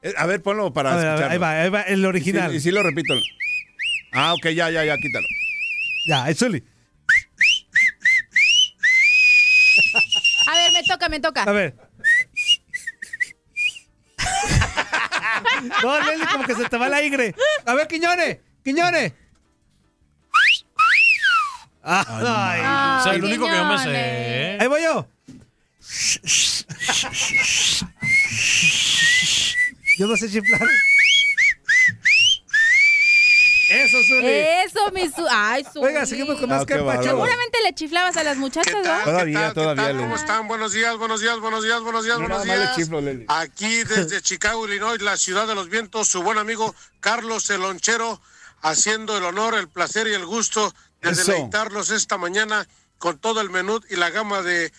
Eh, A ver, ponlo para A ver, a ver, escucharlo. ahí va, ahí va, el original. Y sí, y sí lo repito. Ah, ok, ya, ya, ya, quítalo. Ya, el Zuli. A ver, me toca, me toca. A ver. No, Leslie, como que se te va la igre. A ver, Quiñones, Quiñones. Ay, O sea, el único que yo me sé. Ahí voy yo. Yo no sé chiflar. Eso, Zuli. Eso, mi Zuli. Ay, Zuli. Oiga, seguimos con más Ah, bárbaro. Seguramente le chiflabas a las muchachas, ¿no? Todavía, todavía. ¿Cómo Leli. están? Buenos días, buenos días, buenos días, buenos días, No, buenos le días. chiflo, Leli. Aquí desde Chicago, Illinois, la ciudad de los vientos, su buen amigo Carlos el Lonchero, haciendo el honor, el placer y el gusto de Eso. deleitarlos esta mañana con todo el menú y la gama de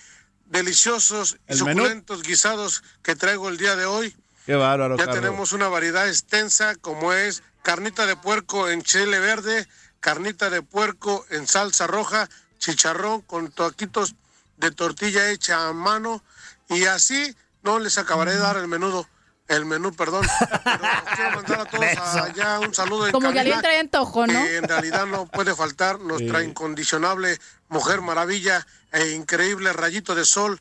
deliciosos y suculentos guisados que traigo el día de hoy. Qué bárbaro, Ya Carlos. tenemos una variedad extensa como es carnita de puerco en chile verde, carnita de puerco en salsa roja, chicharrón con toquitos de tortilla hecha a mano y así no les acabaré de dar el menudo, el menú, perdón. Pero quiero mandar a todos allá un saludo de Como que alguien trae antojo, ¿no? que en realidad no puede faltar nuestra Sí. incondicionable mujer maravilla e increíble rayito de sol.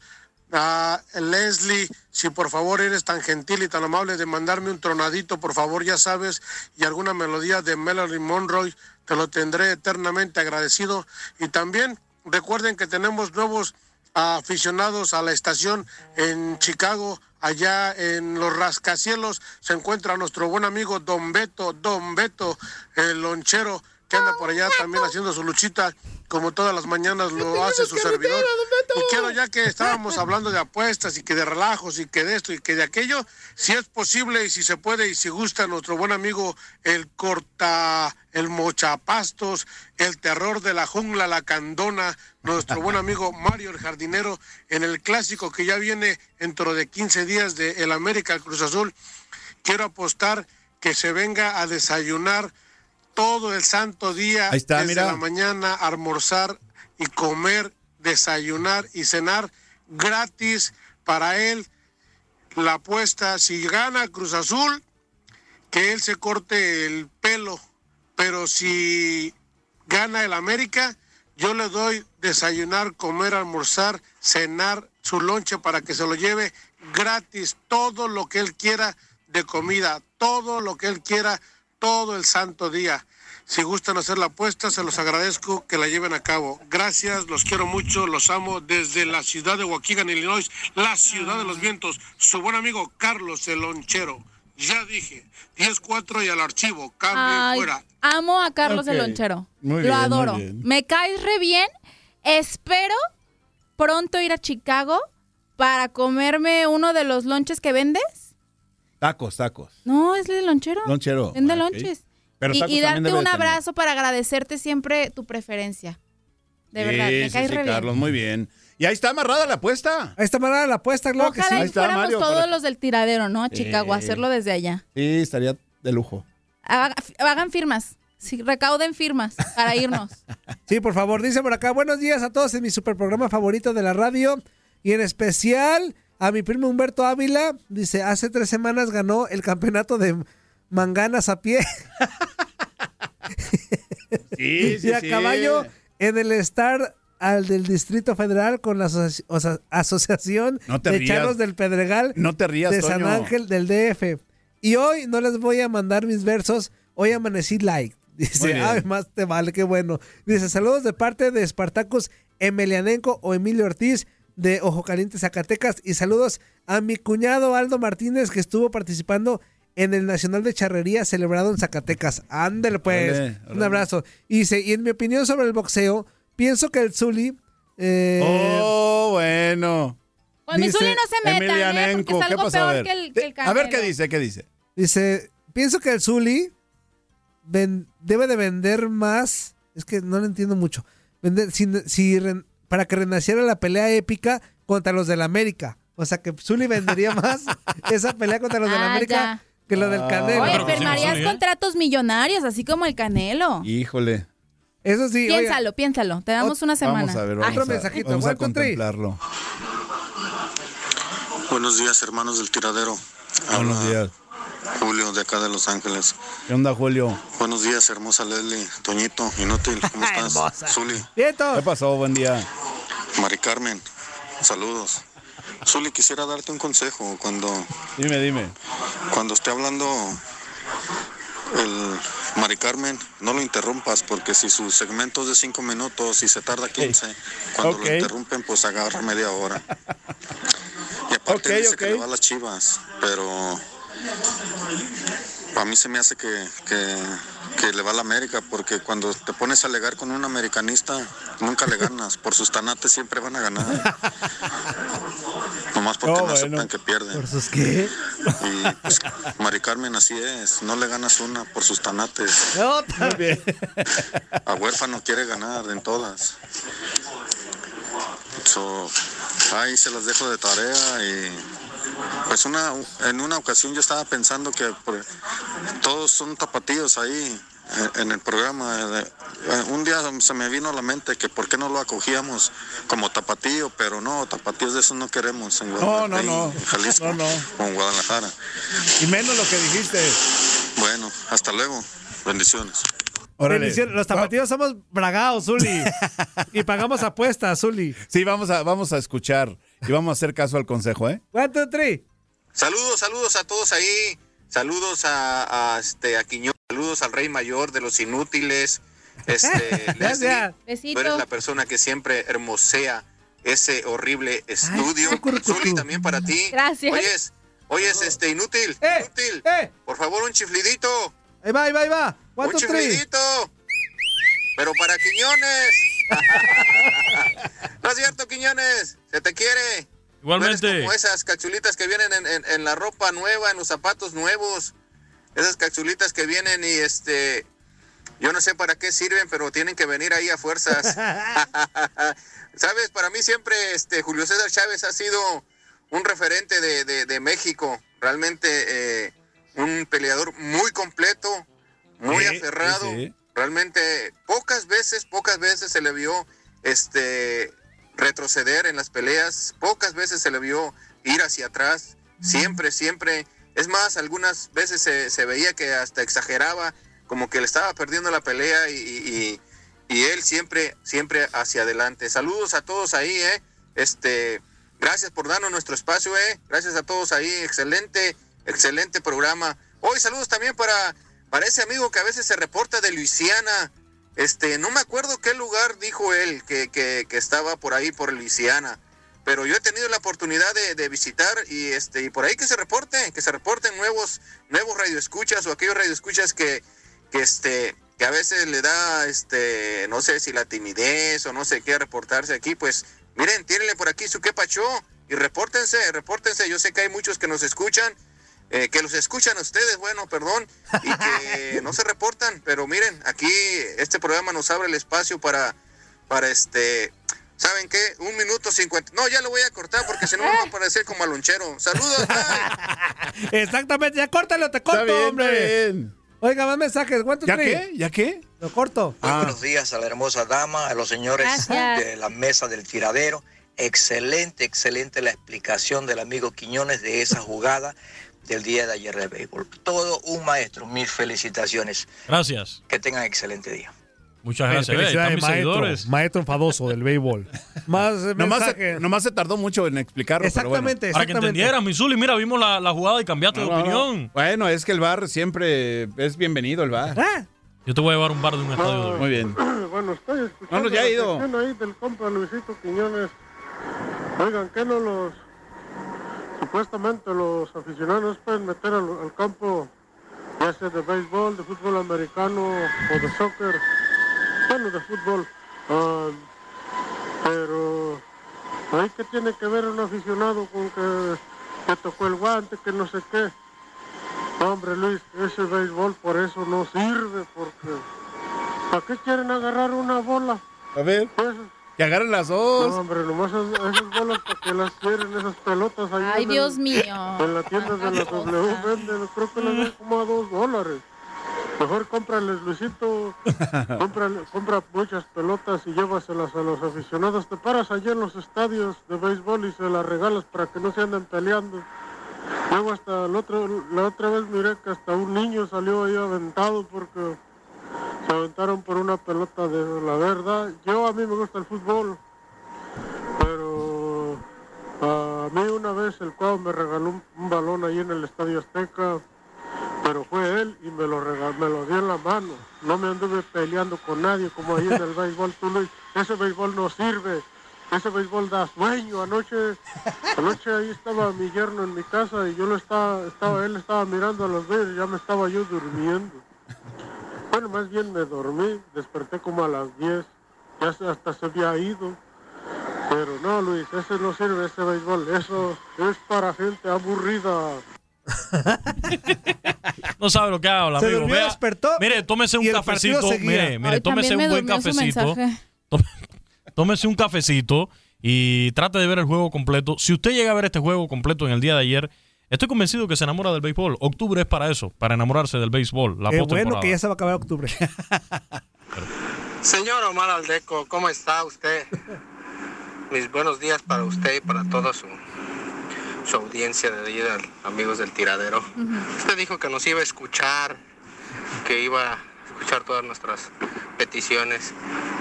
Leslie, si por favor eres tan gentil y tan amable de mandarme un tronadito, por favor, ya sabes, y alguna melodía de Melody Monroy, te lo tendré eternamente agradecido. Y también recuerden que tenemos nuevos aficionados a la estación en Chicago, allá en los rascacielos, se encuentra nuestro buen amigo Don Beto, Don Beto, el lonchero, que anda por allá también haciendo su luchita, como todas las mañanas lo hace su servidor. Y quiero ya que estábamos hablando de apuestas y que de relajos y que de esto y que de aquello, si es posible y si se puede y si gusta nuestro buen amigo el corta, el mochapastos, el terror de la jungla, la candona, nuestro buen amigo Mario el jardinero, en el clásico que ya viene dentro de 15 días de el América el Cruz Azul, quiero apostar que se venga a desayunar todo el santo día Ahí está, desde mira. la mañana, almorzar y comer, desayunar y cenar gratis para él. La apuesta, si gana Cruz Azul, que él se corte el pelo, pero si gana el América, yo le doy desayunar, comer, almorzar, cenar su lonche para que se lo lleve gratis, todo lo que él quiera de comida, todo lo que él quiera, todo el santo día. Si gustan hacer la apuesta, se los agradezco que la lleven a cabo. Gracias, los quiero mucho, los amo desde la ciudad de Waukegan, Illinois, la ciudad de los vientos. Su buen amigo Carlos el Lonchero. Ya dije, 10-4 y al archivo, cambio fuera. amo a Carlos el Lonchero. Muy Lo bien, muy adoro. bien. Me caes re bien. Espero pronto ir a Chicago para comerme uno de los lonches que vendes. Tacos, tacos. No, es el lonchero. Lonchero. Vende Ok. lonches. Pero y y darte un abrazo para agradecerte siempre tu preferencia. De verdad, me sí, caes sí, re bien. Carlos, muy bien. Y ahí está amarrada la apuesta. Ahí está amarrada la apuesta, claro que sí. Ojalá Ahí está, fuéramos Mario, todos para- los del tiradero, ¿no? A. Chicago, hacerlo desde allá. Sí, estaría de lujo. Haga- hagan firmas. Sí, recauden firmas para irnos. Sí, por favor, dice por acá, buenos días a todos en mi super programa favorito de la radio y en especial a mi primo Humberto Ávila. Dice, hace tres semanas ganó el campeonato de manganas a pie Sí, sí, y a sí. caballo en el Star al del Distrito Federal con la asoci- Asociación No de rías. Charros del Pedregal No te rías, de San Toño. Ángel del DF. Y hoy no les voy a mandar mis versos, hoy amanecí like. Dice, ay, más te vale, qué bueno. Dice, saludos de parte de Spartacus Emelianenko o Emilio Ortiz de Ojo Caliente, Zacatecas. Y saludos a mi cuñado Aldo Martínez que estuvo participando en el Nacional de Charrería celebrado en Zacatecas. Ándale pues, un abrazo. Y dice, y en mi opinión sobre el boxeo, pienso que el Zuli... eh, Oh, bueno. Con mi Dice Zuli no se metan, ¿eh? Porque es ¿qué algo peor ver. que el, que el A ver qué dice, qué dice. Dice, pienso que el Zuli ven- debe de vender más. Es que no lo entiendo mucho. Vender, si, si ren- para que renaciera la pelea épica contra los del América. O sea que Zuli vendería más esa pelea contra los de la Ah, América ya. que lo del Canelo. Oye, firmarías contratos millonarios, así como el Canelo. Híjole. Eso sí, oiga. Piénsalo, piénsalo. Te damos una semana. Vamos a ver, vamos a, vamos a contemplarlo. Buenos días, hermanos del tiradero. Buenos días. Julio, de acá de Los Ángeles. ¿Qué onda, Julio? Buenos días, hermosa Leslie, Toñito, Inútil, ¿cómo estás? Zuli, ¿Qué pasó? Buen día. Mari Carmen, saludos. Zuli, quisiera darte un consejo cuando, Dime, dime. cuando esté hablando el Mari Carmen, no lo interrumpas porque si su segmento es de 5 minutos y se tarda 15, cuando Ok. lo interrumpen pues agarra media hora. Y aparte Ok, dice que ok. le va a las chivas, pero a mí se me hace que, que, que le va a la América porque cuando te pones a alegar con un americanista nunca le ganas, por sus tanates siempre van a ganar. Nomás porque No, no, bueno. aceptan que pierden. ¿Por sus qué? Y pues, Mari Carmen, así es, no le ganas una por sus tanates. No, también. A huérfano quiere ganar en todas. So, ahí se las dejo de tarea y pues una en una ocasión yo estaba pensando que por- todos son tapatíos ahí eh, en el programa. Eh, Un día se me vino a la mente que por qué no lo acogíamos como tapatío, pero no, tapatíos de esos no queremos en No, no, Guadalajara, no. en Jalisco No, no. o en Guadalajara. Y menos lo que dijiste. Bueno, hasta luego. Bendiciones. Órale. Los tapatíos somos bragados, Zuli. y pagamos apuestas, Zuli. Sí, vamos a, vamos a escuchar y vamos a hacer caso al consejo, ¿eh? One, two, three. Saludos, saludos a todos ahí. Saludos a, a, este a Quiñón, saludos al Rey Mayor de los Inútiles. Este, Leslie, Besito. tú eres la persona que siempre hermosea ese horrible estudio. Zuli, también para ti. Gracias. Oyes, oyes, este, inútil, inútil. Por favor, un chiflidito. Ahí va, ahí va, ahí va. One, un two, three. Pero para Quiñones. no es cierto, Quiñones. Se te quiere. Igualmente. No eres como esas cachulitas que vienen en, en- en la ropa nueva, en los zapatos nuevos. Esas cachulitas que vienen y este. Yo no sé para qué sirven, pero tienen que venir ahí a fuerzas. Sabes, para mí siempre este Julio César Chávez ha sido un referente de, de- de México. Realmente eh, un peleador muy completo, muy Sí, aferrado. sí. Realmente pocas veces, pocas veces se le vio este retroceder en las peleas, pocas veces se le vio ir hacia atrás, siempre, siempre. Es más, algunas veces se, se veía que hasta exageraba, como que le estaba perdiendo la pelea y, y- y él siempre, siempre hacia adelante. Saludos a todos ahí, ¿eh? Este, gracias por darnos nuestro espacio, ¿eh? Gracias a todos ahí, excelente, excelente programa. Hoy saludos también para, para ese amigo que a veces se reporta de Luisiana. Este, no me acuerdo qué lugar dijo él que, que, estaba por ahí, por Luisiana. Pero yo he tenido la oportunidad de, de visitar y este y por ahí que se reporte, que se reporten nuevos nuevos radioescuchas o aquellos radioescuchas que, que este que a veces le da este no sé si la timidez o no sé qué reportarse aquí, pues miren, tírenle por aquí su qué pacho y repórtense, repórtense. Yo sé que hay muchos que nos escuchan, eh, que los escuchan a ustedes, bueno, perdón, y que no se reportan, pero miren, aquí este programa nos abre el espacio para, para este, ¿saben qué? Un minuto cincuenta, no, ya lo voy a cortar porque si no me va a parecer como alonchero. Saludos, Exactamente, ya córtalo, te corto, bien, hombre. bien. Oiga, más mensajes. Two, ¿Ya qué? ¿Ya qué? Lo corto. Muy buenos días a la hermosa dama, a los señores Gracias. de la mesa del tiradero. Excelente, excelente la explicación del amigo Quiñones de esa jugada del día de ayer de béisbol. Todo un maestro, mil felicitaciones. Gracias. Que tengan excelente día. Muchas gracias. Felicidades, mis maestro, seguidores. maestro enfadoso del béisbol. Más eh, Nomás se, nomás se tardó mucho en explicarlo. pero bueno. Exactamente, Para que entendieras, Misuli, mira, vimos la, la jugada y cambiaste No, de no, no. opinión. Bueno, es que el bar siempre es bienvenido, el bar. Yo te voy a llevar un bar de un estadio. Muy bien. Bueno, estoy escuchando Bueno, ya la he ido. ahí del compa Luisito Quiñones. Oigan, ¿qué no los... Supuestamente los aficionados pueden meter al, al campo, ya sea de béisbol, de fútbol americano o de soccer, bueno, de fútbol. Ah, pero, ¿ahí qué tiene que ver un aficionado con que, que tocó el guante, que no sé qué? Hombre Luis, ese béisbol por eso no sirve, porque ¿para qué quieren agarrar una bola? A ver. Pues, Que agarren las dos. No, hombre, nomás esas, esas bolas para que las quieren, esas pelotas ahí. Ay, en Dios el- mío. En la tienda de la W venden, creo que las dan como a dos dólares. Mejor cómprales, Luisito. Cómprale- compra muchas pelotas y llévaselas a los aficionados. Te paras allí en los estadios de béisbol y se las regalas para que no se anden peleando. Luego hasta el otro, la otra vez miré que hasta un niño salió ahí aventado porque se aventaron por una pelota de la verdad. Yo a mí me gusta el fútbol, pero a mí una vez el cuadro me regaló un, balón ahí en el Estadio Azteca, pero fue él y me lo regaló, me lo dio en la mano. No me anduve peleando con nadie como ahí en el béisbol. Tú ese béisbol no sirve. Ese béisbol da sueño. Anoche, anoche ahí estaba mi yerno en mi casa y yo lo estaba, estaba, él estaba mirando a los ver, ya me estaba yo durmiendo. Bueno, más bien me dormí, desperté como a las 10, ya hasta se había ido. Pero no, Luis, ese no sirve, ese béisbol, eso es para gente aburrida. No sabe lo que habla, Se amigo. durmió, Vea, despertó mire, tómese un cafecito. Mire, mire, Ay, tómese un buen cafecito. Tómese un cafecito y trate de ver el juego completo. Si usted llega a ver este juego completo en el día de ayer, estoy convencido que se enamora del béisbol. Octubre es para eso, para enamorarse del béisbol. La Qué bueno que ya se va a acabar octubre. Señor Omar Aldeco, ¿cómo está usted? Mis buenos días para usted y para toda su, su audiencia de amigos del tiradero. Usted dijo que nos iba a escuchar, que iba a escuchar todas nuestras peticiones.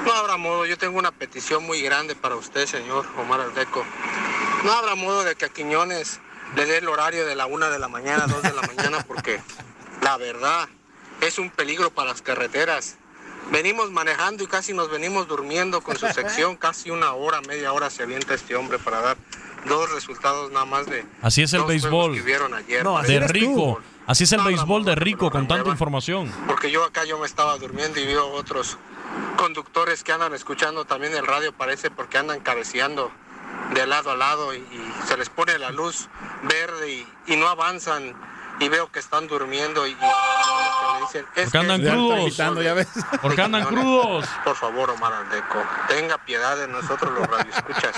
No habrá modo, yo tengo una petición muy grande para usted, señor Omar Aldeco. No habrá modo de que a Quiñones le dé el horario de la una de la mañana, dos de la mañana, porque la verdad es un peligro para las carreteras. Venimos manejando y casi nos venimos durmiendo con su sección. Casi una hora, media hora se avienta este hombre para dar dos resultados nada más de Así es el béisbol. que hubieron ayer. No, así de rico. Así es el béisbol de rico con tanta información. Porque yo acá yo me estaba durmiendo y veo otros conductores que andan escuchando también el radio, parece, porque andan cabeceando de lado a lado y, y se les pone la luz verde y, y no avanzan y veo que están durmiendo y, y- me dicen, es Porque andan que- crudos. Agitando, ya ves. Porque andan crudos. Por favor, Omar Aldeco, tenga piedad de nosotros los radioescuchas.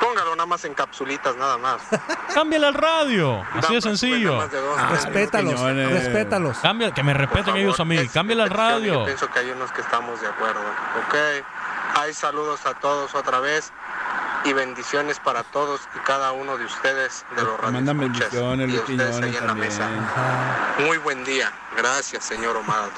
Póngalo nada más en capsulitas, nada más. Cámbiale al radio. Así de sencillo. Más de dos, Ah, respétalos, respétalos. Cambia, que me respeten ellos a mí. Es Cámbiale al radio. Yo pienso que hay unos que estamos de acuerdo. Ok. Hay saludos a todos otra vez y bendiciones para todos y cada uno de ustedes de los Te mandan bendiciones, y ustedes ahí en la mesa. Muy buen día. Gracias, señor Omar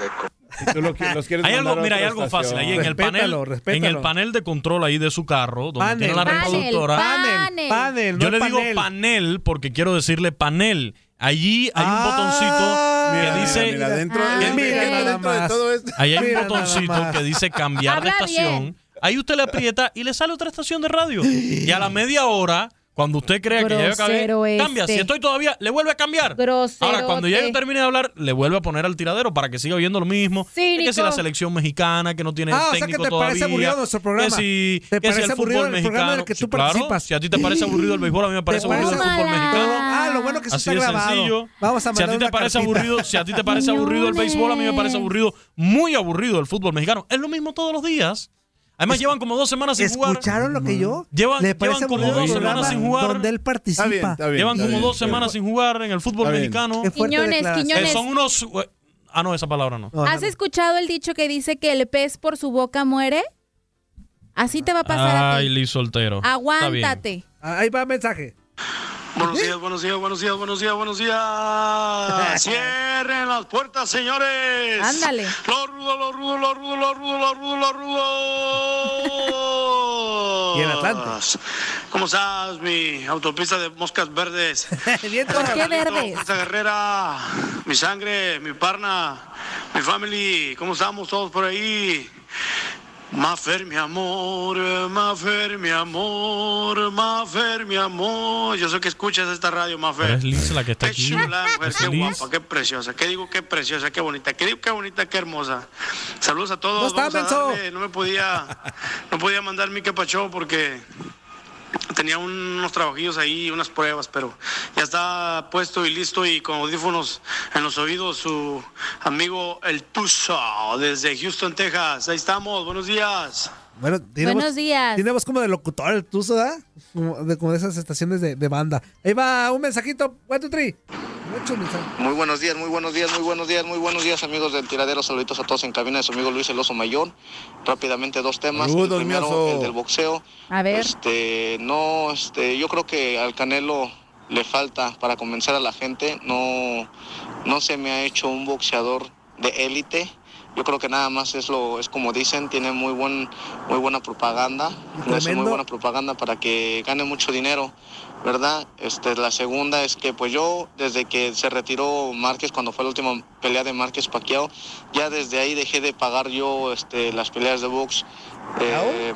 lo los quieres Hay algo, mira, hay algo fácil ahí en el Respétalo, panel, en el panel de control ahí de su carro, donde Panel. tiene la Panel, reproductora. Panel, panel, Yo no le digo panel. porque quiero decirle panel. Allí hay un Ah, botoncito Mira, que mira, dice mira, dentro, Ah, mira dentro nada de todo esto. Ahí hay un botoncito que dice cambiar de estación. bien. Ahí usted le aprieta y le sale otra estación de radio. Y a la media hora, cuando usted crea que ya yo acabé, Grosero cambia. este. Si estoy todavía, le vuelve a cambiar. Grosero. Ahora, cuando ya yo termine de hablar, le vuelve a poner al tiradero para que siga oyendo lo mismo. Cínico. Que si la selección mexicana, que no tiene Ah, o sea que técnico te todavía. parece aburrido nuestro programa. Que si, ¿Te que si parece el aburrido fútbol el programa en el mexicano. que tú Sí, claro, participas? si a ti te parece aburrido el béisbol, a mí me parece ¿Te aburrido el fútbol mexicano. Ah, lo bueno que eso Así está de grabado. sencillo. Vamos a si a ti te parece cartita. aburrido, si a ti te parece aburrido el béisbol, a mí me parece aburrido, muy aburrido el fútbol mexicano. Es lo mismo todos los días. Además llevan como dos semanas sin jugar. ¿Escucharon lo que yo? Llevan, Le llevan como dos semanas sin jugar. Donde él participa. Está bien, está bien. Llevan está como bien, dos semanas sin jugar en el fútbol mexicano. Quiñones, declaración. Eh, Quiñones. son unos. eh, Ah, no, esa palabra no. ¿Has no. escuchado el dicho que dice que el pez por su boca muere? Así te va a pasar a Ay, ti. Liz soltero. Aguántate. Ah, Ahí va el mensaje. Buenos días, buenos días, buenos días, buenos días, buenos días. Cierren las puertas, señores. Ándale. Lo rudo, lo rudo, lo rudo, lo rudo, lo rudo, lo rudo. Y en Atlante. ¿Cómo estás, mi autopista de moscas verdes? ¿Por qué verdes? Fuerza Guerrera, mi sangre, mi parna, mi family, ¿cómo estamos todos por ahí? Mafer, mi amor, Mafer, mi amor, Mafer, mi amor. Yo sé que escuchas esta radio, Pero Mafer. es Liz la que está Qué aquí. chula, mujer, Es qué guapa, qué preciosa. ¿Qué digo? Qué preciosa, qué bonita. ¿Qué digo? Qué bonita, qué hermosa. Saludos a todos. ¿Cómo está, Vamos a darle. No me podía, no podía mandar mi capacho porque tenía unos trabajillos ahí, unas pruebas, pero ya está puesto y listo y con audífonos en los oídos su amigo El Tuzo desde Houston, Texas. Ahí estamos, buenos días. Bueno, tiene Buenos voz- días. Tiene voz como de locutor el Tuzo, ¿verdad? Como de, como de esas estaciones de, de banda. Ahí va un mensajito. One, two, three. Muy buenos días, muy buenos días, muy buenos días, muy buenos días, amigos del tiradero. Saluditos a todos en cabina de su amigo Luis El Oso Mayor. Rápidamente dos temas. Saludos, el primero, el del boxeo. A ver. Este, no, este, yo creo que al Canelo le falta para convencer a la gente. No, no se me ha hecho un boxeador de élite. Yo creo que nada más es lo, es como dicen, tiene muy buen, muy buena propaganda, hace muy buena propaganda para que gane mucho dinero, ¿verdad? Este, la segunda es que pues yo desde que se retiró Márquez cuando fue la última pelea de Márquez Paquiao, ya desde ahí dejé de pagar yo este, las peleas de box. Eh,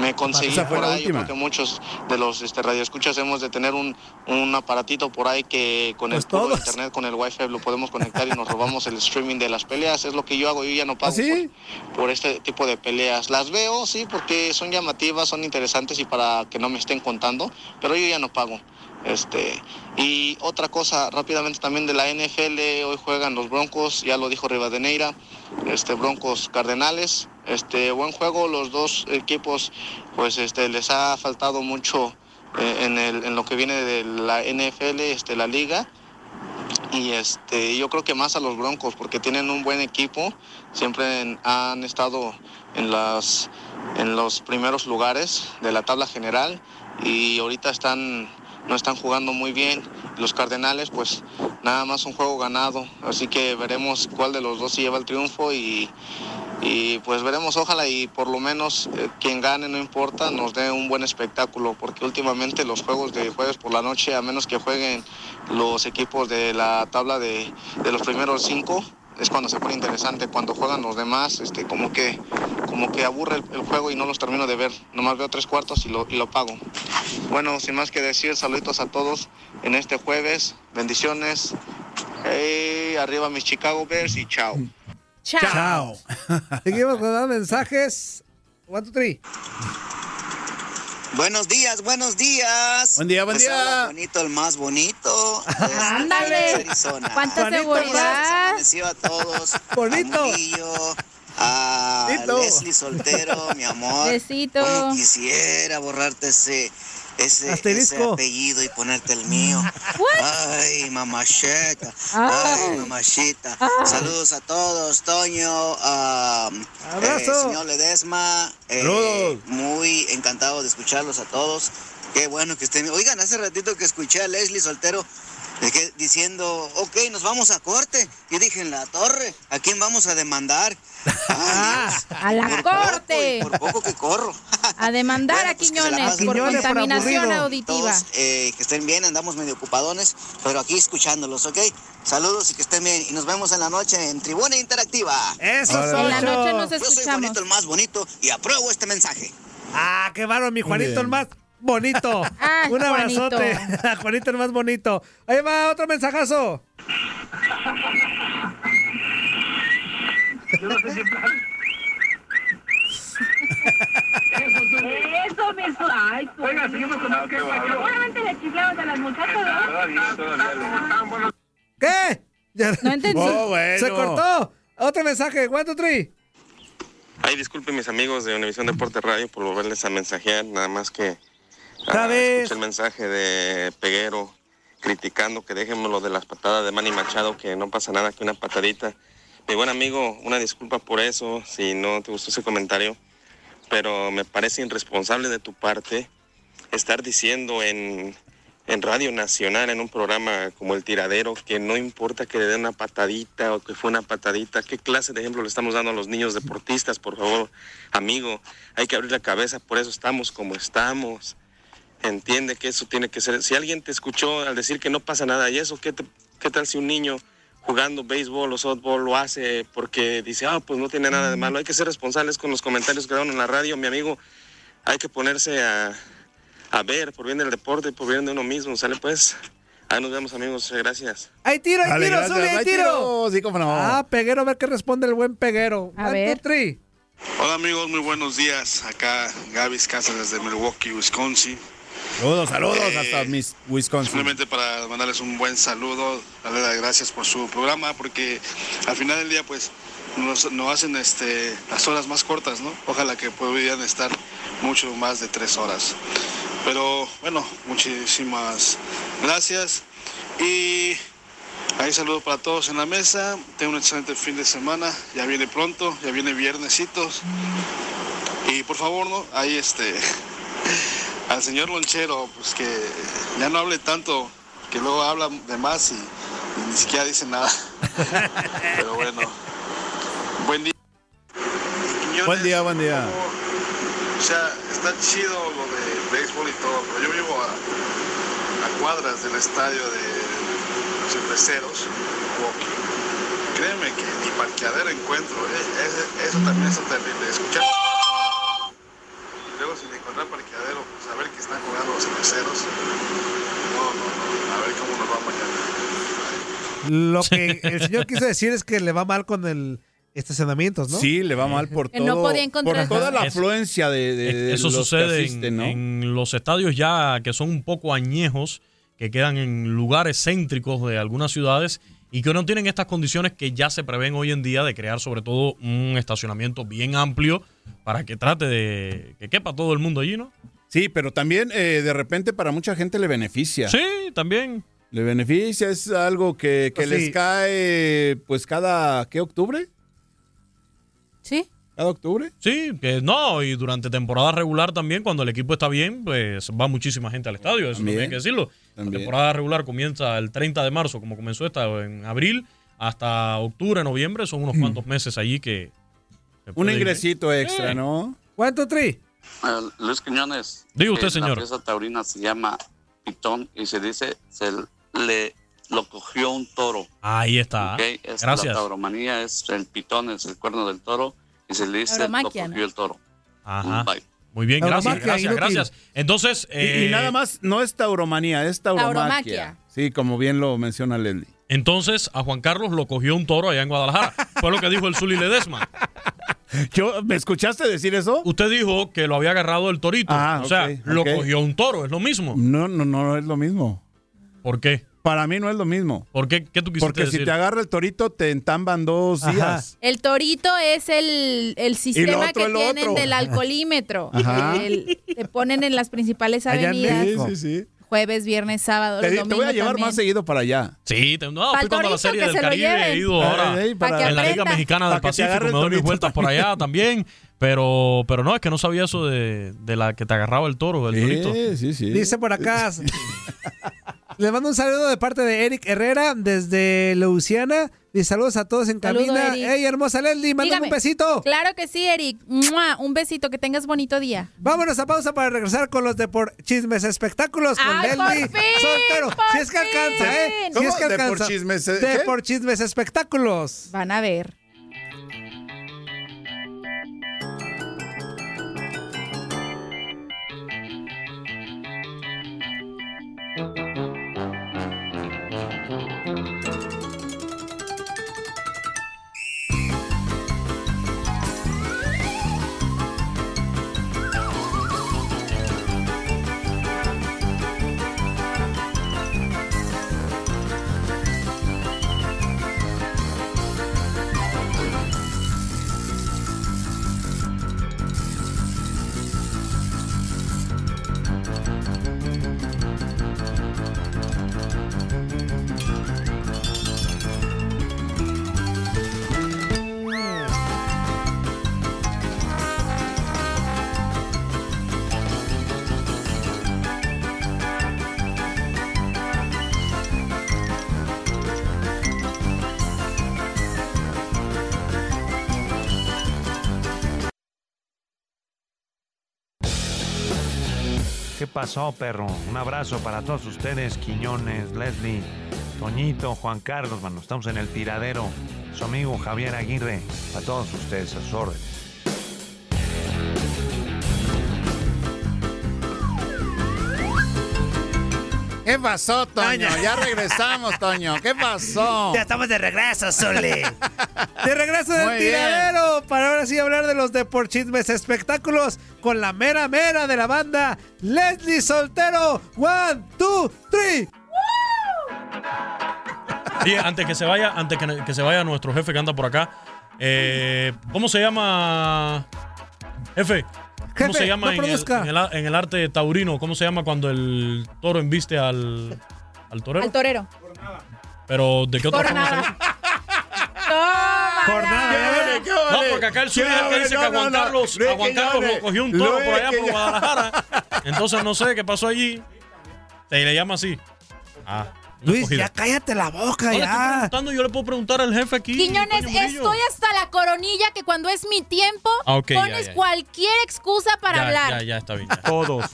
me conseguí por ahí, yo última. creo que muchos de los este, radioescuchas hemos de tener un, un aparatito por ahí que con el Pues puro todos. internet, con el wifi lo podemos conectar y nos robamos el streaming de las peleas, es lo que yo hago, yo ya no ¿Ah, pago por, por este tipo de peleas. Las veo, sí, porque son llamativas, son interesantes y para que no me estén contando, pero yo ya no pago. Este, y otra cosa rápidamente también de la NFL, hoy juegan los Broncos, ya lo dijo Rivadeneira, este Broncos Cardenales, este buen juego, los dos equipos pues este les ha faltado mucho eh, en, el, en lo que viene de la NFL, este la liga. Y este yo creo que más a los Broncos porque tienen un buen equipo siempre han estado en las en los primeros lugares de la tabla general y ahorita están no están jugando muy bien. Los Cardenales pues nada más un juego ganado así que veremos cuál de los dos se lleva el triunfo y y pues veremos, ojalá y por lo menos eh, quien gane, no importa, nos dé un buen espectáculo, porque últimamente los juegos de jueves por la noche, a menos que jueguen los equipos de la tabla de, de los primeros cinco, es cuando se pone interesante, cuando juegan los demás, este, como que, como que aburre el, juego y no los termino de ver, nomás veo tres cuartos y lo, y lo pago. Bueno, sin más que decir, saluditos a todos en este jueves, bendiciones, Hey, arriba mis Chicago Bears y chao. Chao. Seguimos con más mensajes. One, two, three. Buenos días, buenos días. Buen día, buen Pues día. Bonito, el más bonito. desde Ándale. Cuánta seguridad. amaneció a todos. Bonito. A Murillo, a. Leslie Soltero, mi amor. Besito. Cómo quisiera borrarte ese, ese, apellido y ponerte el mío. Ay, mamacheta. Ay. Ay, mamachita. Ay. Saludos a todos, Toño. ah, Abrazo. eh, señor Ledesma. eh, muy encantado de escucharlos a todos. Qué bueno que estén. Oigan, hace ratito que escuché a Leslie Soltero que- diciendo, ok, nos vamos a corte. Yo dije, en la torre, ¿a quién vamos a demandar? Dios, A la por poco corte. y por poco que corro. A demandar Bueno, a pues Quiñones por. Quiñones contaminación auditiva. Todos, eh, que estén bien, andamos medio ocupadones, pero aquí escuchándolos, ¿ok? Saludos y que estén bien. Y nos vemos en la noche en Tribuna Interactiva. Eso, Órale. En la Socho. noche nos Yo soy bonito, el más bonito, y apruebo este mensaje. Ah, qué bárbaro, mi Juanito, el más bonito. Ah, Un Juanito. abrazote. A Juanito, el más bonito. Ahí va otro mensajazo. Eso, mi su... Ay, tú. Oiga, seguimos con el que Seguramente le chiflamos a las muchachas, ¿no? ¿Qué? Ya- No entendí. Oh, bueno. Se cortó. Otro mensaje. One, two, three. Ay, disculpen mis amigos de Univisión Deporte Radio por volverles a mensajear, nada más que Otra ah, vez. escuché el mensaje de Peguero criticando que dejemos lo de las patadas de Manny Machado, que no pasa nada que una patadita. Mi buen amigo, una disculpa por eso, si no te gustó ese comentario, pero me parece irresponsable de tu parte estar diciendo en, en Radio Nacional, en un programa como El Tiradero, que no importa que le den una patadita o que fue una patadita. ¿Qué clase de ejemplo le estamos dando a los niños deportistas, por favor? Amigo, hay que abrir la cabeza, por eso estamos como estamos. Entiende que eso tiene que ser. Si alguien te escuchó al decir que no pasa nada, ¿y eso qué, te- qué tal si un niño jugando béisbol o softball lo hace porque dice, ah, pues no tiene nada de malo? Hay que ser responsables con los comentarios que dan en la radio, mi amigo. Hay que ponerse a, a ver por bien del deporte, por bien de uno mismo, ¿sale pues? Ahí nos vemos amigos, gracias. Hay tiro, hay Dale, tiro, gracias. sube, hay Hay tiro. tiro. Sí, cómo no. Ah, Peguero, a ver qué responde el buen Peguero. A One, ver. two, three. Hola amigos, muy buenos días. Acá Gaby Casas desde Milwaukee, Wisconsin. Saludos, saludos Eh, hasta Miss Wisconsin. Simplemente para mandarles un buen saludo, darle las gracias por su programa, porque al final del día, pues, nos, nos hacen este, las horas más cortas, ¿no? Ojalá que pudieran estar mucho más de tres horas. Pero bueno, muchísimas gracias y ahí saludo para todos en la mesa. Tengo un excelente fin de semana, ya viene pronto, ya viene viernesitos. Y por favor, ¿no? Ahí este, al señor Lonchero, pues que ya no hable tanto, que luego habla de más y, y ni siquiera dice nada. Pero bueno, buen día. Buen día, buen día. O sea, está chido lo de béisbol y todo, pero yo vivo a, a cuadras del estadio de los cerveceros. Créeme que ni parqueadero encuentro, eh, eso también es terrible. Escuchar. Y luego sin encontrar parqueadero, pues a ver que están jugando los cerveceros. No, no, no, a ver cómo nos va mañana. Lo que el señor quiso decir es que le va mal con el estacionamientos, ¿no? Sí, le va mal por Que todo. no podía encontrar- por toda la afluencia de, de- de Eso los que sucede en, asisten, ¿no? en los estadios ya que son un poco añejos, que quedan en lugares céntricos de algunas ciudades y que no tienen estas condiciones que ya se prevén hoy en día de crear sobre todo un estacionamiento bien amplio para que trate de que quepa todo el mundo allí, ¿no? Sí, pero también eh, de repente para mucha gente le beneficia. Sí, también. Le beneficia, es algo que, que Pues les sí. cae pues cada, ¿qué octubre? Sí. ¿Cada octubre? Sí, que no, y durante temporada regular también, cuando el equipo está bien, pues va muchísima gente al estadio, eso también, hay que decirlo. La temporada regular comienza el 30 de marzo, como comenzó esta en abril, hasta octubre, noviembre, son unos cuantos meses allí que... Un ir. ingresito extra, Sí. ¿no? ¿Cuánto, Tri? Eh, Luis Quiñones. Diga usted, eh, señor. La pieza taurina se llama Pitón y se dice se le lo cogió un toro. Ahí está. ¿ok? Es Gracias. La tauromanía es el pitón, es el cuerno del toro y se le dice lo cogió ¿no? el toro. Ajá. Bye. Muy bien, gracias, gracias, gracias. Entonces... Y- y, eh, nada más, no es tauromanía, es tauromaquia. Tauromaquia. Sí, como bien lo menciona Leslie. Entonces a Juan Carlos lo cogió un toro allá en Guadalajara. Fue lo que dijo el Zuli Ledesma. Yo, ¿Me escuchaste decir eso? Usted dijo que lo había agarrado el torito. Ah, o sea, lo cogió un toro, es lo mismo. No, no, no es lo mismo. ¿Por qué? Para mí no es lo mismo. ¿Por qué? ¿Qué tú quisiste Porque si te agarra el torito, te entamban dos Ajá. días. El torito es el, el sistema otro, que el tienen otro. del alcoholímetro. Ajá. El- te ponen en las principales en avenidas. Sí, sí, sí. Jueves, viernes, sábado, Te, te voy a llevar también. más seguido para allá. Sí, te- no, fui cuando la torito, serie del se Caribe he ido ahora. En la Liga. Mexicana del Pacífico me doy mis torito vueltas por allá también. Pero, pero no, es que no sabía eso de, de la que te agarraba el toro, el torito. Sí, sí, sí. Dice por acá. Le mando un saludo de parte de Eric Herrera desde Louisiana. Y saludos a todos en Saludo, cabina. Eric. Ey, hermosa Leslie, mándame un besito. Claro que sí, Eric. ¡Mua! Un besito, que tengas bonito día. Vámonos a pausa para regresar con los de por chismes espectáculos con ¡Ay, por Leslie fin! Soltero. ¡Por Si es que alcanza, ¿eh? Si es ¿Cómo? que ¿De por alcanza. chismes, eh, De qué? por chismes espectáculos. Van a ver. Pasó, perro? Un abrazo para todos ustedes, Quiñones, Leslie, Toñito, Juan Carlos, mano. Estamos en el tiradero. Su amigo Javier Aguirre. A todos ustedes, a sus órdenes. ¿Qué pasó, Toño? Ya regresamos, Toño. ¿Qué pasó? estamos de regreso, Sole. De regreso del Muy bien. tiradero. Para ahora sí hablar de los de por chismes espectáculos con la mera mera de la banda Leslie Soltero. One, two, three. Y antes que se vaya, antes que, que se vaya nuestro jefe que anda por acá, Eh, ¿Cómo se llama? Jefe. ¿Cómo Jefe, se llama no en, el, en el en el arte taurino? ¿Cómo se llama cuando el toro embiste al, al torero? Al torero. Pero ¿de qué otra forma se Jornada. dice? No, porque acá el suyo ¿Qué dice que vale? a Juan No, no, Carlos, no es a Juan que yo Carlos hable. lo cogió un No toro es por allá por Guadalajara. Entonces no sé qué pasó allí. Se le llama así. Ah. No Luis, ya cállate la boca, estoy ya. preguntando, yo le puedo preguntar al jefe aquí. Quiñones, estoy hasta la coronilla que cuando es mi tiempo Ah, ya, pones ya. cualquier excusa para ya, hablar. Ya, ya, está bien. ya. Todos.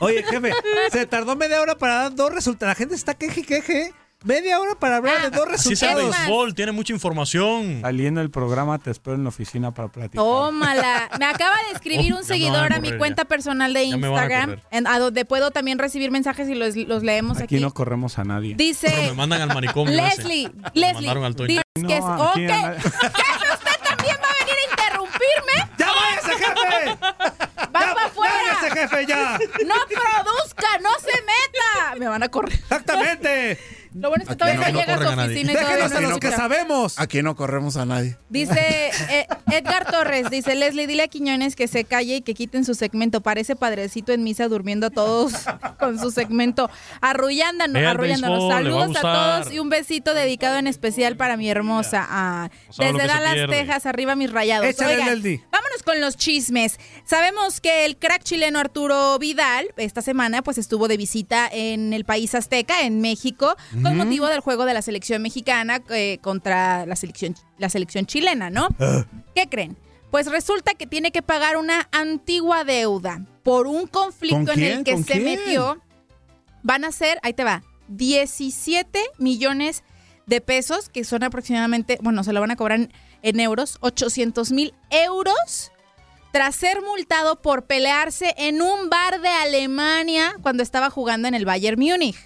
Oye, jefe, se tardó media hora para dar dos resultados. La gente está queje y queje. Media hora para hablar de dos Así es el resultados. béisbol, tiene mucha información. Saliendo del programa, te espero en la oficina para platicar. Tómala. Me acaba de escribir Oh, un seguidor a a mi cuenta ya. personal de a Instagram, a donde puedo también recibir mensajes y los, los leemos Aquí aquí. no corremos a nadie. Dice Pero me mandan al manicomio. Leslie, ese. Me Leslie, mandaron al que es, a. Jefe, usted también va a venir a interrumpirme. ¡Ya váyase, jefe! Va para afuera. ¡Váyase, jefe, ya! No produzca, no se meta. Me van a correr. ¡Exactamente! Lo bueno es que todavía no- no, no llega a su oficina y todavía Déjenos no a los escucha. que sabemos. Aquí no corremos a nadie. Dice eh, Edgar Torres, dice Leslie, dile a Quiñones que se calle y que quiten su segmento. Parece padrecito en misa durmiendo a todos con su segmento. Arrullándonos, arrullándonos. a Saludos a, todos y un besito dedicado en especial para mi hermosa. Ah, lo desde Dallas. Texas, arriba mis rayados. Échale, Oigan, Leslie. vámonos con los chismes. Sabemos que el crack chileno Arturo Vidal esta semana pues estuvo de visita en el país azteca, en México, con motivo del juego de la selección mexicana eh, contra la selección, la selección chilena, ¿no? ¿Qué creen? Pues resulta que tiene que pagar una antigua deuda por un conflicto ¿Con en el que ¿Con se quién? metió. Van a ser, ahí te va, 17 millones de pesos, que son aproximadamente, bueno, se lo van a cobrar en, en euros, 800 mil euros, tras ser multado por pelearse en un bar de Alemania cuando estaba jugando en el Bayern Múnich.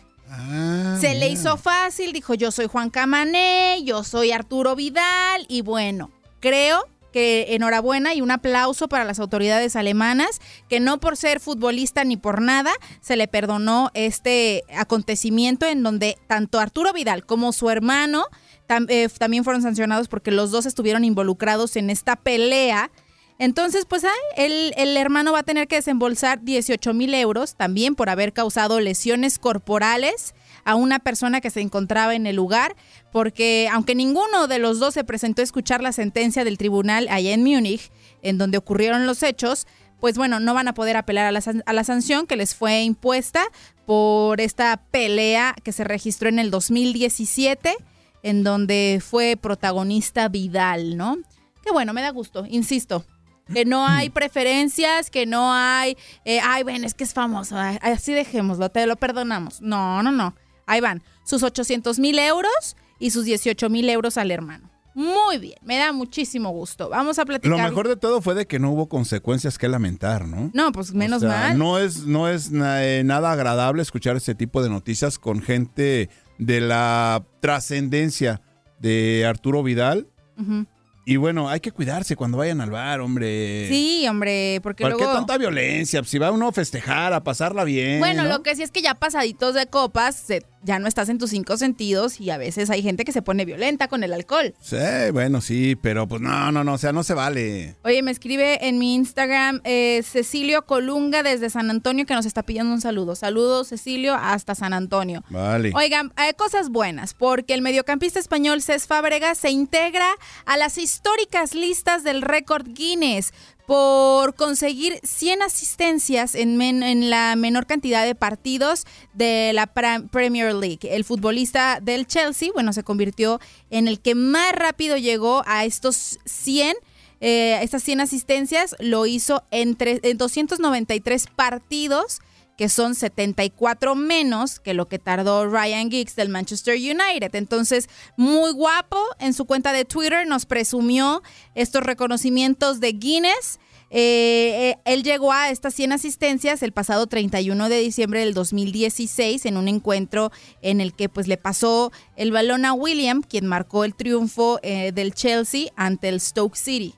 Se le hizo fácil, dijo yo soy Juan Camané, yo soy Arturo Vidal y bueno, creo que enhorabuena y un aplauso para las autoridades alemanas que no por ser futbolista ni por nada se le perdonó este acontecimiento en donde tanto Arturo Vidal como su hermano tam- eh, también fueron sancionados porque los dos estuvieron involucrados en esta pelea. Entonces, pues ay, el, el hermano va a tener que desembolsar 18 mil euros también por haber causado lesiones corporales a una persona que se encontraba en el lugar, porque aunque ninguno de los dos se presentó a escuchar la sentencia del tribunal allá en Múnich, en donde ocurrieron los hechos, pues bueno, no van a poder apelar a la, a la sanción que les fue impuesta por esta pelea que se registró en el 2017, en donde fue protagonista Vidal, ¿no? Que bueno, me da gusto, insisto. Que no hay preferencias, que no hay, eh, ay, ven, es que es famoso, así dejémoslo, te lo perdonamos. No, no, no. Ahí van, sus 800 mil euros y sus 18 mil euros al hermano. Muy bien, me da muchísimo gusto. Vamos a platicar. Lo mejor de todo fue de que no hubo consecuencias que lamentar, ¿no? No, pues menos O sea, mal. No es, no es eh, nada agradable escuchar este tipo de noticias con gente de la trascendencia de Arturo Vidal. Ujú. Y bueno, hay que cuidarse cuando vayan al bar, hombre. Sí, hombre, porque ¿Para qué tanta violencia? Si va uno a festejar, a pasarla bien. Bueno, ¿no? lo que sí es que ya pasaditos de copas, se- ya no estás en tus cinco sentidos y a veces hay gente que se pone violenta con el alcohol. Sí, bueno, sí, pero pues no, no, no, o sea, no se vale. Oye, me escribe en mi Instagram eh, Cecilio Colunga desde San Antonio que nos está pidiendo un saludo. Saludos, Cecilio, hasta San Antonio. Vale. Oigan, hay cosas buenas, porque el mediocampista español Cés Fábregas se integra a las históricas listas del récord Guinness por conseguir 100 asistencias en, men- en la menor cantidad de partidos de la Premier League. El futbolista del Chelsea, bueno, se convirtió en el que más rápido llegó a estos 100 eh, estas 100 asistencias lo hizo en, en 293 partidos, que son 74 menos que lo que tardó Ryan Giggs del Manchester United. Entonces, muy guapo, en su cuenta de Twitter nos presumió estos reconocimientos de Guinness. Eh, eh, él llegó a estas 100 asistencias el pasado 31 de diciembre del 2016 en un encuentro en el que pues le pasó el balón a William, quien marcó el triunfo eh, del Chelsea ante el Stoke City.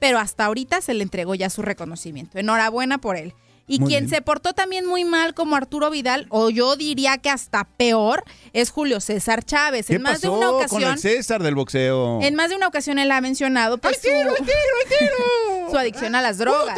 Pero hasta ahorita se le entregó ya su reconocimiento. Enhorabuena por él. Y Muy quien bien. se portó también muy mal como Arturo Vidal, o yo diría que hasta peor, es Julio César Chávez. ¿Qué En más de una con ocasión, el César del boxeo? en más de una ocasión él ha mencionado pues, su, su adicción a las drogas.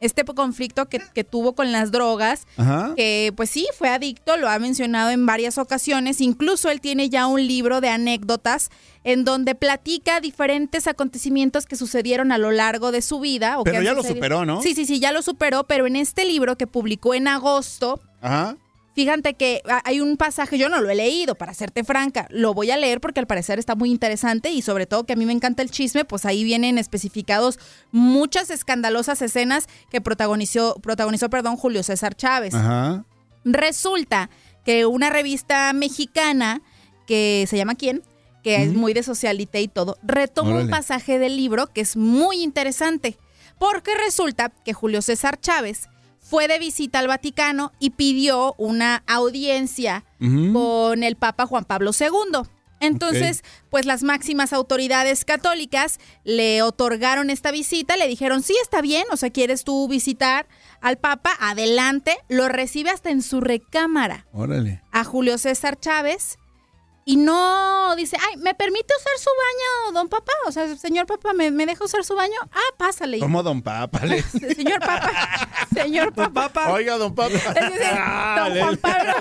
Este conflicto que, que tuvo con las drogas, Ajá. que pues sí, fue adicto, lo ha mencionado en varias ocasiones. Incluso él tiene ya un libro de anécdotas en donde platica diferentes acontecimientos que sucedieron a lo largo de su vida. o Pero ya lo superó, ¿no? Sí, sí, sí, ya lo superó, pero en este libro que publicó en agosto, Ajá. Fíjate que ha- hay un pasaje, yo no lo he leído, para serte franca, lo voy a leer porque al parecer está muy interesante y sobre todo que a mí me encanta el chisme, pues ahí vienen especificados muchas escandalosas escenas que protagonizó, protagonizó perdón, Julio César Chávez. Ajá. Resulta que una revista mexicana que se llama ¿Quién? que es muy de socialité y todo, retoma un pasaje del libro que es muy interesante, porque resulta que Julio César Chávez fue de visita al Vaticano y pidió una audiencia con el Papa Juan Pablo II. Entonces, pues las máximas autoridades católicas le otorgaron esta visita, le dijeron, sí, está bien, o sea, quieres tú visitar al Papa, adelante, lo recibe hasta en su recámara Órale. a Julio César Chávez y no dice, ay, ¿me permite usar su baño, don Papa? O sea, señor Papa, ¿me, me deja usar su baño? Ah, pásale. Como Don Papa. le- Señor Papa, señor Papa. Oiga, Don decir, don Juan Pablo.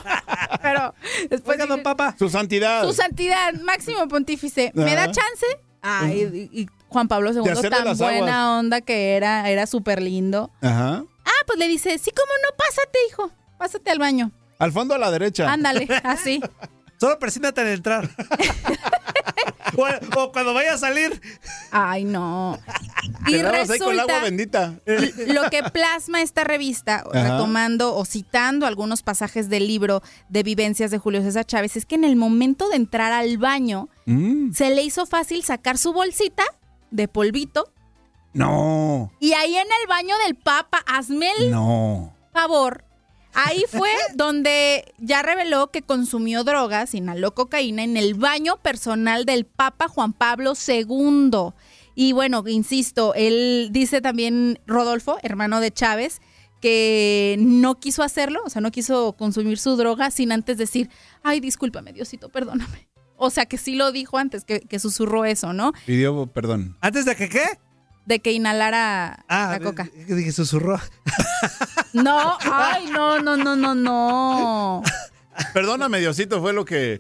Pero después Oiga, don Papa. Su santidad. su santidad, máximo pontífice, ¿me da Ajá. chance? Ay, y, y Juan Pablo II, tan buena aguas. onda que era, era súper lindo. Ajá. Ah, pues le dice, sí, cómo no, pásate, hijo, pásate al baño. Al fondo a la derecha. Ándale, así. Solo presíntate al entrar. o, o cuando vaya a salir. Ay, no. Te Y lavas ahí con el agua resulta bendita. lo que plasma esta revista, Ajá. retomando o citando algunos pasajes del libro de vivencias de Julio César Chávez, es que en el momento de entrar al baño, Mm. se le hizo fácil sacar su bolsita de polvito No. y ahí en el baño del Papa, hazme el No. favor. Ahí fue donde ya reveló que consumió drogas, inhaló cocaína en el baño personal del Papa Juan Pablo II. Y bueno, insisto, él dice también Rodolfo, hermano de Chávez, que no quiso hacerlo, o sea, no quiso consumir su droga sin antes decir, ay, discúlpame, Diosito, perdóname. O sea, que sí lo dijo antes, que, que susurró eso, ¿no? Pidió perdón. ¿Antes de que qué? De que inhalara la coca. Ah, Dije, susurró. No, ay, no, no, no, no, no. Perdóname, Diosito, fue lo que,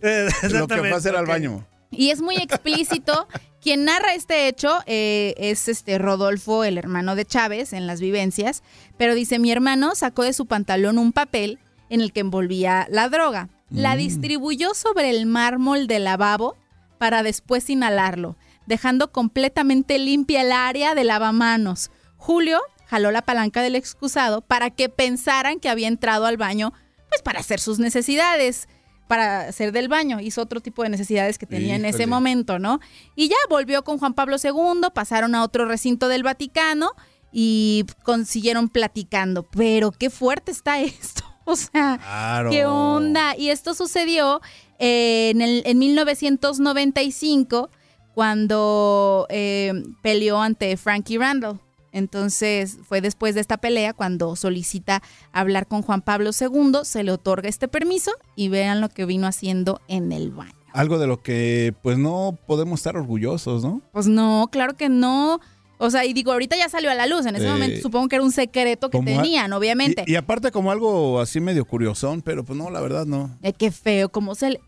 lo que fue a hacer al baño. Y es muy explícito. Quien narra este hecho eh, es este Rodolfo, el hermano de Chávez, en las vivencias. Pero dice: Mi hermano sacó de su pantalón un papel en el que envolvía la droga. La Mm. distribuyó sobre el mármol del lavabo para después inhalarlo, dejando completamente limpia el área de lavamanos. Julio jaló la palanca del excusado para que pensaran que había entrado al baño, pues para hacer sus necesidades, para hacer del baño. Hizo otro tipo de necesidades que tenía en ese momento, ¿no? Y ya volvió con Juan Pablo II, pasaron a otro recinto del Vaticano y consiguieron platicando. Pero qué fuerte está esto. O sea, Claro. ¿qué onda? Y esto sucedió eh, en, el, en 1995 cuando eh, peleó ante Frankie Randall. Entonces fue después de esta pelea cuando solicita hablar con Juan Pablo II, se le otorga este permiso y vean lo que vino haciendo en el baño. Algo de lo que pues no podemos estar orgullosos, ¿no? Pues no, claro que no. O sea, y digo, ahorita ya salió a la luz. En ese Eh, momento supongo que era un secreto que Como tenían, obviamente. Y, y aparte como algo así medio curiosón, pero pues no, la verdad no. Eh, qué feo, cómo se le...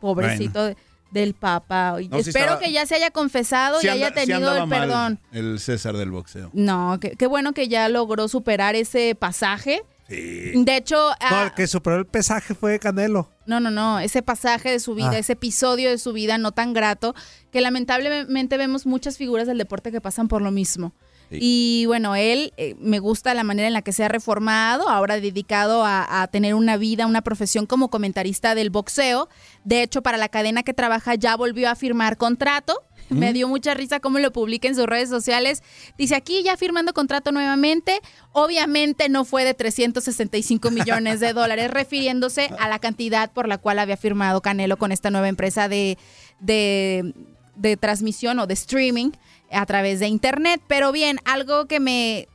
Pobrecito de- del Papa. No, Espero estaba- que ya se haya confesado y haya anda- tenido el mal perdón. El César del boxeo. No, qué, bueno que ya logró superar ese pasaje. Sí. De hecho, No, ah, el que superó el pesaje fue Canelo. no, no, no, ese pasaje de su vida, Ah. ese episodio de su vida no tan grato, que lamentablemente vemos muchas figuras del deporte que pasan por lo mismo. Y bueno, él eh, me gusta la manera en la que se ha reformado, ahora dedicado a, a tener una vida, una profesión como comentarista del boxeo. De hecho, para la cadena que trabaja ya volvió a firmar contrato. Me dio mucha risa cómo lo publica en sus redes sociales. Dice aquí ya firmando contrato nuevamente. Obviamente no fue de 365 millones de dólares, refiriéndose a la cantidad por la cual había firmado Canelo con esta nueva empresa de, de, de transmisión o de streaming a través de internet. Pero bien, algo que me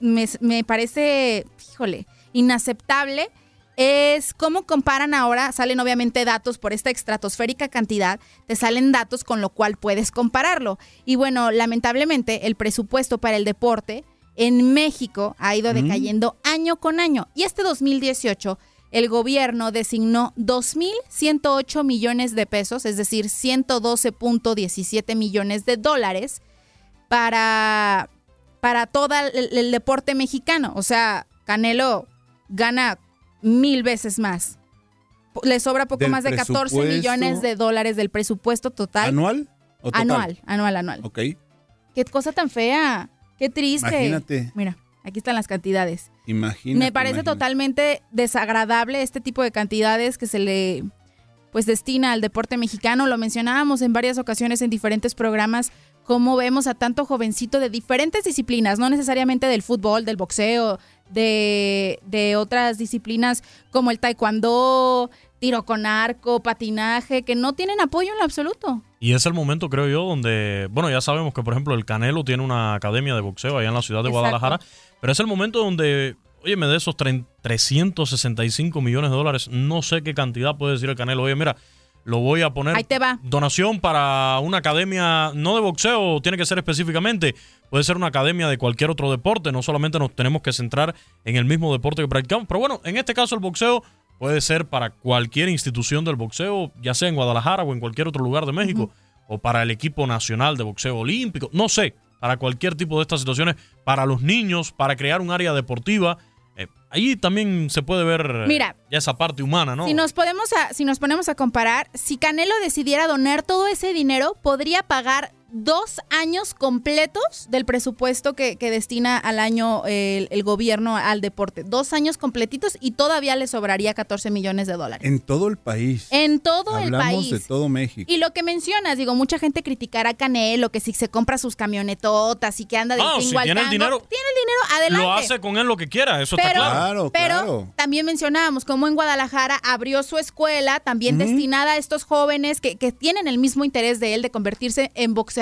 me, me parece, híjole, inaceptable es cómo comparan ahora, salen obviamente datos por esta estratosférica cantidad, te salen datos con lo cual puedes compararlo. Y bueno, lamentablemente el presupuesto para el deporte en México ha ido Mm. decayendo año con año. Y este 2018 el gobierno designó 2.108 millones de pesos, es decir, 112.17 millones de dólares para, para todo el, el deporte mexicano. O sea, Canelo gana mil veces más. Le sobra poco más de 14 presupuesto- millones de dólares del presupuesto total. ¿Anual? o total? Anual, anual, anual. Ok. Qué cosa tan fea. Qué triste. Imagínate. Mira, aquí están las cantidades. Imagínate. Me parece imagínate. totalmente desagradable este tipo de cantidades que se le pues destina al deporte mexicano. Lo mencionábamos en varias ocasiones en diferentes programas, cómo vemos a tanto jovencito de diferentes disciplinas, no necesariamente del fútbol, del boxeo, de, de otras disciplinas como el taekwondo, tiro con arco, patinaje, que no tienen apoyo en lo absoluto. Y es el momento, creo yo, donde, bueno, ya sabemos que, por ejemplo, el Canelo tiene una academia de boxeo allá en la ciudad de Exacto. Guadalajara, pero es el momento donde, oye, de esos tre- 365 millones de dólares, no sé qué cantidad puede decir el Canelo, oye, mira, lo voy a poner. Ahí te va. Donación para una academia, no de boxeo, tiene que ser específicamente, puede ser una academia de cualquier otro deporte, no solamente nos tenemos que centrar en el mismo deporte que practicamos, pero bueno, en este caso el boxeo puede ser para cualquier institución del boxeo, ya sea en Guadalajara o en cualquier otro lugar de México, o para el equipo nacional de boxeo olímpico, no sé, para cualquier tipo de estas situaciones, para los niños, para crear un área deportiva. Eh, ahí también se puede ver eh, Mira. ya esa parte humana, ¿no? Si nos podemos a- si nos ponemos a comparar, si Canelo decidiera donar todo ese dinero, podría pagar dos años completos del presupuesto que, que destina al año el, el gobierno al deporte. Dos años completitos y todavía le sobraría 14 millones de dólares. En todo el país. En todo el país. de todo México. Y lo que mencionas, digo, mucha gente criticará a Canelo, que si se compra sus camionetotas y que anda de Ah, si tiene el dinero, tiene el dinero, adelante. Lo hace con él lo que quiera, eso está Pero, claro. pero también mencionábamos cómo en Guadalajara abrió su escuela, también destinada a estos jóvenes que, que tienen el mismo interés de él de convertirse en boxeadores.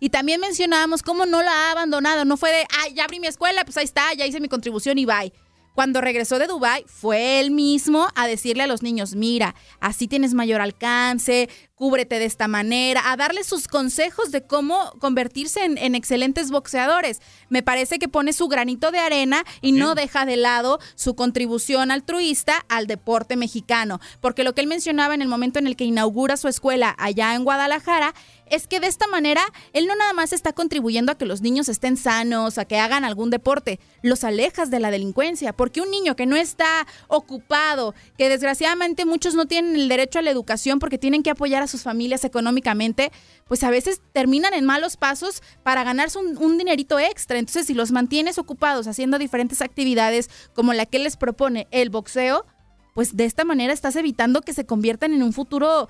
Y también mencionábamos cómo no la ha abandonado. No fue de, ah, ya abrí mi escuela, pues ahí está, ya hice mi contribución y bye. Cuando regresó de Dubai fue él mismo a decirle a los niños, mira, así tienes mayor alcance, cúbrete de esta manera, a darles sus consejos de cómo convertirse en, en excelentes boxeadores. Me parece que pone su granito de arena y no deja de lado su contribución altruista al deporte mexicano. Porque lo que él mencionaba en el momento en el que inaugura su escuela allá en Guadalajara es que de esta manera él no nada más está contribuyendo a que los niños estén sanos, a que hagan algún deporte, los alejas de la delincuencia, porque un niño que no está ocupado, que desgraciadamente muchos no tienen el derecho a la educación porque tienen que apoyar a sus familias económicamente, pues a veces terminan en malos pasos para ganarse un, dinerito extra. Entonces, si los mantienes ocupados haciendo diferentes actividades como la que les propone el boxeo, pues de esta manera estás evitando que se conviertan en un futuro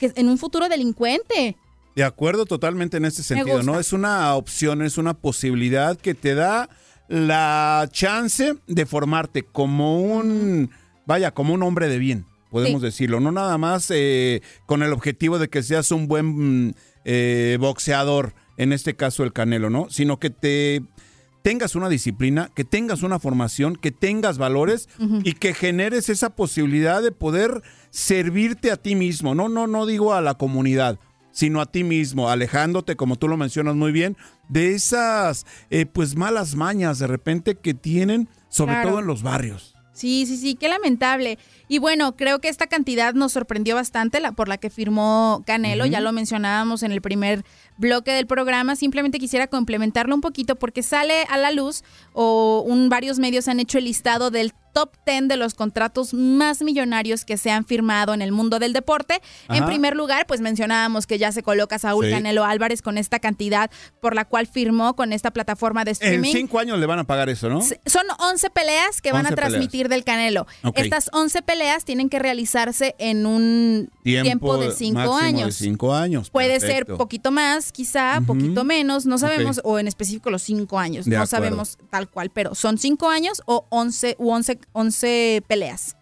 en un futuro delincuente. De acuerdo totalmente en este sentido. ¿no? Es una opción, es una posibilidad que te da la chance de formarte como un, vaya, como un hombre de bien, podemos Sí. decirlo. No nada más eh, con el objetivo de que seas un buen mm, eh, boxeador, en este caso el Canelo, ¿no? Sino que te tengas una disciplina, que tengas una formación, que tengas valores y que generes esa posibilidad de poder servirte a ti mismo. No, no, no digo a la comunidad, sino a ti mismo, alejándote, como tú lo mencionas muy bien, de esas eh, pues malas mañas de repente que tienen, sobre Claro. todo en los barrios. Sí, sí, sí, qué lamentable. Y bueno, creo que esta cantidad nos sorprendió bastante la, por la que firmó Canelo, ya lo mencionábamos en el primer bloque del programa, simplemente quisiera complementarlo un poquito porque sale a la luz o un, varios medios han hecho el listado del top 10 de los contratos más millonarios que se han firmado en el mundo del deporte. En primer lugar, pues mencionábamos que ya se coloca Saúl Sí. Canelo Álvarez con esta cantidad por la cual firmó con esta plataforma de En streaming. cinco años le van a pagar eso, ¿no? Son 11 peleas que van a 11 peleas. transmitir del Canelo. Estas 11 peleas tienen que realizarse en un tiempo, de 5 máximo años. de cinco años. Puede perfecto. ser poquito más, quizá, Ujú. poquito menos, no sabemos, o en específico los 5 años, De no acuerdo. sabemos tal cual, pero son 5 años o 11, u 11, 11 peleas.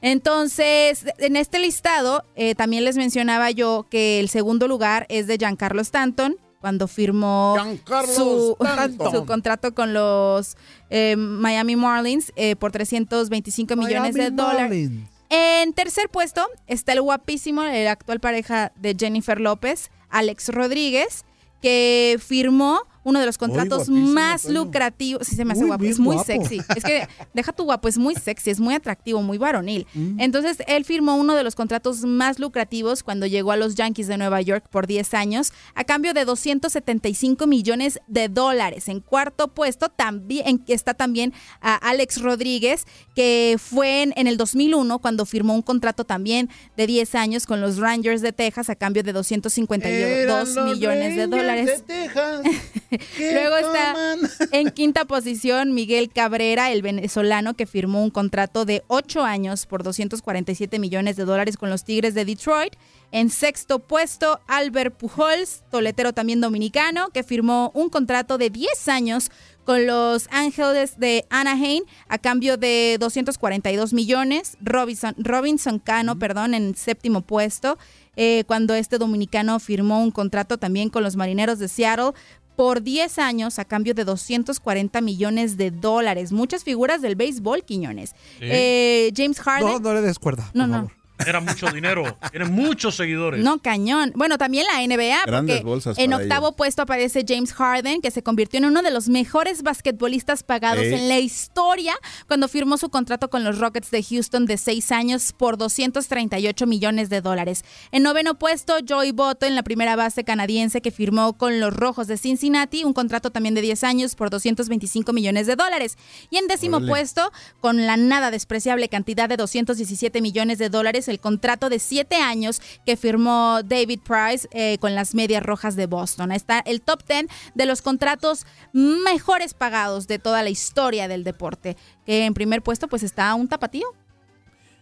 Entonces, en este listado, eh, también les mencionaba yo que el segundo lugar es de Giancarlo Stanton, cuando firmó su, Stanton. su contrato con los eh, Miami Marlins eh, por 325 millones de dólares. En tercer puesto está el guapísimo, el actual pareja de Jennifer López, Alex Rodríguez, que firmó uno de los contratos más Toño. lucrativos. Sí, se me hace Uy, guapo. Es muy guapo. sexy. Es que deja tu guapo, es muy sexy, es muy atractivo, muy varonil. Mm. Entonces, él firmó uno de los contratos más lucrativos cuando llegó a los Yankees de Nueva York por 10 años, a cambio de 275 millones de dólares. En cuarto puesto también está también a Alex Rodríguez, que fue en, en el 2001 cuando firmó un contrato también de 10 años con los Rangers de Texas a cambio de 252 millones de dólares. Luego está en quinta posición Miguel Cabrera, el venezolano que firmó un contrato de 8 años por 247 millones de dólares con los Tigres de Detroit. En sexto puesto, Albert Pujols, toletero también dominicano, que firmó un contrato de 10 años con los Ángeles de Anaheim a cambio de 242 millones. Robinson, Robinson Cano, perdón, en séptimo puesto, eh, cuando este dominicano firmó un contrato también con los Marineros de Seattle por 10 años a cambio de 240 millones de dólares. Muchas figuras del béisbol, Quiñones. Eh, James Harden. No, no le des cuerda. No, por no. favor. Era mucho dinero. Tiene muchos seguidores. No, cañón. Bueno, también la NBA, Grandes porque bolsas en para octavo puesto aparece James Harden, que se convirtió en uno de los mejores basquetbolistas pagados Ey. en la historia cuando firmó su contrato con los Rockets de Houston de seis años por 238 millones de dólares. En noveno puesto, Joey Boto, en la primera base canadiense que firmó con los Rojos de Cincinnati, un contrato también de 10 años por 225 millones de dólares. Y en décimo Órale. puesto, con la nada despreciable cantidad de 217 millones de dólares, el contrato de 7 años que firmó David Price eh, con las Medias Rojas de Boston. Está el top 10 de los contratos mejores pagados de toda la historia del deporte. Que en primer puesto pues está un tapatío.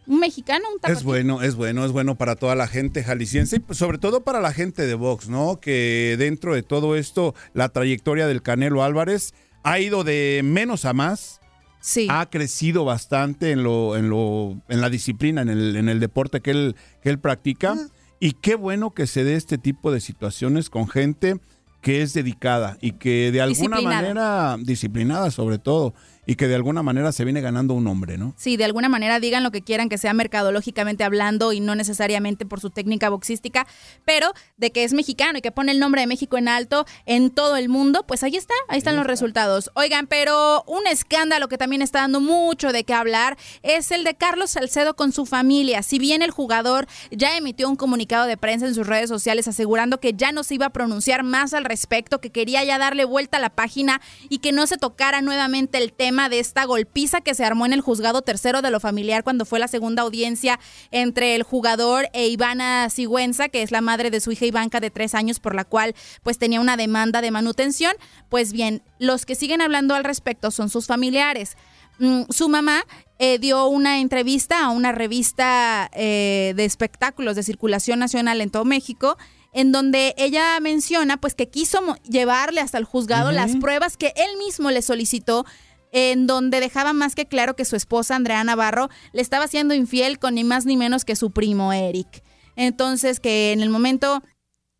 Un mexicano, un tapatío. Es bueno, es bueno, es bueno para toda la gente jalisciense y pues, sobre todo para la gente de Vox, ¿no? Que dentro de todo esto, la trayectoria del Canelo Álvarez ha ido de menos a más. Sí. Ha crecido bastante en lo, en lo, en la disciplina, en el, en el deporte que él, que él practica. Y qué bueno que se dé este tipo de situaciones con gente que es dedicada y que de alguna manera, disciplinada sobre todo, y que de alguna manera se viene ganando un nombre, ¿no? Sí, de alguna manera digan lo que quieran que sea mercadológicamente hablando y no necesariamente por su técnica boxística, pero de que es mexicano y que pone el nombre de México en alto en todo el mundo, pues ahí está, ahí están los resultados. Oigan, pero un escándalo que también está dando mucho de qué hablar es el de Carlos Salcedo con su familia. Si bien el jugador ya emitió un comunicado de prensa en sus redes sociales asegurando que ya no se iba a pronunciar más al respecto, que quería ya darle vuelta a la página y que no se tocara nuevamente el tema de esta golpiza que se armó en el juzgado tercero de lo familiar cuando fue la segunda audiencia entre el jugador e Ivana Sigüenza, que es la madre de su hija Ivanka de tres años, por la cual pues tenía una demanda de manutención. Pues bien, los que siguen hablando al respecto son sus familiares. Mm, su mamá eh, dio una entrevista a una revista eh, de espectáculos de circulación nacional en todo México en donde ella menciona pues que quiso llevarle hasta el juzgado las pruebas que él mismo le solicitó en donde dejaba más que claro que su esposa Andrea Navarro le estaba siendo infiel con ni más ni menos que su primo Eric. Entonces que en el momento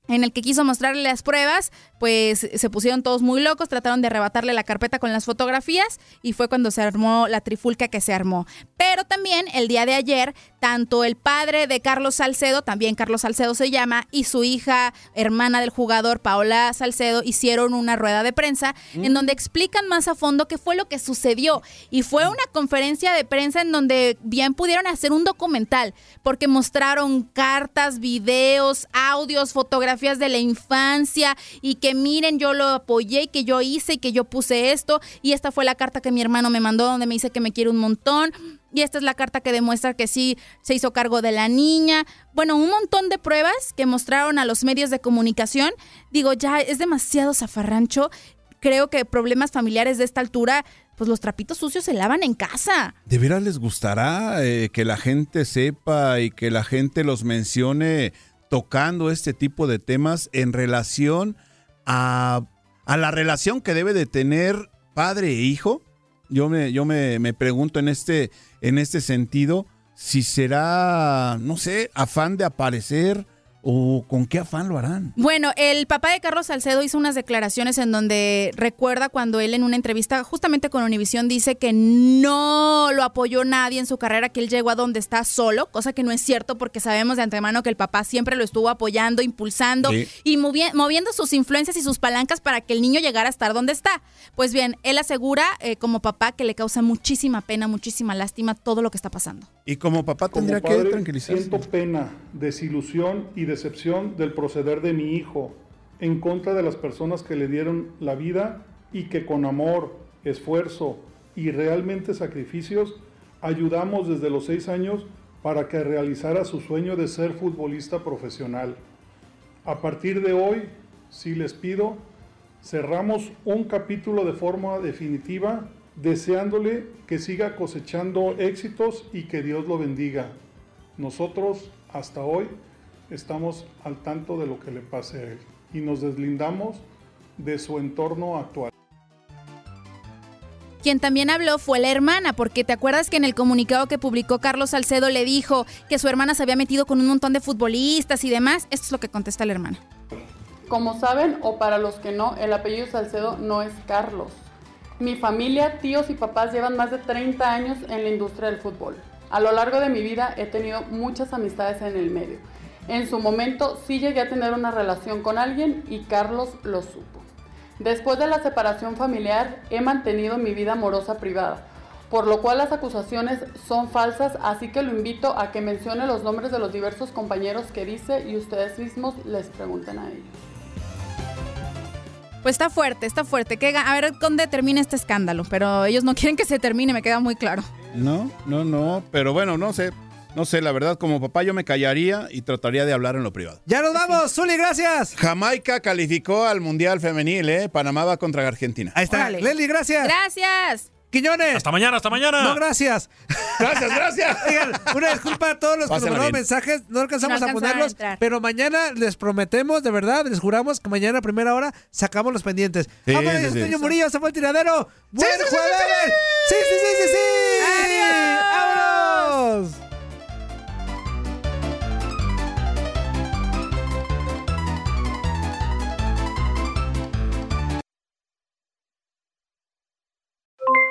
en el que quiso mostrarle las pruebas, pues se pusieron todos muy locos, trataron de arrebatarle la carpeta con las fotografías y fue cuando se armó la trifulca que se armó. Pero también el día de ayer, tanto el padre de Carlos Salcedo, también Carlos Salcedo se llama, y su hija, hermana del jugador, Paola Salcedo, hicieron una rueda de prensa en donde explican más a fondo qué fue lo que sucedió. Y fue una conferencia de prensa en donde bien pudieron hacer un documental, porque mostraron cartas, videos, audios, fotografías de la infancia y que miren, yo lo apoyé que yo hice y que yo puse esto y esta fue la carta que mi hermano me mandó donde me dice que me quiere un montón y esta es la carta que demuestra que sí se hizo cargo de la niña. Bueno, un montón de pruebas que mostraron a los medios de comunicación. Digo, ya es demasiado zafarrancho. Creo que problemas familiares de esta altura, pues los trapitos sucios se lavan en casa. ¿De veras les gustará eh, que la gente sepa y que la gente los mencione tocando este tipo de temas en relación a, a la relación que debe de tener padre e hijo? Yo me, yo me, me pregunto en este, en este sentido si será, no sé, afán de aparecer ¿O con qué afán lo harán? Bueno, el papá de Carlos Salcedo hizo unas declaraciones en donde recuerda cuando él en una entrevista justamente con Univisión dice que no lo apoyó nadie en su carrera, que él llegó a donde está solo, cosa que no es cierto porque sabemos de antemano que el papá siempre lo estuvo apoyando, impulsando Sí. y movi- moviendo sus influencias y sus palancas para que el niño llegara a estar donde está. Pues bien, él asegura eh, como papá que le causa muchísima pena, muchísima lástima todo lo que está pasando. Y como papá Como tendría que tranquilizarse. siento pena, desilusión y decepción del proceder de mi hijo en contra de las personas que le dieron la vida y que con amor, esfuerzo y realmente sacrificios ayudamos desde los seis años para que realizara su sueño de ser futbolista profesional. A partir de hoy, si les pido, cerramos un capítulo de forma definitiva, deseándole que siga cosechando éxitos y que Dios lo bendiga. Nosotros, hasta hoy, estamos al tanto de lo que le pase a él y nos deslindamos de su entorno actual. Quien también habló fue la hermana, porque te acuerdas que en el comunicado que publicó Carlos Salcedo le dijo que su hermana se había metido con un montón de futbolistas y demás. Esto es lo que contesta la hermana. Como saben, o para los que no, el apellido Salcedo no es Carlos. Mi familia, tíos y papás llevan más de 30 años en la industria del fútbol. A lo largo de mi vida he tenido muchas amistades en el medio. En su momento sí llegué a tener una relación con alguien y Carlos lo supo. Después de la separación familiar he mantenido mi vida amorosa privada, por lo cual las acusaciones son falsas, así que lo invito a que mencione los nombres de los diversos compañeros que dice y ustedes mismos les pregunten a ellos. Pues está fuerte, está fuerte. Que, a ver dónde termina este escándalo, pero ellos no quieren que se termine, me queda muy claro. No, no, no. Pero bueno, no sé. No sé, la verdad, como papá yo me callaría y trataría de hablar en lo privado. Ya nos vamos, Zuli, gracias. Jamaica calificó al Mundial Femenil, ¿eh? Panamá va contra Argentina. Ahí está. Leslie, gracias. Gracias. Quiñones. Hasta mañana, hasta mañana. No, gracias. Gracias, gracias. Oigan, una disculpa a todos los que nos mandaron bien. mensajes. No alcanzamos No a alcanzaron a ponerlos. entrar. pero mañana les prometemos, de verdad, les juramos que mañana a primera hora sacamos los pendientes. Sí, Vamos, sí, sí. Toño Murillo, se fue el tiradero. ¡Buen sí, sí, jueves! ¡Sí, sí, sí, sí! sí! ¡Vámonos!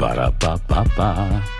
Para pa pa pa.